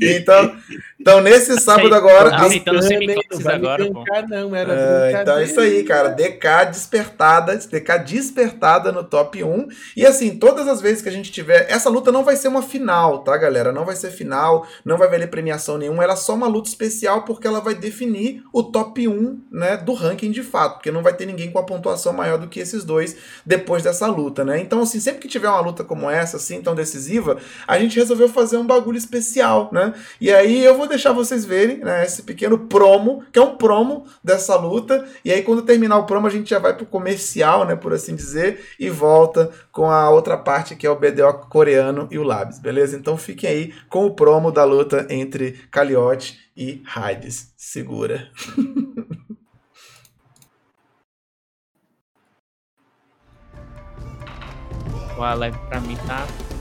[SPEAKER 1] Então, então nesse sábado agora.
[SPEAKER 2] Ah, Aceitando
[SPEAKER 3] Não,
[SPEAKER 2] semiclasses
[SPEAKER 3] vai me
[SPEAKER 2] agora, pô.
[SPEAKER 3] brincar, Não, era
[SPEAKER 1] É, então é isso aí, cara. DK despertada, DK despertada no top 1. E assim, todas as vezes que a gente tiver. Essa luta não vai ser uma final, tá, galera? Não vai ser final, não vai valer premiação nenhuma. Ela é só uma luta especial porque ela vai definir o top 1, né, do ranking de fato. Porque não vai ter ninguém com a pontuação maior do que esses dois depois dessa luta, né? Então, assim, sempre que tiver uma luta como essa, assim, tão decisiva, a gente resolveu fazer um bagulho especial, né? E aí eu vou deixar vocês verem, né, esse pequeno promo, que é um promo dessa luta. E aí, quando terminar o promo, a gente já vai pro comercial, né, por assim dizer, e volta com a outra parte que é o BDO coreano e o Labs, beleza? Então fiquem aí com o promo da luta entre Caliote e Hades. Segura.
[SPEAKER 2] Live pra mim tá.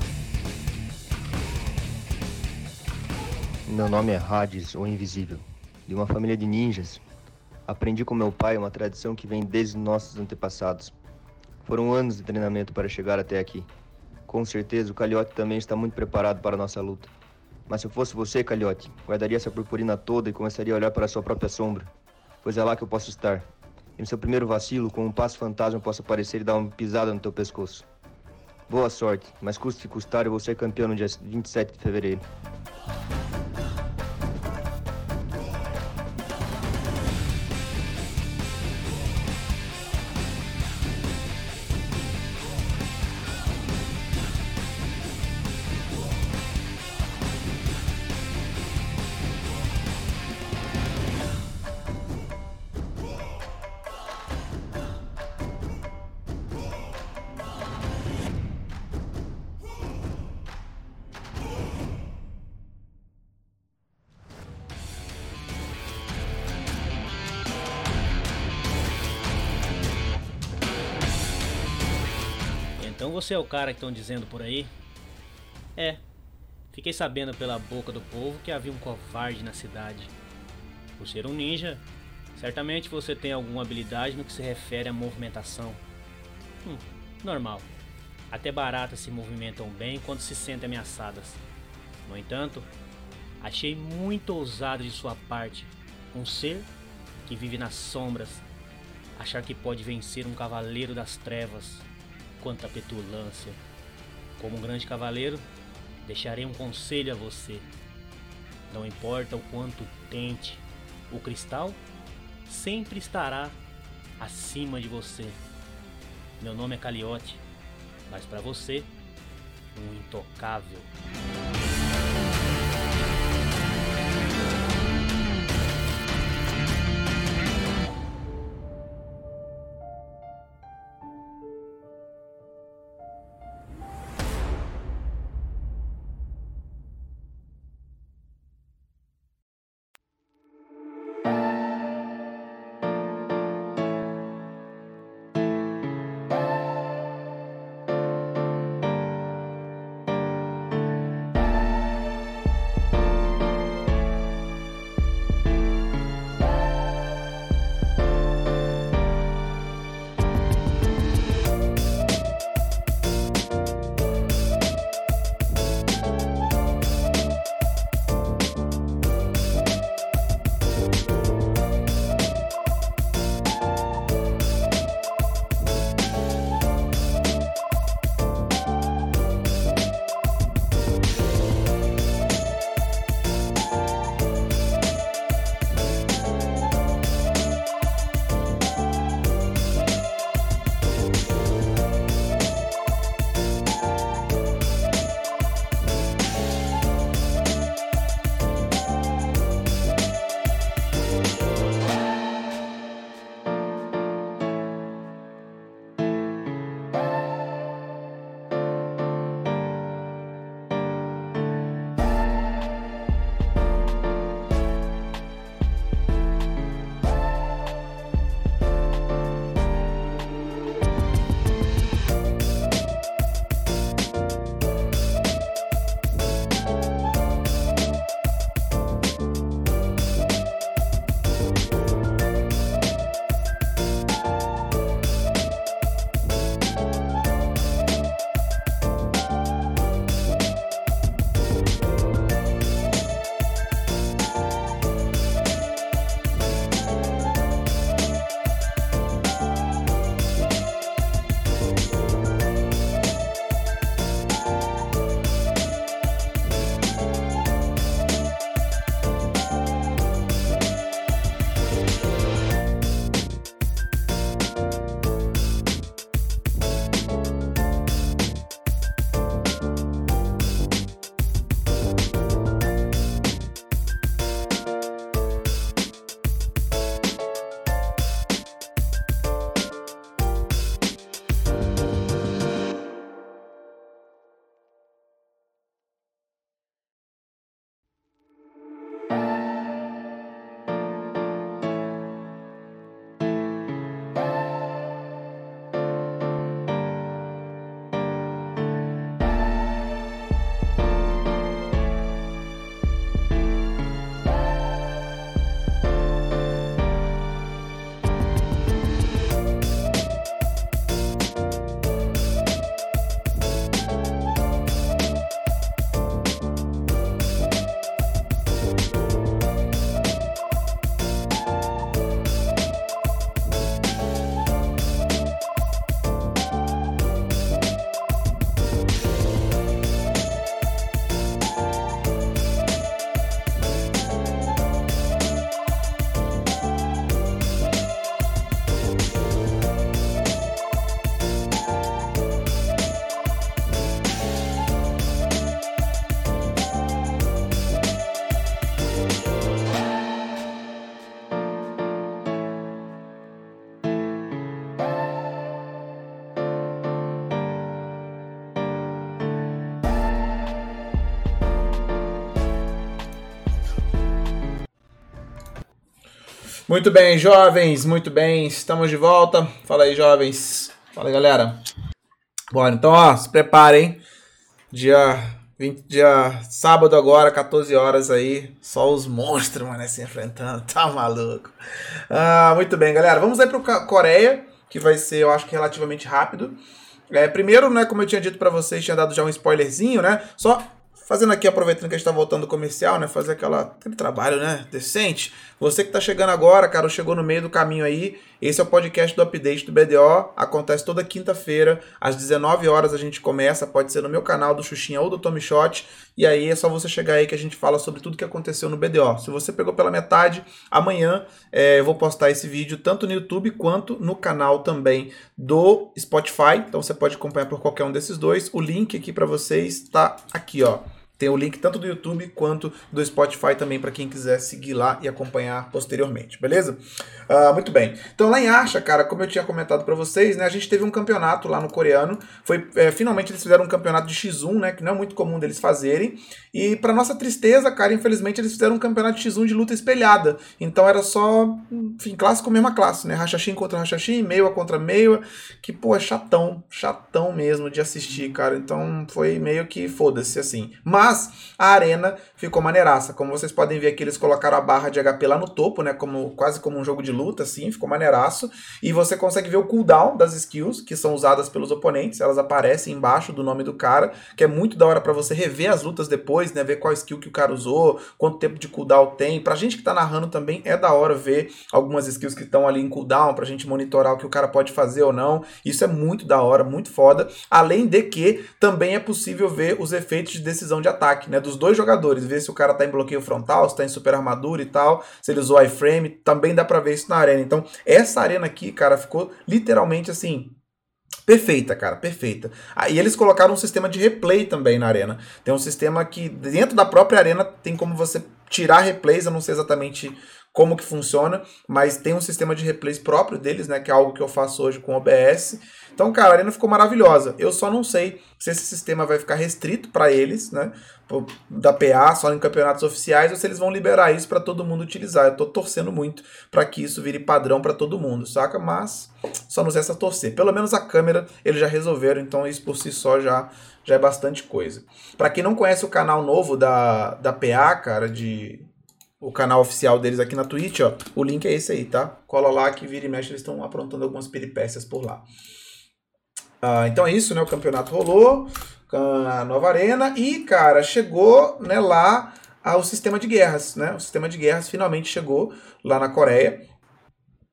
[SPEAKER 4] Meu nome é Hades, o Invisível, de uma família de ninjas. Aprendi com meu pai uma tradição que vem desde nossos antepassados. Foram anos de treinamento para chegar até aqui. Com certeza o Calhote também está muito preparado para a nossa luta. Mas se eu fosse você, Calhote, guardaria essa purpurina toda e começaria a olhar para a sua própria sombra. Pois é lá que eu posso estar. E no seu primeiro vacilo, com um passo fantasma, posso aparecer e dar uma pisada no teu pescoço. Boa sorte, mas custe custar, eu vou ser campeão no dia 27 de fevereiro.
[SPEAKER 5] Você é o cara que estão dizendo por aí? É. Fiquei sabendo pela boca do povo que havia um covarde na cidade. Por ser um ninja, certamente você tem alguma habilidade no que se refere à movimentação. Hum, normal. Até baratas se movimentam bem quando se sentem ameaçadas. No entanto, achei muito ousado de sua parte um ser que vive nas sombras achar que pode vencer um cavaleiro das trevas. Quanta petulância! Como um grande cavaleiro, Deixarei um conselho a você. Não importa o quanto tente, o cristal sempre estará acima de você. Meu nome é Caliote, mas para você, um intocável.
[SPEAKER 1] Muito bem, jovens, muito bem, estamos de volta. Fala aí, jovens. Fala aí, galera. Bora, então, ó, se preparem. Dia, 20, dia sábado agora, 14 horas aí. Só os monstros, mano, se enfrentando. Tá maluco. Ah, muito bem, galera. Vamos aí pro Coreia, que vai ser, eu acho que relativamente rápido. É, primeiro, né, como eu tinha dito para vocês, tinha dado já um spoilerzinho, né? Só Fazendo aqui, aproveitando que a gente tá voltando do comercial, né? Fazer aquela, aquele trabalho, né? Decente. Você que tá chegando agora, cara, chegou no meio do caminho aí Esse é o podcast do Update do BDO. Acontece toda quinta-feira, às 19 horas a gente começa. Pode ser no meu canal do Xuxinha ou do Tommy Shot. E aí é só você chegar aí que a gente fala sobre tudo que aconteceu no BDO. Se você pegou pela metade, amanhã é, eu vou postar esse vídeo tanto no YouTube quanto no canal também do Spotify. Então você pode acompanhar por qualquer um desses dois. O link aqui para vocês está aqui, ó. Tem o link tanto do YouTube quanto do Spotify também para quem quiser seguir lá e acompanhar posteriormente, beleza? Uh, muito bem. Então lá em Acha, cara, como eu tinha comentado para vocês, né, a gente teve um campeonato lá no coreano. Foi é, finalmente eles fizeram um campeonato de X1, né, que não é muito comum deles fazerem. E para nossa tristeza, cara, infelizmente eles fizeram um campeonato de X1 de luta espelhada. Então era só, enfim, com mesma classe, né? Rachachim contra Rachachim, Meiwa contra Meiwa, que pô, é chatão, chatão mesmo de assistir, cara. Então foi meio que foda-se assim. Mas mas a arena ficou maneiraça. Como vocês podem ver aqui, eles colocaram a barra de HP lá no topo, né? Como, quase como um jogo de luta, assim, ficou maneiraço. E você consegue ver o cooldown das skills que são usadas pelos oponentes. Elas aparecem embaixo do nome do cara, que é muito da hora para você rever as lutas depois, né? Ver qual skill que o cara usou, quanto tempo de cooldown tem. Pra gente que tá narrando também é da hora ver algumas skills que estão ali em cooldown, pra gente monitorar o que o cara pode fazer ou não. Isso é muito da hora, muito foda. Além de que também é possível ver os efeitos de decisão de ataque ataque, né, dos dois jogadores, ver se o cara tá em bloqueio frontal, se tá em super armadura e tal, se ele usou iframe, também dá para ver isso na arena. Então, essa arena aqui, cara, ficou literalmente assim, Perfeita, cara, perfeita. Aí ah, eles colocaram um sistema de replay também na arena. Tem um sistema que dentro da própria arena tem como você tirar replays, eu não sei exatamente como que funciona, mas tem um sistema de replays próprio deles, né, que é algo que eu faço hoje com OBS. Então, cara, a arena ficou maravilhosa. Eu só não sei se esse sistema vai ficar restrito para eles, né? Da PA, só em campeonatos oficiais, ou se eles vão liberar isso para todo mundo utilizar. Eu tô torcendo muito para que isso vire padrão para todo mundo, saca? Mas só nos resta torcer. Pelo menos a câmera eles já resolveram, então isso por si só já, já é bastante coisa. Para quem não conhece o canal novo da, da PA, cara, de o canal oficial deles aqui na Twitch, ó, o link é esse aí, tá? Cola lá que vira e mexe, eles estão aprontando algumas peripécias por lá. Ah, então é isso, né? O campeonato rolou, a nova arena e, cara, chegou né, lá o sistema de guerras, né? O sistema de guerras finalmente chegou lá na Coreia.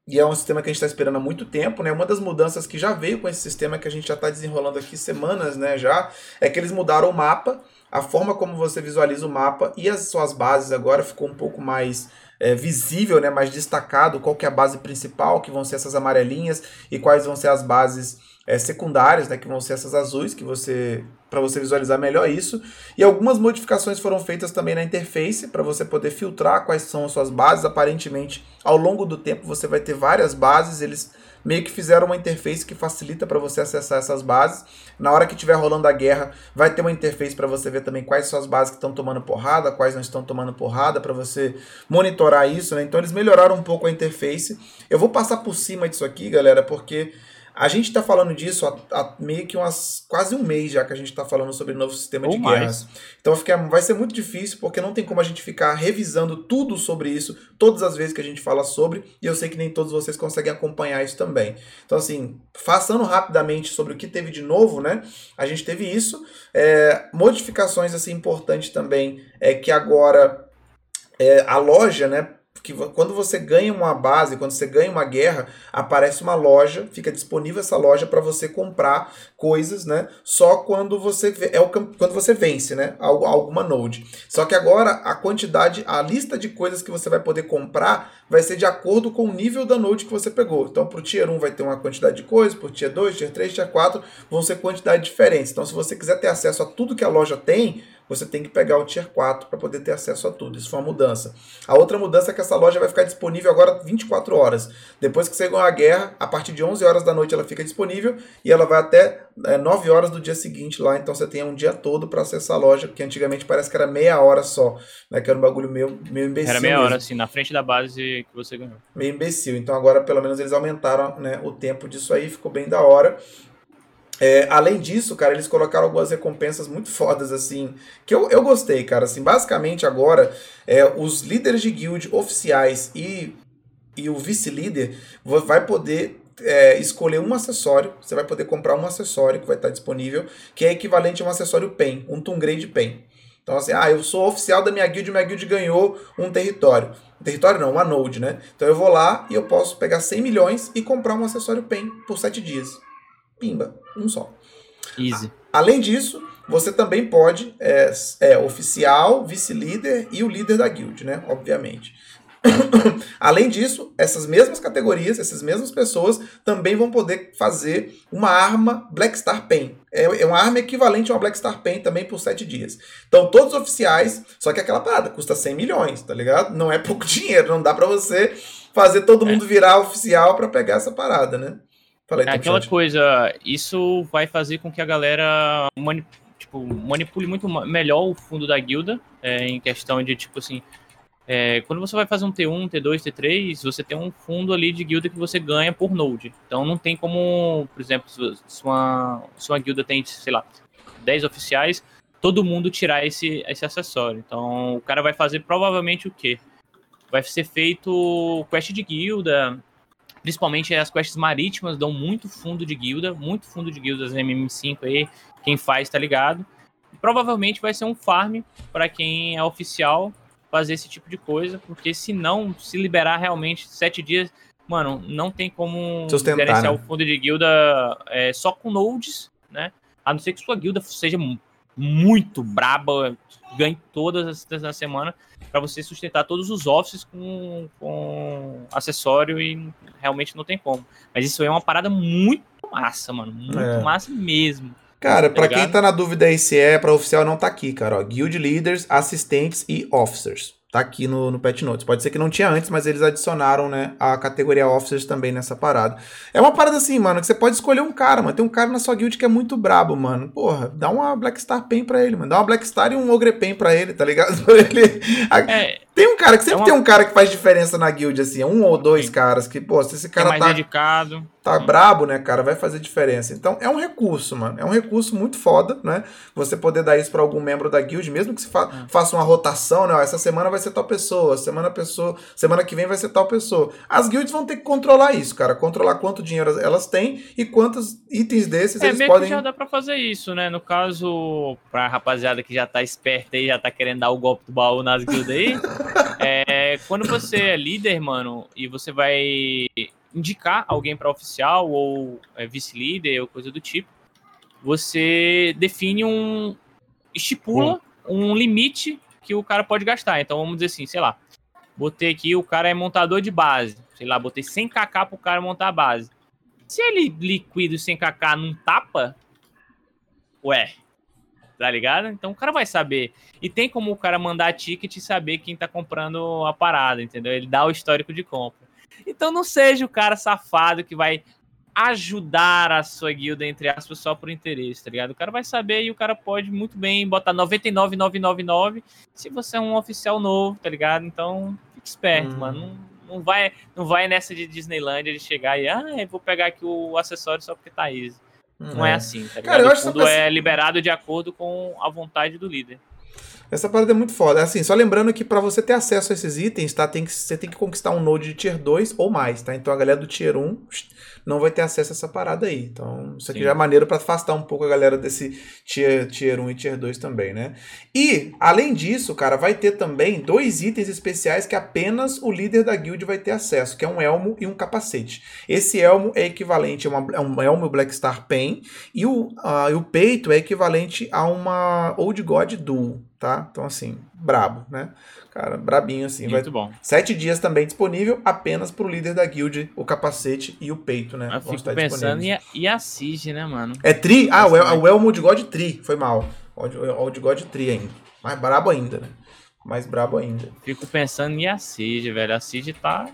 [SPEAKER 1] E é um sistema que a gente está esperando há muito tempo, né? Uma das mudanças que já veio com esse sistema que a gente já está desenrolando aqui semanas, né? Já é que eles mudaram o mapa, a forma como você visualiza o mapa e as suas bases agora ficou um pouco mais é, visível, né? Mais destacado qual que é a base principal, que vão ser essas amarelinhas e quais vão ser as bases é, secundárias, né, que vão ser essas azuis, que você para você visualizar melhor isso. E algumas modificações foram feitas também na interface para você poder filtrar quais são as suas bases. Aparentemente, ao longo do tempo você vai ter várias bases, eles meio que fizeram uma interface que facilita para você acessar essas bases. Na hora que estiver rolando a guerra, vai ter uma interface para você ver também quais são as bases que estão tomando porrada, quais não estão tomando porrada, para você monitorar isso, né? Então eles melhoraram um pouco a interface. Eu vou passar por cima disso aqui, galera, porque a gente está falando disso há, há, meio que umas quase um mês já que a gente está falando sobre o novo sistema Ou de mais. guerras. Então fica, vai ser muito difícil porque não tem como a gente ficar revisando tudo sobre isso todas as vezes que a gente fala sobre. E eu sei que nem todos vocês conseguem acompanhar isso também. Então, assim, passando rapidamente sobre o que teve de novo, né? A gente teve isso. É, modificações assim importantes também é que agora é, a loja, né? Que quando você ganha uma base, quando você ganha uma guerra, aparece uma loja, fica disponível essa loja para você comprar coisas, né? Só quando você é o quando você vence, né? Alguma node. Só que agora a quantidade, a lista de coisas que você vai poder comprar vai ser de acordo com o nível da node que você pegou. Então, para o tier 1 vai ter uma quantidade de coisas, para o tier 2, tier 3, tier 4 vão ser quantidades diferentes. Então, se você quiser ter acesso a tudo que a loja tem, você tem que pegar o Tier 4 para poder ter acesso a tudo. Isso foi uma mudança. A outra mudança é que essa loja vai ficar disponível agora 24 horas. Depois que você ganhou a guerra, a partir de 11 horas da noite ela fica disponível e ela vai até é, 9 horas do dia seguinte lá. Então você tem um dia todo para acessar a loja, que antigamente parece que era meia hora só, né? Que era um bagulho meio, meio imbecil.
[SPEAKER 2] Era meia mesmo. hora, assim, na frente da base que você ganhou.
[SPEAKER 1] Meio imbecil. Então agora pelo menos eles aumentaram né, o tempo disso aí, ficou bem da hora. É, além disso, cara, eles colocaram algumas recompensas muito fodas, assim, que eu, eu gostei, cara. Assim, basicamente agora, é, os líderes de guild oficiais e, e o vice-líder vai poder é, escolher um acessório. Você vai poder comprar um acessório que vai estar disponível, que é equivalente a um acessório PEN, um Tungrade PEN. Então, assim, ah, eu sou oficial da minha guild, minha guild ganhou um território. Território não, uma node, né? Então eu vou lá e eu posso pegar 100 milhões e comprar um acessório PEN por 7 dias. Pimba, um só.
[SPEAKER 2] Easy.
[SPEAKER 1] Além disso, você também pode, é, é oficial, vice-líder e o líder da guild, né? Obviamente. Além disso, essas mesmas categorias, essas mesmas pessoas também vão poder fazer uma arma Black Star Pen. É, é uma arma equivalente a uma Black Star Pen também por 7 dias. Então, todos oficiais, só que aquela parada custa 100 milhões, tá ligado? Não é pouco dinheiro, não dá para você fazer todo mundo virar oficial para pegar essa parada, né?
[SPEAKER 2] Fala aí, é aquela coisa, isso vai fazer com que a galera mani tipo, manipule muito melhor o fundo da guilda, é, em questão de, tipo assim, é, quando você vai fazer um T1, T2, T3, você tem um fundo ali de guilda que você ganha por node. Então não tem como, por exemplo, se uma, se uma guilda tem, sei lá, 10 oficiais, todo mundo tirar esse, esse acessório. Então o cara vai fazer provavelmente o quê? Vai ser feito quest de guilda, principalmente as quests marítimas dão muito fundo de guilda, muito fundo de guildas MM5 aí, quem faz tá ligado. provavelmente vai ser um farm para quem é oficial fazer esse tipo de coisa, porque se não se liberar realmente sete dias, mano, não tem como
[SPEAKER 1] Sustentar, gerenciar
[SPEAKER 2] né? o fundo de guilda é, só com nodes, né? A não ser que sua guilda seja muito braba, ganhe todas as na semana, para você sustentar todos os offices com, com acessório e realmente não tem como. Mas isso é uma parada muito massa, mano. Muito é. massa mesmo.
[SPEAKER 1] Cara, para quem tá na dúvida aí se é para oficial, não tá aqui, cara. Ó, Guild Leaders, Assistentes e Officers. Tá aqui no, no Pet Notes. Pode ser que não tinha antes, mas eles adicionaram, né, a categoria Officers também nessa parada. É uma parada assim, mano, que você pode escolher um cara, mano. Tem um cara na sua guild que é muito brabo, mano. Porra, dá uma Black Star Pen pra ele, mano. Dá uma Black Star e um Ogre Pen pra ele, tá ligado? ele... É, tem um cara que sempre é uma... tem um cara que faz diferença na guild, assim. É um ou dois Sim. caras que, pô, se esse cara
[SPEAKER 2] é mais
[SPEAKER 1] tá.
[SPEAKER 2] dedicado
[SPEAKER 1] tá brabo, né, cara, vai fazer diferença. Então é um recurso, mano. É um recurso muito foda, né? Você poder dar isso para algum membro da guild, mesmo que se fa é. faça uma rotação, né? Ó, essa semana vai ser tal pessoa, semana pessoa, semana que vem vai ser tal pessoa. As guilds vão ter que controlar isso, cara, controlar quanto dinheiro elas têm e quantos itens desses é, eles meio podem.
[SPEAKER 2] Que já dá para fazer isso, né? No caso, pra rapaziada que já tá esperta aí, já tá querendo dar o golpe do baú nas guilds aí, é, quando você é líder, mano, e você vai indicar alguém para oficial ou é, vice-líder ou coisa do tipo, você define um. estipula um limite que o cara pode gastar. Então vamos dizer assim, sei lá, botei aqui, o cara é montador de base. Sei lá, botei 100kk pro cara montar a base. Se ele liquida os 100kk num tapa, ué, tá ligado? Então o cara vai saber. E tem como o cara mandar ticket e saber quem tá comprando a parada, entendeu? Ele dá o histórico de compra. Então não seja o cara safado que vai ajudar a sua guilda, entre aspas, só por interesse, tá ligado? O cara vai saber e o cara pode muito bem botar 99,999 se você é um oficial novo, tá ligado? Então, fique esperto, hum. mano. Não, não, vai, não vai nessa de Disneylandia de chegar e, ah, eu vou pegar aqui o acessório só porque tá easy. Não é, é assim, tá? Cara, eu acho Tudo é liberado de acordo com a vontade do líder.
[SPEAKER 1] Essa parada é muito foda. Assim, só lembrando que para você ter acesso a esses itens, tá? Tem que, você tem que conquistar um node de tier 2 ou mais, tá? Então a galera do tier 1 não vai ter acesso a essa parada aí. Então, isso aqui Sim. já é maneiro para afastar um pouco a galera desse tier, tier 1 e tier 2 também, né? E, além disso, cara, vai ter também dois itens especiais que apenas o líder da guild vai ter acesso, que é um elmo e um capacete. Esse elmo é equivalente a, uma, a um elmo Black Star Pen e o, uh, e o peito é equivalente a uma Old God Duel, tá? Então, assim, brabo, né? Cara, brabinho assim.
[SPEAKER 2] Muito vai... bom.
[SPEAKER 1] Sete dias também disponível apenas pro líder da guild, o capacete e o peito, né?
[SPEAKER 2] Eu fico pensando e a, e a Siege, né, mano?
[SPEAKER 1] É Tri? Ah, o, El, o Elmo de God Tri, foi mal. O de God Tri ainda. Mais brabo ainda, né? Mais brabo ainda.
[SPEAKER 2] Fico pensando em a Siege, velho. A Siege tá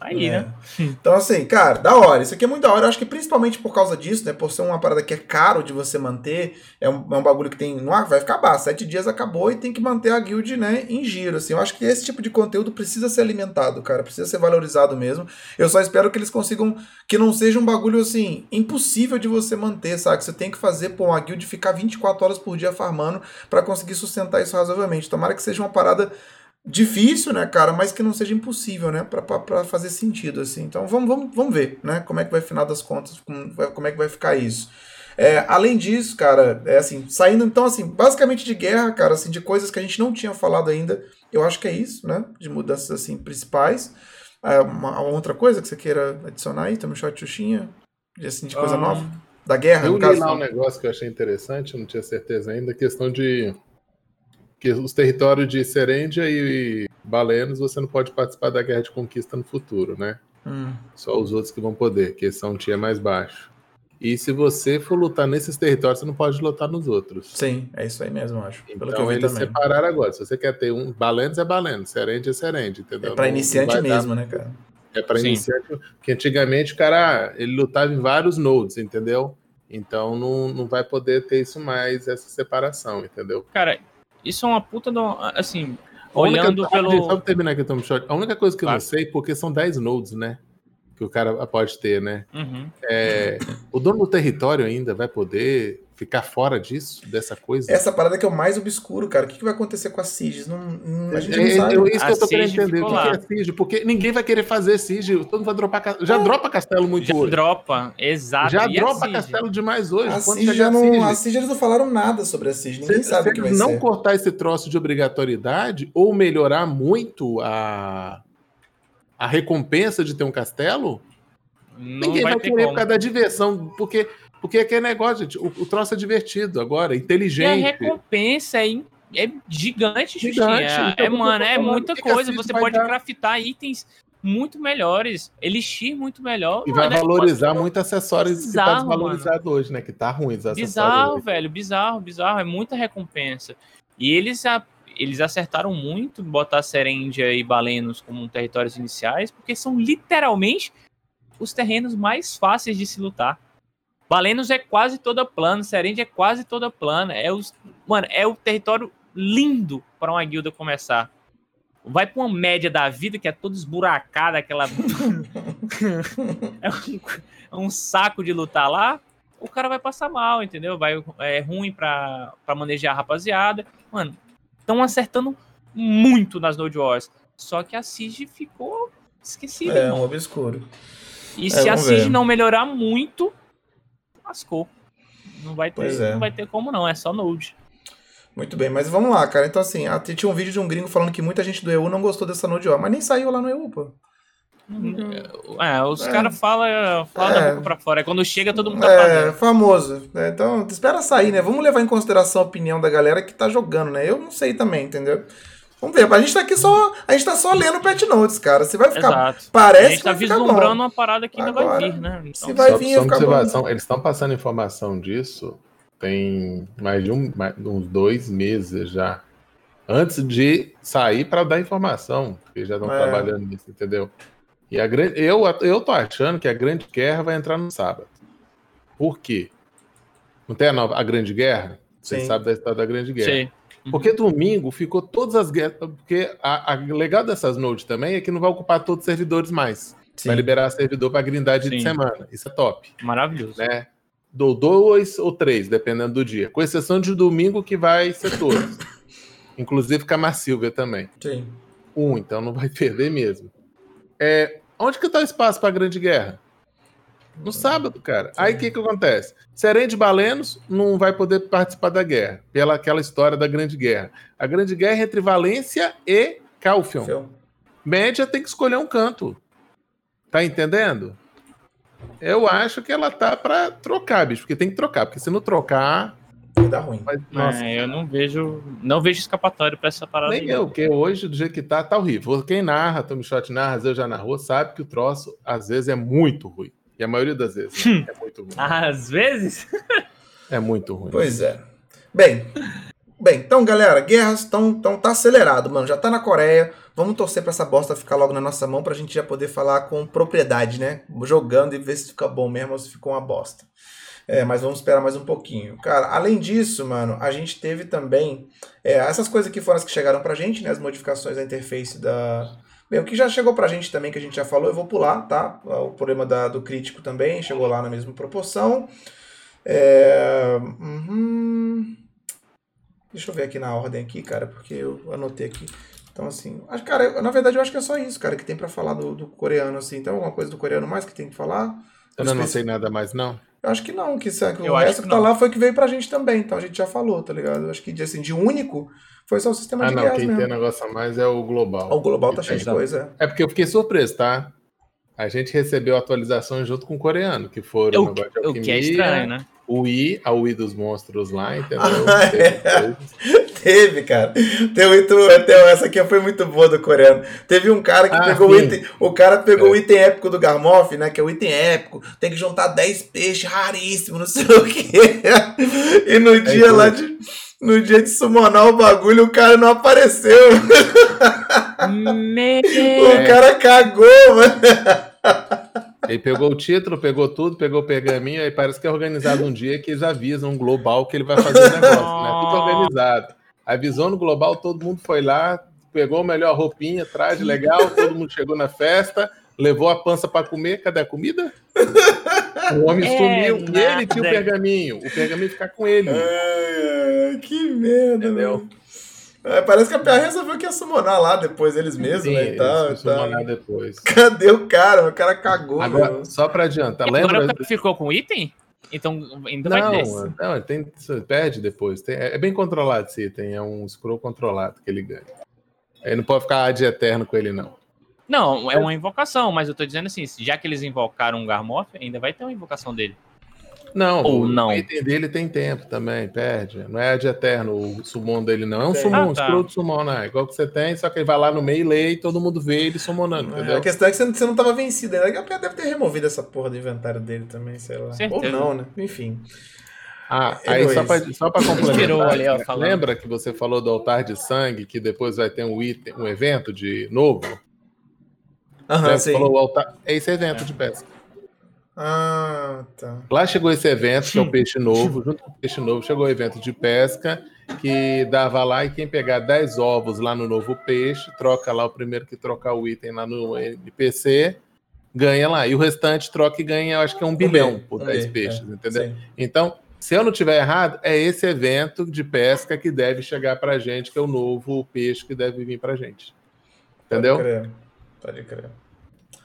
[SPEAKER 2] Aí, é. né?
[SPEAKER 1] Então, assim, cara, da hora. Isso aqui é muito da hora. Eu acho que principalmente por causa disso, né? Por ser uma parada que é caro de você manter, é um, é um bagulho que tem. Não vai acabar. Sete dias acabou e tem que manter a guild, né, em giro. Assim. Eu acho que esse tipo de conteúdo precisa ser alimentado, cara. Precisa ser valorizado mesmo. Eu só espero que eles consigam. Que não seja um bagulho, assim, impossível de você manter, sabe? Você tem que fazer, pô, a guild ficar 24 horas por dia farmando para conseguir sustentar isso razoavelmente. Tomara que seja uma parada difícil, né, cara, mas que não seja impossível, né, para fazer sentido, assim. Então vamos, vamos, vamos ver, né, como é que vai final das contas, como, como é que vai ficar isso. É, além disso, cara, é assim, saindo então assim, basicamente de guerra, cara, assim, de coisas que a gente não tinha falado ainda, eu acho que é isso, né? De mudanças assim principais. É, uma, uma outra coisa que você queira adicionar aí, tamo shot Xuxinha? De, assim, de coisa
[SPEAKER 2] Ah,
[SPEAKER 1] nova? Da guerra,
[SPEAKER 3] Eu li lá um negócio que eu achei interessante, eu não tinha certeza ainda, questão de que os territórios de Serêndia e Balenos você não pode participar da guerra de conquista no futuro, né?
[SPEAKER 1] Hum,
[SPEAKER 3] Só os outros que vão poder, que são um tier mais baixo. E se você for lutar nesses territórios, você não pode lutar nos outros.
[SPEAKER 1] sim, é isso aí mesmo, acho. Pelo que eu
[SPEAKER 3] Então
[SPEAKER 1] vi
[SPEAKER 3] eles
[SPEAKER 1] também.
[SPEAKER 3] separaram agora. Se você quer ter um. Balenos é Balenos, Serende é Serende, entendeu?
[SPEAKER 1] É
[SPEAKER 3] não
[SPEAKER 1] iniciante
[SPEAKER 3] vai dar-
[SPEAKER 1] mesmo, né, cara?
[SPEAKER 3] É pra
[SPEAKER 2] Sim.
[SPEAKER 3] iniciante. Porque antigamente o cara ele lutava em vários nodes, entendeu? Então não, não vai poder ter isso mais, essa separação, entendeu?
[SPEAKER 2] Cara, isso é uma puta do. Assim,
[SPEAKER 3] A única-
[SPEAKER 2] olhando
[SPEAKER 3] rapidinho, Só
[SPEAKER 2] pelo.
[SPEAKER 3] pra terminar aqui, Tom Short. A única coisa que eu não
[SPEAKER 2] Claro.
[SPEAKER 3] sei, porque são 10 nodes, né? Que o cara pode ter, né?
[SPEAKER 2] Uhum.
[SPEAKER 3] É, o dono do território ainda vai poder ficar fora disso, dessa coisa?
[SPEAKER 1] Essa parada que é o mais obscuro, cara. O que, que vai acontecer com a SIGs? Não, não- a gente não
[SPEAKER 3] É,
[SPEAKER 1] sabe.
[SPEAKER 3] é, é isso que
[SPEAKER 2] A
[SPEAKER 3] eu tô querendo entender. O que,
[SPEAKER 2] lá.
[SPEAKER 3] que é Siege? Porque ninguém vai querer fazer Siege. Todo mundo vai dropar. Já dropa castelo muito
[SPEAKER 2] Já
[SPEAKER 3] hoje.
[SPEAKER 2] dropa, exato.
[SPEAKER 3] Já
[SPEAKER 2] E
[SPEAKER 3] dropa castelo demais hoje.
[SPEAKER 1] A
[SPEAKER 3] chegar
[SPEAKER 1] já
[SPEAKER 3] a
[SPEAKER 1] não. A SIG eles não falaram nada sobre a SIG. Ninguém
[SPEAKER 3] se,
[SPEAKER 1] sabe
[SPEAKER 3] se
[SPEAKER 1] o que vai
[SPEAKER 3] não
[SPEAKER 1] ser.
[SPEAKER 3] cortar esse troço de obrigatoriedade ou melhorar muito a, a recompensa de ter um castelo,
[SPEAKER 2] Não
[SPEAKER 3] ninguém vai,
[SPEAKER 2] vai
[SPEAKER 3] querer por
[SPEAKER 2] como.
[SPEAKER 3] causa da diversão. Porque, porque é aquele negócio, gente. O, o troço é divertido agora,
[SPEAKER 2] E a
[SPEAKER 3] inteligente.
[SPEAKER 2] recompensa é, é gigante,
[SPEAKER 3] Gigante, então
[SPEAKER 2] É,
[SPEAKER 3] é
[SPEAKER 2] mano, é muita coisa. Você
[SPEAKER 3] vai
[SPEAKER 2] pode
[SPEAKER 3] dar?
[SPEAKER 2] craftar itens muito melhores. Elixir muito melhor.
[SPEAKER 3] E vai
[SPEAKER 2] Mano, é
[SPEAKER 3] valorizar muito acessórios que tá
[SPEAKER 2] Bizarro,
[SPEAKER 3] desvalorizado hoje, né? Que tá ruim os acessórios.
[SPEAKER 2] Bizarro,
[SPEAKER 3] hoje.
[SPEAKER 2] velho, bizarro, bizarro. É muita recompensa. E eles, a- eles acertaram muito botar Serêndia e Balenos como territórios iniciais, porque são literalmente os terrenos mais fáceis de se lutar. Balenos é quase toda plana, Serêndia é quase toda plana. É os, mano, é o território lindo para uma guilda começar. Vai pra uma média da vida que é toda esburacada, aquela. é, um, é um saco de lutar lá. O cara vai passar mal, entendeu? Vai, é ruim pra, pra manejar a rapaziada. Mano, estão acertando muito nas Node Wars. Só que a Siege ficou esquecida.
[SPEAKER 1] É, um obscuro.
[SPEAKER 2] E se a Siege
[SPEAKER 1] ver.
[SPEAKER 2] não melhorar muito, lascou. Não vai ter,
[SPEAKER 1] é.
[SPEAKER 2] não vai ter como não, é só Node.
[SPEAKER 1] Muito bem, mas vamos lá, cara. Então, assim, tinha um vídeo de um gringo falando que muita gente do EU não gostou dessa Node War, mas nem saiu lá no EU, pô.
[SPEAKER 2] É, os
[SPEAKER 1] É.
[SPEAKER 2] caras falam fala
[SPEAKER 1] É.
[SPEAKER 2] da boca pra fora. Aí Quando chega, todo mundo tá
[SPEAKER 1] É,
[SPEAKER 2] fazendo.
[SPEAKER 1] famoso. né? Então, espera sair, né? Vamos levar em consideração a opinião da galera que tá jogando, né? Eu não sei também, entendeu? Vamos ver. A gente tá aqui só. A gente tá só lendo Pet Notes, cara. Se vai ficar.
[SPEAKER 2] Exato.
[SPEAKER 1] Parece
[SPEAKER 2] a gente tá
[SPEAKER 1] que ficar
[SPEAKER 2] vislumbrando uma parada que ainda
[SPEAKER 1] Agora,
[SPEAKER 2] vai vir, né? Então,
[SPEAKER 1] se vai
[SPEAKER 3] Só,
[SPEAKER 1] vir,
[SPEAKER 3] observação,
[SPEAKER 1] bom.
[SPEAKER 3] eles estão passando informação disso tem mais de um, mais, uns dois meses já. Antes de sair para dar informação, porque já estão
[SPEAKER 1] É.
[SPEAKER 3] trabalhando nisso, entendeu? E a grande, eu, eu tô achando que a grande guerra vai entrar no sábado. Por quê? Não tem a, nova, a grande guerra? Você
[SPEAKER 1] Sim.
[SPEAKER 3] sabe da história da grande guerra.
[SPEAKER 2] sei.
[SPEAKER 3] Porque domingo ficou todas as guerras. Porque a, a legal dessas nodes também é que não vai ocupar todos os servidores mais.
[SPEAKER 1] Sim.
[SPEAKER 3] Vai liberar servidor para grindade de
[SPEAKER 2] Sim.
[SPEAKER 3] semana. Isso é top,
[SPEAKER 2] Maravilhoso.
[SPEAKER 3] né? Do dois ou três, dependendo do dia. Com exceção de domingo, que vai ser todos. Inclusive Camar Silvia também.
[SPEAKER 1] Sim.
[SPEAKER 3] Um, então não vai perder mesmo. É, onde que tá o espaço para a grande guerra? No sábado, cara. Aí o que que acontece? Serende Balenos não vai poder participar da guerra, pela aquela história da grande guerra. A grande guerra é entre Valência e Calfion. Média tem que escolher um canto. Tá entendendo? Eu acho que ela tá para trocar, bicho, porque tem que trocar, porque se não trocar,
[SPEAKER 1] Vai dar ruim.
[SPEAKER 3] nossa,
[SPEAKER 2] É, eu não vejo, não vejo escapatório pra essa parada.
[SPEAKER 3] Nem
[SPEAKER 2] aí,
[SPEAKER 3] eu, porque hoje, do jeito que tá, tá horrível. Quem narra, Tommy Shot narra, eu já narrou, sabe que o troço, às vezes, é muito ruim. E a maioria das vezes
[SPEAKER 2] Hum.
[SPEAKER 3] é muito ruim.
[SPEAKER 2] Às vezes.
[SPEAKER 3] É muito ruim.
[SPEAKER 1] Pois é. Bem, bem, então, galera, guerras estão tão, tá acelerado, mano. Já tá na Coreia. Vamos torcer pra essa bosta ficar logo na nossa mão pra gente já poder falar com propriedade, né? Jogando e ver se fica bom mesmo ou se ficou uma bosta. É, mas vamos esperar mais um pouquinho. Cara, além disso, mano, a gente teve também é, essas coisas que foram as que chegaram pra gente, né? As modificações da interface da. Bem, o que já chegou pra gente também, que a gente já falou, eu vou pular, tá? O problema da- do crítico também chegou lá na mesma proporção. É, uhum. Deixa eu ver aqui na ordem aqui, cara, porque eu anotei aqui. Então, assim, cara, na verdade eu acho que é só isso, cara, que tem pra falar do, do coreano, assim. Tem alguma coisa do coreano mais que tem que falar?
[SPEAKER 3] Eu não sei nada mais, não.
[SPEAKER 1] Eu acho que não, que, isso- que o
[SPEAKER 2] Eu
[SPEAKER 1] resto
[SPEAKER 2] que
[SPEAKER 1] que, tá
[SPEAKER 2] não.
[SPEAKER 1] lá foi que veio pra gente também, então a gente já falou, tá ligado? Eu acho que assim, de único foi só o sistema
[SPEAKER 3] Ah,
[SPEAKER 1] de
[SPEAKER 3] não,
[SPEAKER 1] guerras
[SPEAKER 3] quem
[SPEAKER 1] mesmo.
[SPEAKER 3] tem negócio a mais é o Global.
[SPEAKER 1] O global tá cheio de coisa.
[SPEAKER 3] É porque eu fiquei surpreso, tá? A gente recebeu atualizações junto com o coreano, que foram
[SPEAKER 2] O,
[SPEAKER 3] negócio de
[SPEAKER 2] o que é estranho, né?
[SPEAKER 3] O I, a Wii dos monstros lá, entendeu?
[SPEAKER 1] Ah,
[SPEAKER 3] Teve
[SPEAKER 1] é. Teve, cara. Tem muito, tem- essa aqui foi muito boa do coreano. Teve um cara que
[SPEAKER 3] Ah,
[SPEAKER 1] pegou o
[SPEAKER 3] sim.
[SPEAKER 1] item. O cara pegou
[SPEAKER 3] É.
[SPEAKER 1] o item épico do Garmoff, né? Que é o item épico. Tem que juntar 10 peixes raríssimos, não sei o quê. E no dia
[SPEAKER 3] então.
[SPEAKER 1] lá de. No dia de summonar o bagulho, o cara não apareceu.
[SPEAKER 2] Me...
[SPEAKER 1] O cara cagou, mano.
[SPEAKER 3] Ele pegou o título, pegou tudo, pegou o pergaminho, aí parece que é organizado um dia que eles avisam um global que ele vai fazer o negócio, né? Tudo organizado. Avisou no global, todo mundo foi lá, pegou a melhor roupinha, traje legal, todo mundo chegou na festa, levou a pança pra comer, cadê a comida? O homem
[SPEAKER 2] É
[SPEAKER 3] sumiu e ele tinha o
[SPEAKER 2] nada.
[SPEAKER 3] pergaminho. O pergaminho fica com ele.
[SPEAKER 1] Ai, ai, que merda,
[SPEAKER 3] Entendeu?
[SPEAKER 1] mano. É, parece que a PA resolveu que ia summonar lá depois eles mesmos,
[SPEAKER 3] Sim,
[SPEAKER 1] né? E tal,
[SPEAKER 3] summonar depois.
[SPEAKER 1] Cadê o cara? O cara cagou,
[SPEAKER 3] Agora,
[SPEAKER 1] mano.
[SPEAKER 3] só pra adiantar,
[SPEAKER 2] Agora
[SPEAKER 3] lembra?
[SPEAKER 2] o cara ficou com item? Então ainda vai
[SPEAKER 3] Não,
[SPEAKER 2] desse.
[SPEAKER 3] não, ele tem, perde depois. Tem- é bem controlado esse item, é um scroll controlado que ele ganha. Ele não pode ficar ad eterno com ele, não.
[SPEAKER 2] Não, é uma invocação, mas eu tô dizendo assim, já que eles invocaram um Garmoff, ainda vai ter uma invocação dele.
[SPEAKER 3] Não,
[SPEAKER 2] Ou
[SPEAKER 3] o
[SPEAKER 2] não.
[SPEAKER 3] item dele tem tempo também, perde. Não é ad eterno o summon dele, não. É um summon, um
[SPEAKER 2] Ah, tá.
[SPEAKER 3] scroll de summon, né? Igual que você tem, só que ele vai lá no meio e lê e todo mundo vê ele summonando,
[SPEAKER 1] É,
[SPEAKER 3] entendeu?
[SPEAKER 1] a questão é que você não, você não tava vencido ainda. A PA deve ter removido essa porra do inventário dele também, sei lá.
[SPEAKER 2] Certeza.
[SPEAKER 1] Ou não, né? Enfim.
[SPEAKER 3] Ah, aí só pra, só pra
[SPEAKER 2] Tirou
[SPEAKER 3] complementar,
[SPEAKER 2] ali, ó,
[SPEAKER 3] lembra que você falou do altar de sangue, que depois vai ter um item, um evento de novo? Falou o altar? É esse evento de pesca.
[SPEAKER 1] Ah, tá.
[SPEAKER 3] Lá chegou esse evento, que é o peixe novo. Junto com o peixe novo, chegou o evento de pesca, que dava lá, e quem pegar 10 ovos lá no novo peixe, troca lá o primeiro que trocar o item lá no NPC, ganha lá. E o restante troca e ganha, eu acho que é um bilhão por
[SPEAKER 1] um
[SPEAKER 3] 10
[SPEAKER 1] B,
[SPEAKER 3] peixes,
[SPEAKER 1] é,
[SPEAKER 3] entendeu?
[SPEAKER 1] sim.
[SPEAKER 3] Então, se eu não tiver errado, é esse evento de pesca que deve chegar pra gente, que é o novo peixe que deve vir pra gente. Entendeu?
[SPEAKER 1] Pode crer.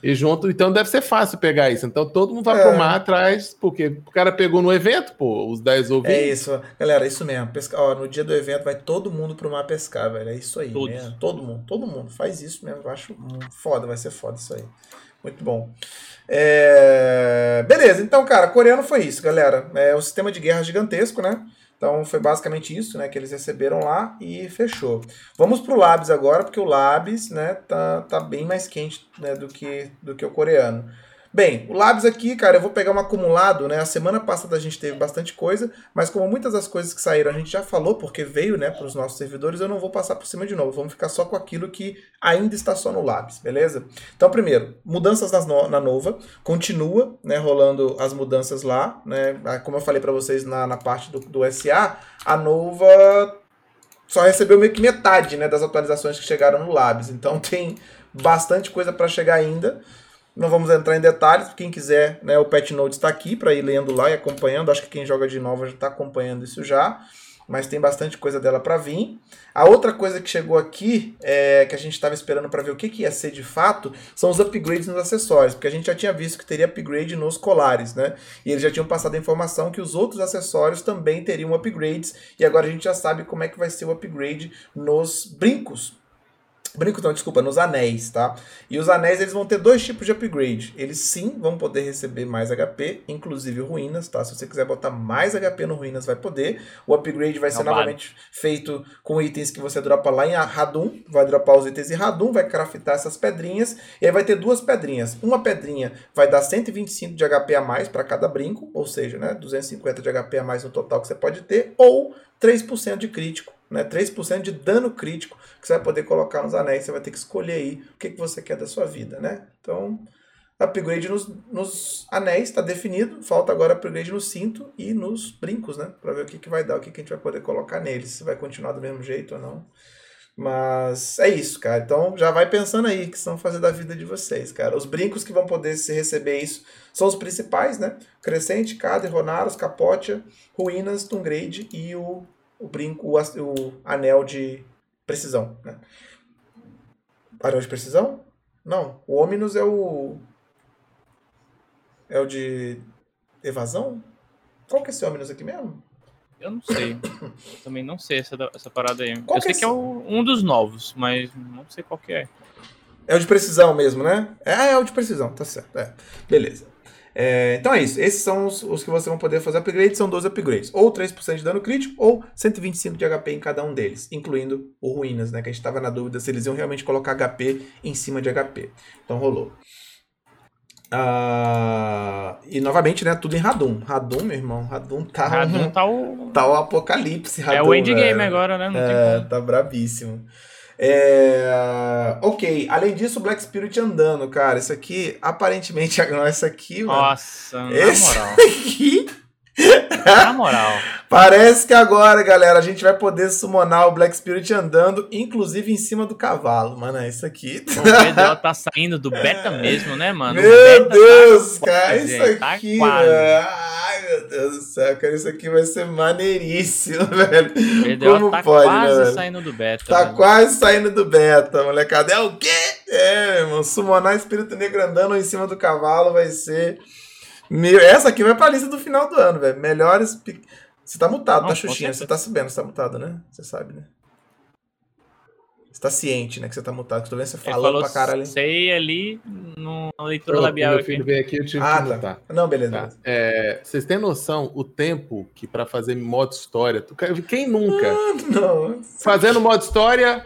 [SPEAKER 3] E junto, então deve ser fácil pegar isso. Então todo mundo vai
[SPEAKER 1] É.
[SPEAKER 3] pro mar atrás, porque o cara pegou no evento, pô, os 10 ovinhos.
[SPEAKER 1] É isso, galera, é isso mesmo. Pesca... Ó, no dia do evento vai todo mundo pro mar pescar, velho. É isso aí,
[SPEAKER 2] Todos.
[SPEAKER 1] né? Todo mundo, todo mundo. Faz isso mesmo. Eu acho foda, vai ser foda isso aí. Muito bom. É, Beleza, então, cara, coreano foi isso, galera. É um sistema de guerra gigantesco, né? Então foi basicamente isso, né, que eles receberam lá e fechou. Vamos pro Labs agora, porque o Labs, né, tá, tá bem mais quente, né, do que do que o coreano. Bem, o Labs aqui, cara, eu vou pegar um acumulado, né? A semana passada a gente teve bastante coisa, mas como muitas das coisas que saíram a gente já falou, porque veio, né, para os nossos servidores, eu não vou passar por cima de novo. Vamos ficar só com aquilo que ainda está só no Labs, beleza? Então, primeiro, mudanças no- na Nova. Continua, né, rolando as mudanças lá, né? Ah, Como eu falei para vocês na, na parte do, do SA, a Nova só recebeu meio que metade, né, das atualizações que chegaram no Labs. Então tem bastante coisa para chegar ainda. Não vamos entrar em detalhes, quem quiser, né, o Pet Note está aqui para ir lendo lá e acompanhando. Acho que quem joga de nova já está acompanhando isso já, mas tem bastante coisa dela para vir. A outra coisa que chegou aqui, é, que a gente estava esperando para ver o que, que ia ser de fato, são os upgrades nos acessórios, porque a gente já tinha visto que teria upgrade nos colares, né? E eles já tinham passado a informação que os outros acessórios também teriam upgrades, e agora a gente já sabe como é que vai ser o upgrade nos brincos. Brincos não, desculpa, nos anéis, tá? E os anéis eles vão ter dois tipos de upgrade. Eles sim vão poder receber mais HP, inclusive ruínas, tá? Se você quiser botar mais HP no ruínas, vai poder. O upgrade vai ser
[SPEAKER 2] Roubado.
[SPEAKER 1] novamente feito com itens que você dropa lá em Radum, vai dropar os itens em Radum, vai craftar essas pedrinhas, e aí vai ter duas pedrinhas. Uma pedrinha vai dar 125 de HP a mais para cada brinco, ou seja, né, 250 de HP a mais no total que você pode ter, ou 3% de crítico, né, 3% de dano crítico que você vai poder colocar nos anéis, você vai ter que escolher aí o que, que você quer da sua vida, né? Então, upgrade nos, nos anéis está definido, falta agora upgrade no cinto e nos brincos, né? Para ver o que, que vai dar, o que, que a gente vai poder colocar neles, se vai continuar do mesmo jeito ou não. Mas é isso, cara. Então já vai pensando aí que são fazer da vida de vocês, cara. Os brincos que vão poder se receber isso são os principais, né? Crescente, Cader, Ronaros, Capotia, Ruínas, Tungrade e o, o brinco, o, o anel de precisão, né? Anel de precisão? Não. O Ominus é o. É o de evasão? Qual que é esse Omnus aqui mesmo?
[SPEAKER 2] Eu não sei. Também não sei essa, essa parada aí.
[SPEAKER 1] Qual
[SPEAKER 2] eu
[SPEAKER 1] que
[SPEAKER 2] sei
[SPEAKER 1] é
[SPEAKER 2] que é o- um dos novos, mas não sei qual que é.
[SPEAKER 1] É o de precisão mesmo, né? É, é o de precisão, tá certo. É. Beleza. É, então é isso. Esses são os, os que você vão poder fazer upgrade. São 12 upgrades. Ou 3% de dano crítico, ou 125 de HP em cada um deles. Incluindo o Ruínas, né? Que a gente tava na dúvida se eles iam realmente colocar HP em cima de HP. Então rolou. Ah, e novamente, né? Tudo em Radum. Radum, meu irmão. Radum tá,
[SPEAKER 2] Radum
[SPEAKER 1] um,
[SPEAKER 2] tá o.
[SPEAKER 1] tá o apocalipse. Radum,
[SPEAKER 2] é o endgame agora, né? Não
[SPEAKER 1] É, tá brabíssimo. É, ok, além disso, o Black Spirit andando, cara. Isso aqui, aparentemente, agora isso aqui, mano.
[SPEAKER 2] Nossa, na
[SPEAKER 1] Esse
[SPEAKER 2] moral.
[SPEAKER 1] aqui.
[SPEAKER 2] Na moral.
[SPEAKER 1] Parece que agora, galera, a gente vai poder summonar o Black Spirit andando, inclusive em cima do cavalo, mano. É isso aqui.
[SPEAKER 2] O BDO tá saindo do beta mesmo, né, mano?
[SPEAKER 1] Meu
[SPEAKER 2] tá
[SPEAKER 1] Deus,
[SPEAKER 2] quase,
[SPEAKER 1] cara, isso
[SPEAKER 2] tá
[SPEAKER 1] aqui,
[SPEAKER 2] quase.
[SPEAKER 1] velho. Ai, meu Deus do céu, cara, isso aqui vai ser maneiríssimo, velho.
[SPEAKER 2] O BDO
[SPEAKER 1] Como
[SPEAKER 2] tá
[SPEAKER 1] pode, né,
[SPEAKER 2] quase
[SPEAKER 1] velho?
[SPEAKER 2] saindo do beta.
[SPEAKER 1] Tá
[SPEAKER 2] velho.
[SPEAKER 1] quase saindo do beta, molecada. É o quê? É, meu irmão. Summonar espírito negro andando em cima do cavalo vai ser. Meu... Essa aqui vai pra lista do final do ano, velho. Melhores. Você tá mutado,
[SPEAKER 2] Não,
[SPEAKER 1] tá, Xuxinha? Você tá sabendo, você tá mutado, né? Você sabe, né? Você tá ciente, né? Que você tá mutado. Que eu tô vendo você falando pra caralho.
[SPEAKER 2] sei ali no- na leitura
[SPEAKER 3] Pronto,
[SPEAKER 2] labial
[SPEAKER 3] meu filho veio aqui, eu tive
[SPEAKER 1] Ah,
[SPEAKER 3] que
[SPEAKER 1] tá.
[SPEAKER 3] mutar.
[SPEAKER 1] Não, beleza.
[SPEAKER 3] Tá. É, vocês têm noção o tempo que pra fazer modo história? tu- Quem nunca?
[SPEAKER 1] Ah, não.
[SPEAKER 3] Fazendo modo história,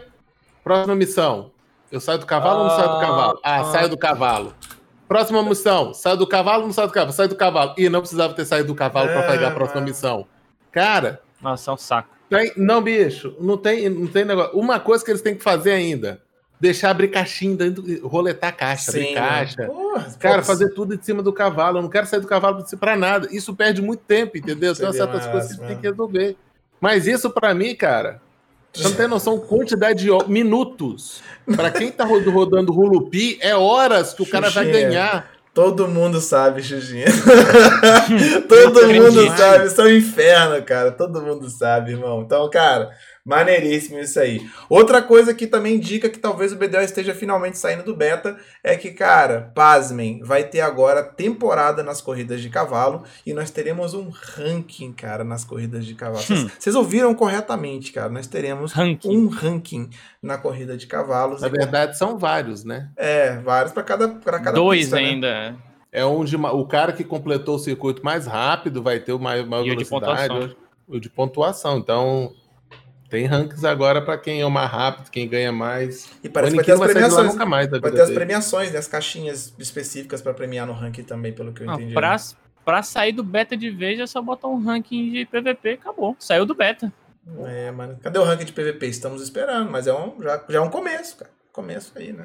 [SPEAKER 3] próxima missão. Eu saio do cavalo ou não saio do
[SPEAKER 1] Ah,
[SPEAKER 3] cavalo? Ah,
[SPEAKER 1] ah.
[SPEAKER 3] saio do cavalo. Próxima missão, saio do cavalo ou não saio do cavalo? Saio do cavalo. Ih, não precisava ter saído do cavalo pra
[SPEAKER 1] É,
[SPEAKER 3] pegar a próxima
[SPEAKER 1] mano.
[SPEAKER 3] missão. Cara,
[SPEAKER 2] Nossa, é um saco.
[SPEAKER 3] tem- não, bicho, não tem, não tem negócio. Uma coisa que eles têm que fazer ainda: deixar abrir caixinha dentro, roletar caixa, abrir
[SPEAKER 1] Sim,
[SPEAKER 3] caixa.
[SPEAKER 1] Porra,
[SPEAKER 3] Cara,
[SPEAKER 1] pode-
[SPEAKER 3] fazer tudo em cima do cavalo. Eu não quero sair do cavalo pra nada. Isso perde muito tempo, entendeu? Tem certas coisas que tem que resolver. Mas isso, pra mim, cara, você não tem noção quantidade de minutos. Pra quem tá ro- rodando Rulupi, é horas que o cara vai ganhar.
[SPEAKER 1] Todo mundo sabe, Xuxinha. Todo mundo sabe. Isso é um inferno, cara. Todo mundo sabe, irmão. Então, cara, maneiríssimo isso aí. Outra coisa que também indica que talvez o BDO esteja finalmente saindo do beta é que, cara, pasmem, vai ter agora temporada nas corridas de cavalo e nós teremos um ranking, cara, nas corridas de cavalo. Vocês-
[SPEAKER 2] Hum.
[SPEAKER 1] Vocês ouviram corretamente, cara. Nós teremos
[SPEAKER 2] Ranking.
[SPEAKER 1] um ranking na corrida de cavalos.
[SPEAKER 3] Na verdade, são vários, né?
[SPEAKER 1] É, vários para cada, pra cada
[SPEAKER 2] Dois
[SPEAKER 1] pista, né?
[SPEAKER 2] ainda.
[SPEAKER 3] É onde o cara que completou o circuito mais rápido vai ter o maior, maior
[SPEAKER 2] E o de
[SPEAKER 3] velocidade.
[SPEAKER 2] pontuação.
[SPEAKER 3] O de pontuação. Então, tem rankings agora pra quem é o mais rápido, quem ganha mais.
[SPEAKER 1] E parece que vai ter as premiações.
[SPEAKER 3] nunca mais
[SPEAKER 1] Vai ter as premiações, né? As caixinhas específicas pra premiar no ranking também, pelo que eu
[SPEAKER 2] Não,
[SPEAKER 1] entendi.
[SPEAKER 2] pra, pra sair do beta de vez é só botar um ranking de PVP acabou. Saiu do beta.
[SPEAKER 1] É, mano. Cadê o ranking de PVP? Estamos esperando, mas é um, já, já é um começo, cara. Começo aí, né?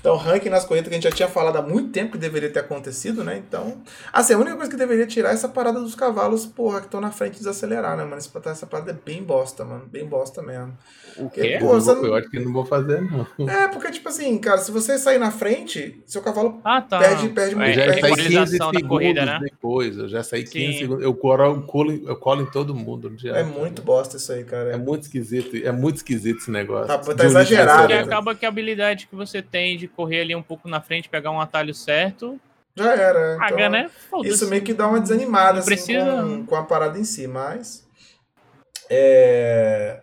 [SPEAKER 1] Então, ranking nas corridas que a gente já tinha falado há muito tempo que deveria ter acontecido, né? Então, assim, a única coisa que deveria tirar é essa parada dos cavalos, porra, que estão na frente desacelerar, né, mano? Essa, essa parada é bem bosta, mano. Bem bosta mesmo.
[SPEAKER 2] O
[SPEAKER 1] quê? Pô,
[SPEAKER 3] Eu,
[SPEAKER 1] você
[SPEAKER 3] vou- eu acho que não vou fazer, não.
[SPEAKER 1] É, porque, tipo assim, cara, se você sair na frente, seu cavalo
[SPEAKER 2] Ah, tá.
[SPEAKER 1] Perde- perde
[SPEAKER 2] é,
[SPEAKER 1] muito,
[SPEAKER 3] Eu já
[SPEAKER 1] perde
[SPEAKER 3] saí 15
[SPEAKER 2] equalização
[SPEAKER 3] segundos
[SPEAKER 2] da corrida, né?
[SPEAKER 3] depois. Eu já saí 15
[SPEAKER 2] Sim.
[SPEAKER 3] segundos. Eu colo, eu colo, eu colo em todo mundo. no dia.
[SPEAKER 1] é muito bosta isso aí, cara.
[SPEAKER 3] É muito esquisito. É muito esquisito esse negócio.
[SPEAKER 1] Tá- tá exagerado,
[SPEAKER 2] Porque
[SPEAKER 1] né?
[SPEAKER 2] acaba que a habilidade que você tem de correr ali um pouco na frente, pegar um atalho certo,
[SPEAKER 1] Já era.
[SPEAKER 2] paga,
[SPEAKER 1] Então,
[SPEAKER 2] né?
[SPEAKER 1] Isso meio que dá uma desanimada
[SPEAKER 2] Não
[SPEAKER 1] assim,
[SPEAKER 2] precisa-
[SPEAKER 1] com, com a parada em si, mas. É.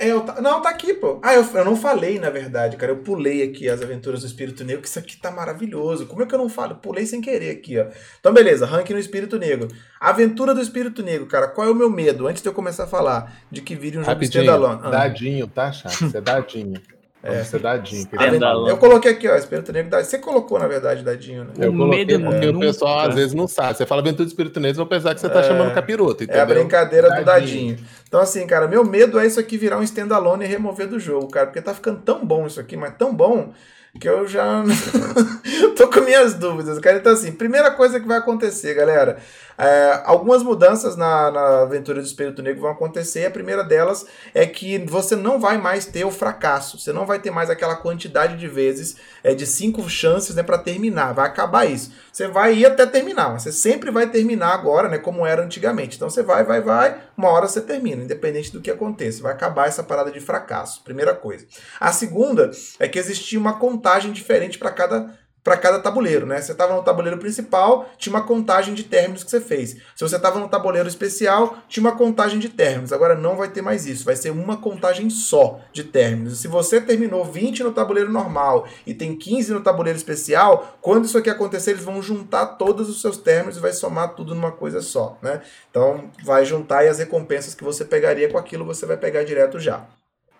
[SPEAKER 1] é, eu tá- não, tá aqui, pô. Ah, eu, eu não falei, na verdade, cara. Eu pulei aqui as aventuras do Espírito Negro, que isso aqui tá maravilhoso. Como é que eu não falo? Pulei sem querer aqui, ó. Então, beleza, ranking no Espírito Negro. Aventura do Espírito Negro, cara. Qual é o meu medo? Antes de eu começar a falar de que vire um jogo
[SPEAKER 3] Rapidinho,
[SPEAKER 1] standalone. Ah.
[SPEAKER 3] dadinho, tá, chato? Isso é dadinho. É, isso é dadinho.
[SPEAKER 2] Standalone.
[SPEAKER 1] Eu coloquei aqui, ó, Espírito Negro. da- Você colocou, na verdade, dadinho, né?
[SPEAKER 3] Eu
[SPEAKER 2] O
[SPEAKER 3] coloquei
[SPEAKER 2] medo
[SPEAKER 3] porque o
[SPEAKER 2] nunca.
[SPEAKER 3] pessoal às vezes não sabe. Você fala aventura do espírito negro, vão pensar que você tá
[SPEAKER 1] É.
[SPEAKER 3] chamando capiroto,
[SPEAKER 1] É
[SPEAKER 3] entendeu?
[SPEAKER 1] a brincadeira do dadinho. Então, assim, cara, meu medo é isso aqui virar um standalone e remover do jogo, cara. Porque tá ficando tão bom isso aqui, mas tão bom que eu já tô com minhas dúvidas, cara. Então, assim, primeira coisa que vai acontecer, galera. É, algumas mudanças na, na aventura do Espírito Negro vão acontecer. A primeira delas é que você não vai mais ter o fracasso. Você não vai ter mais aquela quantidade de vezes, é, de cinco chances né, para terminar. Vai acabar isso. Você vai ir até terminar, mas você sempre vai terminar agora, né? Como era antigamente. Então você vai, vai, vai, uma hora você termina, independente do que aconteça. Vai acabar essa parada de fracasso. Primeira coisa. A segunda é que existia uma contagem diferente para cada para cada tabuleiro, né? Você estava no tabuleiro principal, tinha uma contagem de términos que você fez. Se você estava no tabuleiro especial, tinha uma contagem de términos. Agora não vai ter mais isso, vai ser uma contagem só de términos. Se você terminou 20 no tabuleiro normal e tem 15 no tabuleiro especial, quando isso aqui acontecer, eles vão juntar todos os seus términos e vai somar tudo numa coisa só, né? Então vai juntar e as recompensas que você pegaria com aquilo você vai pegar direto já.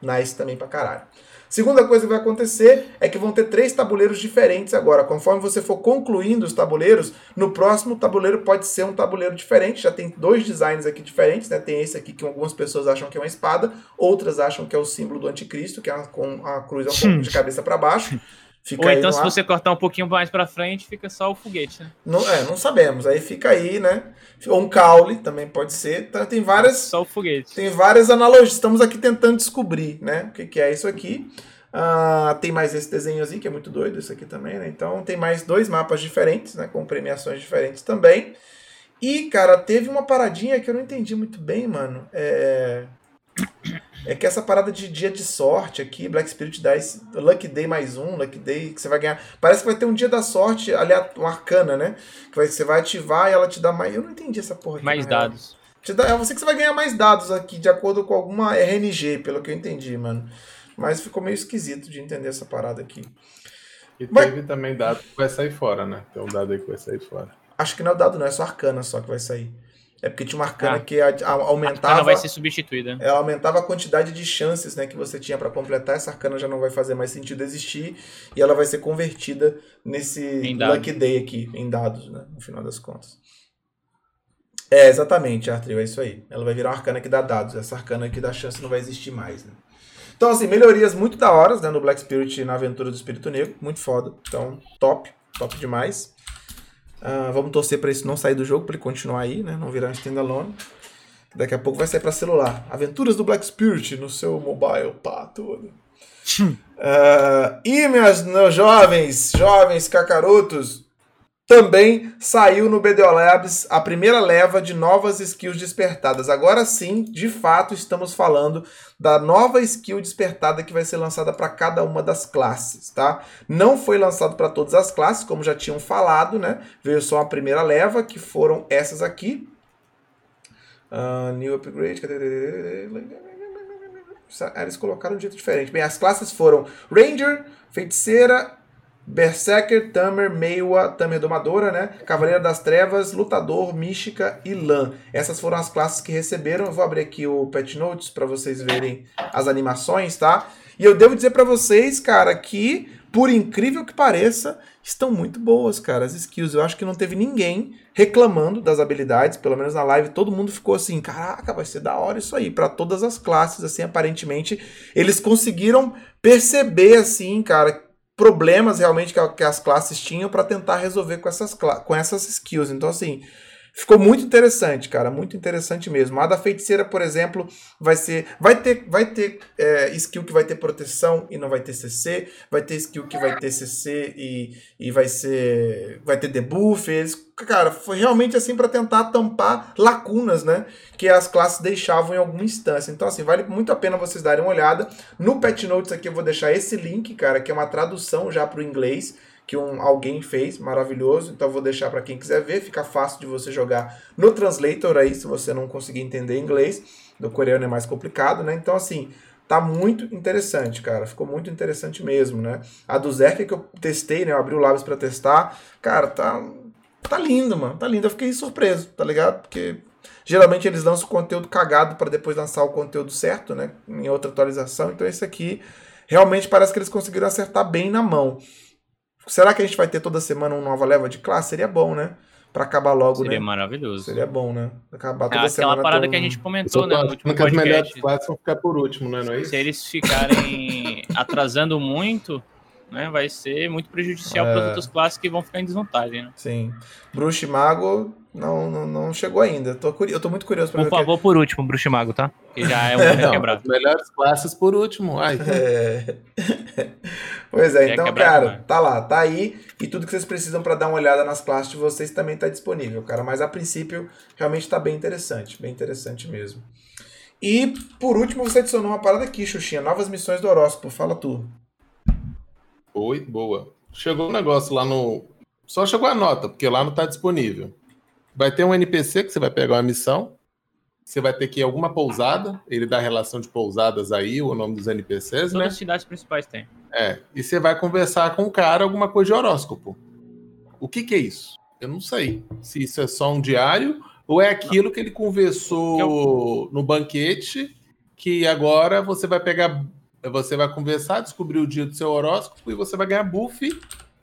[SPEAKER 1] Nice também pra caralho. Segunda coisa que vai acontecer é que vão ter três tabuleiros diferentes agora. Conforme você for concluindo os tabuleiros, no próximo tabuleiro pode ser um tabuleiro diferente. Já tem dois designs aqui diferentes, né? Tem esse aqui que algumas pessoas acham que é uma espada, outras acham que é o símbolo do anticristo, que é com a cruz pouco de cabeça para baixo.
[SPEAKER 2] Fica Ou então, se você cortar um pouquinho mais para frente, fica só o foguete, né?
[SPEAKER 1] Não, é, não sabemos. Aí fica aí, né? Ou um caule também pode ser. Então, tem várias.
[SPEAKER 2] Só o foguete.
[SPEAKER 1] Tem várias analogias. Estamos aqui tentando descobrir, né? O que, que é isso aqui. Uh, tem mais esse desenhozinho que é muito doido, isso aqui também, né? Então tem mais dois mapas diferentes, né? Com premiações diferentes também. E, cara, teve uma paradinha que eu não entendi muito bem, mano. É. É que essa parada de dia de sorte aqui, Black Spirit dá esse Lucky Day mais um, Lucky Day que você vai ganhar. Parece que vai ter um dia da sorte, aliás, um arcana, né? Que vai, você vai ativar e ela te dá mais. Eu não entendi essa porra aqui.
[SPEAKER 2] Mais dados.
[SPEAKER 1] Te dá, é você que você vai ganhar mais dados aqui, de acordo com alguma RNG, pelo que eu entendi, mano. Mas ficou meio esquisito de entender essa parada aqui.
[SPEAKER 3] E Mas... teve também dado que vai sair fora, né? Tem um dado aí que vai sair fora.
[SPEAKER 1] Acho que não é o dado, não, é só arcana só que vai sair. É porque tinha uma arcana ah, que aumentava. A
[SPEAKER 2] arcana vai ser substituída.
[SPEAKER 1] Ela aumentava a quantidade de chances né, que você tinha para completar. Essa arcana já não vai fazer mais sentido existir. E ela vai ser convertida nesse Lucky Day aqui, em dados, né? No final das contas. É, exatamente, Arthur, é isso aí. Ela vai virar uma arcana que dá dados. Essa arcana que dá chance não vai existir mais, né? Então, assim, melhorias muito da hora né, no Black Spirit na aventura do Espírito Negro. Muito foda. Então, top. Top demais. Uh, vamos torcer para isso não sair do jogo, para ele continuar aí, né? Não virar um standalone. Daqui a pouco vai sair para celular. Aventuras do Black Spirit no seu mobile, pá, tudo. uh, e meus, meus jovens, jovens cacarotos, também saiu no BDO Labs a primeira leva de novas skills despertadas. Agora sim, de fato, estamos falando da nova skill despertada que vai ser lançada para cada uma das classes, tá? Não foi lançado para todas as classes, como já tinham falado, né? Veio só a primeira leva, que foram essas aqui. Uh, new Upgrade. Eles colocaram de jeito diferente. Bem, as classes foram Ranger, Feiticeira, Berserker, Tamer, Meiwa, Tamer Domadora, né? Cavaleira das Trevas, Lutador, Mística e Lan. Essas foram as classes que receberam. Eu vou abrir aqui o Pet Notes para vocês verem as animações, tá? E eu devo dizer para vocês, cara, que por incrível que pareça, estão muito boas, cara, as skills. Eu acho que não teve ninguém reclamando das habilidades, pelo menos na live, todo mundo ficou assim, caraca, vai ser da hora isso aí, para todas as classes, assim, aparentemente, eles conseguiram perceber, assim, cara, problemas realmente que, que as classes tinham para tentar resolver com essas, com essas skills. Então, assim, ficou muito interessante, cara, muito interessante mesmo. A da feiticeira, por exemplo, vai ser, vai ter, vai ter é, skill que vai ter proteção e não vai ter CC, vai ter skill que vai ter CC e, e vai ser, vai ter debuff. Eles, cara, foi realmente assim para tentar tampar lacunas, né, que as classes deixavam em alguma instância. Então, assim, vale muito a pena vocês darem uma olhada. No Pet Notes aqui eu vou deixar esse link, cara, que é uma tradução já para o inglês que um, alguém fez, maravilhoso. Então vou deixar para quem quiser ver, fica fácil de você jogar no translator aí, se você não conseguir entender inglês. Do coreano é mais complicado, né? Então assim, tá muito interessante, cara. Ficou muito interessante mesmo, né? A do Zerk que eu testei, né? Eu abri o Labs para testar. Cara, tá tá lindo, mano. Tá lindo. Eu fiquei surpreso, tá ligado? Porque geralmente eles lançam o conteúdo cagado para depois lançar o conteúdo certo, né? Em outra atualização. Então esse aqui realmente parece que eles conseguiram acertar bem na mão. Será que a gente vai ter toda semana uma nova leva de classe? Seria bom, né? Pra acabar logo,
[SPEAKER 2] Seria
[SPEAKER 1] né?
[SPEAKER 2] Seria maravilhoso.
[SPEAKER 1] Seria bom, né?
[SPEAKER 2] Acabar toda é, semana. Aquela parada que a gente comentou, né? No último
[SPEAKER 3] que as melhores classes vão ficar por último, né? Não é isso?
[SPEAKER 2] Se eles ficarem atrasando muito, né? Vai ser muito prejudicial é... para as outras classes que vão ficar em desvantagem, né?
[SPEAKER 1] Sim. Bruxo e Mago não, não, não chegou ainda. Tô, eu tô muito curioso
[SPEAKER 2] para ver. Por favor, que... por último, Bruxo Mago, tá? Que já é um não, quebrado.
[SPEAKER 3] Melhores classes por último. Ai.
[SPEAKER 1] É... pois é, então, cara, né? tá lá, tá aí. E tudo que vocês precisam para dar uma olhada nas classes de vocês também tá disponível, cara. Mas a princípio, realmente tá bem interessante. Bem interessante mesmo. E, por último, você adicionou uma parada aqui, Xuxinha. Novas missões do horóscopo. Fala tu.
[SPEAKER 3] Oi, boa. chegou um negócio lá no. Só chegou a nota, porque lá não tá disponível. Vai ter um NPC que você vai pegar uma missão. Você vai ter que ir em alguma pousada. Ele dá relação de pousadas aí, o nome dos NPCs,
[SPEAKER 2] Todas
[SPEAKER 3] né?
[SPEAKER 2] as cidades principais têm.
[SPEAKER 3] É. E você vai conversar com o cara alguma coisa de horóscopo. O que, que é isso? Eu não sei. Se isso é só um diário ou é aquilo que ele conversou no banquete, que agora você vai pegar. Você vai conversar, descobrir o dia do seu horóscopo e você vai ganhar buff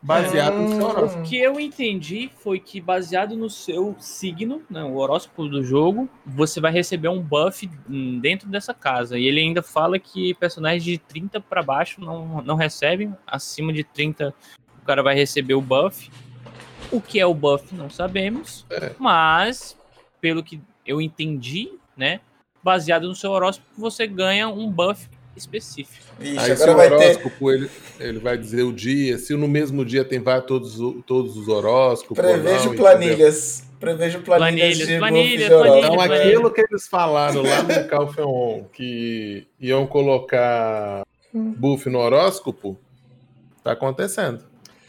[SPEAKER 3] baseado no seu horóscopo.
[SPEAKER 2] O que eu entendi foi que, baseado no seu signo, né, o horóscopo do jogo, você vai receber um buff dentro dessa casa. E ele ainda fala que personagens de 30 para baixo não, não recebem, acima de 30 o cara vai receber o buff. O que é o buff não sabemos, mas pelo que eu entendi, né, baseado no seu horóscopo, você ganha um buff específico.
[SPEAKER 1] Ixi,
[SPEAKER 3] Aí se
[SPEAKER 1] agora
[SPEAKER 3] o
[SPEAKER 1] vai ter.
[SPEAKER 3] horóscopo, ele, ele vai dizer o dia, se no mesmo dia tem vai todos, o- todos os horóscopos.
[SPEAKER 1] Prevejo
[SPEAKER 3] não,
[SPEAKER 1] planilhas. Prevejo planilhas,
[SPEAKER 2] Planilhas,
[SPEAKER 1] de
[SPEAKER 2] planilhas,
[SPEAKER 1] buff de
[SPEAKER 2] planilhas,
[SPEAKER 1] horóscopo.
[SPEAKER 3] Então,
[SPEAKER 2] Planilha,
[SPEAKER 3] aquilo que eles falaram lá no Calfeon, que iam colocar buff no horóscopo, tá acontecendo.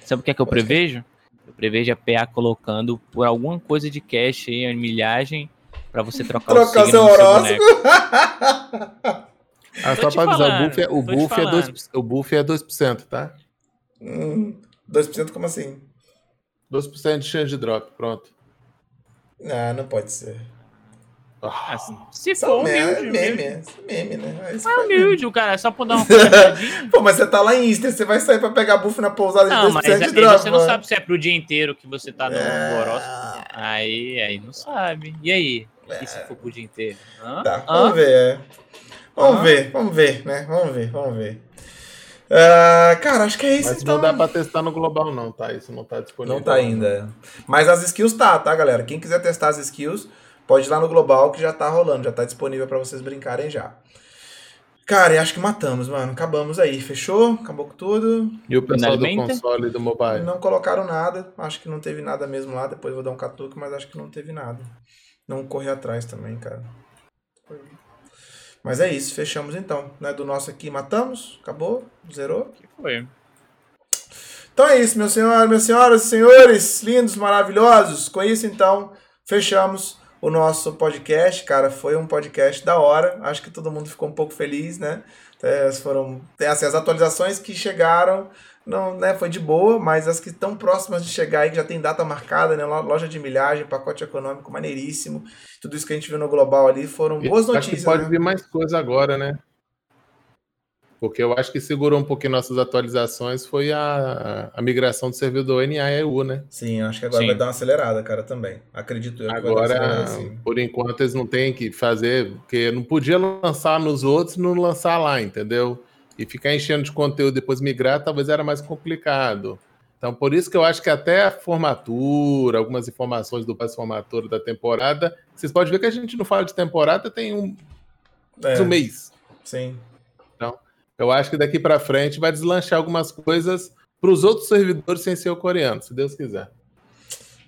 [SPEAKER 2] Sabe o que é que eu prevejo? Eu prevejo a PA colocando por alguma coisa de cash aí, a milhagem, pra você trocar, o
[SPEAKER 1] Trocar
[SPEAKER 2] do seu
[SPEAKER 1] horóscopo.
[SPEAKER 3] Ah, só pra avisar,
[SPEAKER 2] falando,
[SPEAKER 3] o buff é, o buff é,
[SPEAKER 2] falando.
[SPEAKER 3] 2%, o buff é 2%, tá?
[SPEAKER 1] Hum, 2% como assim?
[SPEAKER 3] 2% de chance de drop, pronto.
[SPEAKER 1] Ah, não pode ser.
[SPEAKER 3] Ah,
[SPEAKER 2] Assim, se
[SPEAKER 1] Só
[SPEAKER 2] for
[SPEAKER 1] meme,
[SPEAKER 2] humilde,
[SPEAKER 1] meme,
[SPEAKER 2] humilde.
[SPEAKER 1] é meme, né? Aí
[SPEAKER 2] É humilde, o cara, é só pra dar uma.
[SPEAKER 1] Pô, mas você tá lá em Easter, você vai sair pra pegar buff na pousada de
[SPEAKER 2] Não,
[SPEAKER 1] 2%
[SPEAKER 2] mas
[SPEAKER 1] de
[SPEAKER 2] é-
[SPEAKER 1] drop.
[SPEAKER 2] você não
[SPEAKER 1] mano.
[SPEAKER 2] sabe se é pro dia inteiro que você tá no,
[SPEAKER 1] É.
[SPEAKER 2] horóscopo. Aí, aí não sabe. E aí? E se for pro dia inteiro? Hã?
[SPEAKER 1] Tá,
[SPEAKER 2] Hã?
[SPEAKER 1] vamos ver. Vamos
[SPEAKER 2] Hã?
[SPEAKER 1] ver, vamos ver, né? Vamos ver, vamos ver. Ah, cara, acho que é isso
[SPEAKER 3] Mas
[SPEAKER 1] então.
[SPEAKER 3] não dá pra testar no global, não, tá? Isso não tá disponível.
[SPEAKER 1] Não tá ainda. Mas as skills tá, tá, galera? Quem quiser testar as skills, pode ir lá no Global que já tá rolando, já tá disponível pra vocês brincarem já. Cara, e acho que matamos, mano. Acabamos aí. Fechou? Acabou com tudo.
[SPEAKER 3] E o pessoal do console e do mobile?
[SPEAKER 1] Não colocaram nada. Acho que não teve nada mesmo lá. Depois vou dar um catuque, mas acho que não teve nada. Não correr atrás também, cara. Mas é isso, fechamos então. Né? Do nosso aqui, matamos, acabou, zerou.
[SPEAKER 2] Que foi?
[SPEAKER 1] Então é isso, meus senhores, minhas senhoras e senhores, lindos, maravilhosos. Com isso, então, fechamos o nosso podcast. Cara, foi um podcast da hora. Acho que todo mundo ficou um pouco feliz, né? É, foram é, assim, as atualizações que chegaram, não, né, foi de boa, mas as que estão próximas de chegar aí, que já tem data marcada, né? lo- Loja de milhagem, pacote econômico maneiríssimo. Tudo isso que a gente viu no global ali foram boas
[SPEAKER 3] Acho que
[SPEAKER 1] notícias.
[SPEAKER 3] pode
[SPEAKER 1] né?
[SPEAKER 3] vir mais coisa agora, né? Porque eu acho que segurou um pouquinho nossas atualizações foi a, a migração do servidor NA-EU, né?
[SPEAKER 1] Sim, acho que agora
[SPEAKER 2] Sim.
[SPEAKER 1] vai dar uma acelerada, cara, também. Acredito eu que
[SPEAKER 3] Agora, por enquanto, eles não têm que fazer, porque não podia lançar nos outros e não lançar lá, entendeu? E ficar enchendo de conteúdo depois migrar, talvez era mais complicado. Então, por isso que eu acho que até a formatura, algumas informações do pós-formatura da temporada, vocês podem ver que a gente não fala de temporada tem um,
[SPEAKER 1] É,
[SPEAKER 3] um mês.
[SPEAKER 1] sim.
[SPEAKER 3] Eu acho que daqui para frente vai deslanchar algumas coisas para os outros servidores sem ser o coreano, se Deus quiser.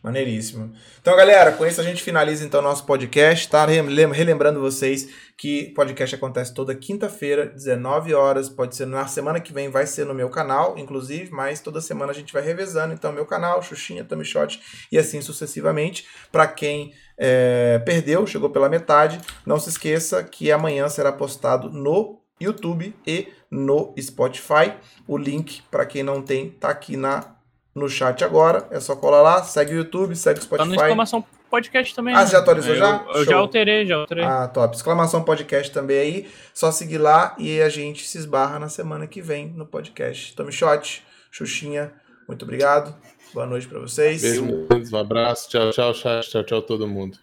[SPEAKER 1] Maneiríssimo. Então, galera, com isso a gente finaliza então nosso podcast, tá? Relem- Relembrando vocês que podcast acontece toda quinta-feira, 19 horas. Pode ser na semana que vem, vai ser no meu canal, inclusive, mas toda semana a gente vai revezando. Então, meu canal, Xuxinha, Tommy Shot e assim sucessivamente. Para quem é, perdeu, chegou pela metade, não se esqueça que amanhã será postado no YouTube e no Spotify. O link, para quem não tem, tá aqui na no chat agora. É só colar lá, segue o YouTube, segue o
[SPEAKER 2] Tá no
[SPEAKER 1] Spotify.
[SPEAKER 2] exclamação podcast também.
[SPEAKER 1] Ah,
[SPEAKER 2] né?
[SPEAKER 1] você já atualizou
[SPEAKER 2] eu,
[SPEAKER 1] já?
[SPEAKER 2] Eu
[SPEAKER 1] Show.
[SPEAKER 2] já alterei, já alterei.
[SPEAKER 1] Ah, top. Exclamação podcast também aí. Só seguir lá e a gente se esbarra na semana que vem no podcast. Tome shot, Xuxinha, muito obrigado. Boa noite pra vocês.
[SPEAKER 3] Beijo, um abraço, tchau, tchau, tchau, tchau, tchau todo mundo.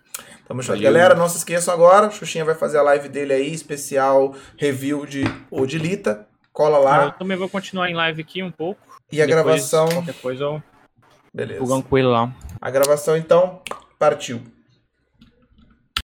[SPEAKER 1] Tamo junto. Galera, não se esqueçam agora, Xuxinha vai fazer a live dele aí, especial review de Odilita. Cola
[SPEAKER 2] Ah, eu
[SPEAKER 1] lá.
[SPEAKER 2] também vou continuar em live aqui um pouco.
[SPEAKER 1] E a
[SPEAKER 2] Depois,
[SPEAKER 1] gravação.
[SPEAKER 2] Qualquer coisa eu
[SPEAKER 1] Beleza.
[SPEAKER 2] pulgando com ele lá.
[SPEAKER 1] A gravação então partiu.